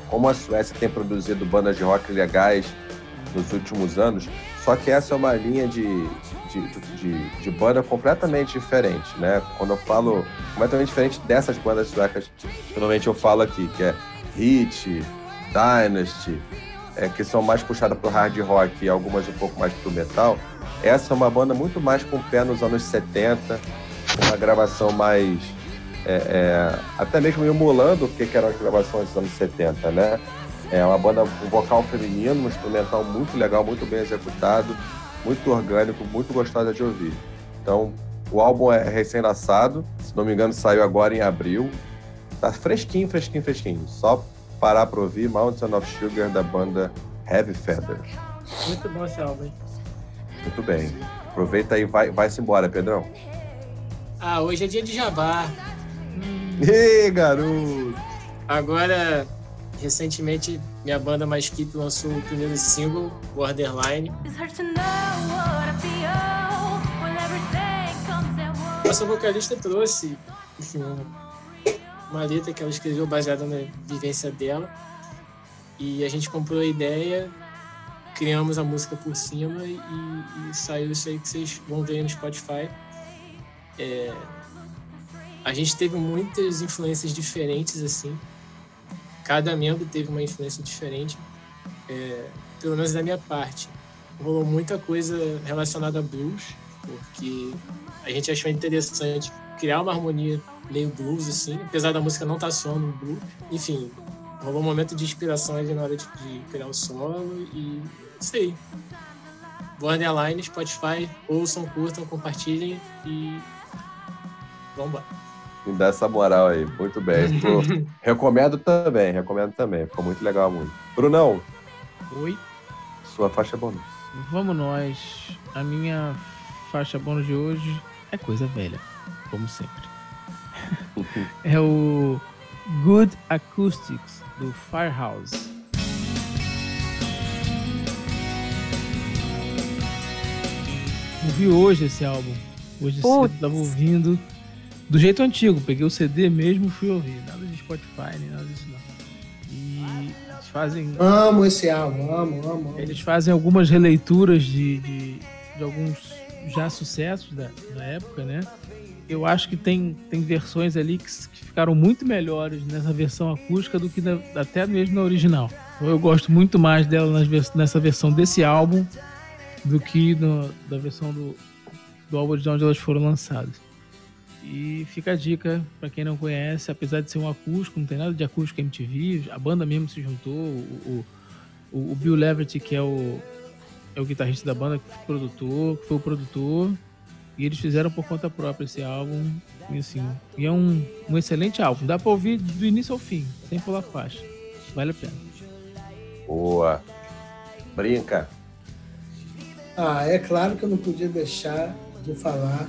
como a Suécia tem produzido bandas de rock legais nos últimos anos. Só que essa é uma linha de, de, de, de banda completamente diferente, né? Quando eu falo completamente diferente dessas bandas suecas, normalmente eu falo aqui, que é Hit, Dynasty, é, que são mais puxadas pro hard rock e algumas um pouco mais pro metal. Essa é uma banda muito mais com o pé nos anos 70, com uma gravação mais. É, é, até mesmo emulando o que que eram as gravações dos anos 70, né? É uma banda com vocal feminino, um instrumental muito legal, muito bem executado, muito orgânico, muito gostosa de ouvir. Então, o álbum é recém-lançado, se não me engano, saiu agora em abril. Tá fresquinho, fresquinho, fresquinho. Só parar pra ouvir Mountain of Sugar da banda Heavy Feather. Muito bom esse álbum? Muito bem. Aproveita aí e vai, vai-se embora, Pedrão. Ah, hoje é dia de jabá. Ih, garoto! Agora, recentemente, minha banda Mais Keep lançou o primeiro single, Borderline. Nossa vocalista trouxe enfim, uma letra que ela escreveu baseada na vivência dela. E a gente comprou a ideia, criamos a música por cima e, e saiu isso aí que vocês vão ver no Spotify. É, a gente teve muitas influências diferentes, assim. Cada membro teve uma influência diferente, é, pelo menos da minha parte. Rolou muita coisa relacionada a blues, porque a gente achou interessante criar uma harmonia meio blues, assim, apesar da música não estar soando um blues. Enfim, Rolou um momento de inspiração ali na hora de, de criar o solo e isso aí. Borderline, Spotify, ouçam, curtam, compartilhem e vambora. Me dá essa moral aí. Muito bem. Recomendo também, recomendo também. Ficou muito legal música. Brunão, Oi. sua faixa bônus. Vamos nós. A minha faixa bônus de hoje é coisa velha, como sempre. é o Good Acoustics do Firehouse. Ouvi hoje esse álbum. Hoje cedo Putz. tava ouvindo do jeito antigo. Peguei o CD mesmo e fui ouvir. Nada de Spotify, nem nada disso não. E eles fazem Amo esse álbum, amo, amo. amo. eles fazem algumas releituras de, de, de alguns já sucessos da, da época, né? Eu acho que tem, tem versões ali que, que ficaram muito melhores nessa versão acústica do que na- até mesmo na original. Então eu gosto muito mais dela nas nessa versão desse álbum do que no- da versão do, do álbum de onde elas foram lançadas. E fica a dica pra quem não conhece, apesar de ser um acústico, não tem nada de acústico MTV, a banda mesmo se juntou, o- o, o, Bill Leverty, que é o, é o guitarrista da banda, que foi produtor, que foi o produtor, e eles fizeram por conta própria esse álbum. E assim, e é um, um excelente álbum. Dá pra ouvir do início ao fim, sem pular faixa. Vale a pena. Boa. Brinca. Ah, é claro que eu não podia deixar de falar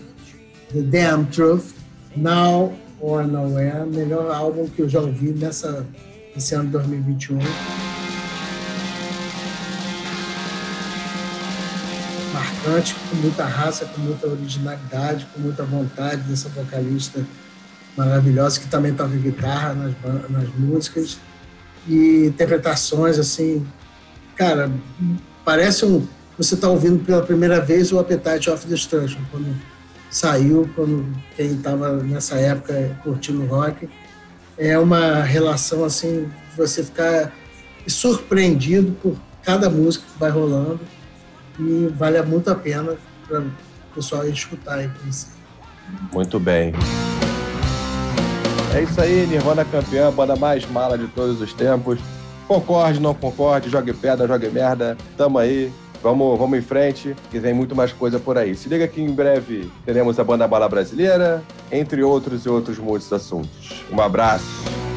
The Damn Truth, Now or Nowhere, melhor álbum que eu já ouvi nessa, nesse ano de 2021. Marcante, com muita raça, com muita originalidade, com muita vontade dessa vocalista maravilhosa que também toca guitarra nas, nas músicas e interpretações assim, cara, parece um você está ouvindo pela primeira vez o Appetite of Destruction, quando saiu, quando quem estava nessa época curtindo rock. É uma relação assim, você ficar surpreendido por cada música que vai rolando e vale muito a pena para o pessoal escutar e conhecer. Muito bem. É isso aí, Nirvana campeã, banda mais mala de todos os tempos. Concorde, não concorde, jogue pedra, jogue merda. Tamo aí. Vamos, vamos em frente, que vem muito mais coisa por aí. Se liga que em breve teremos a banda bala brasileira, entre outros e outros muitos assuntos. Um abraço.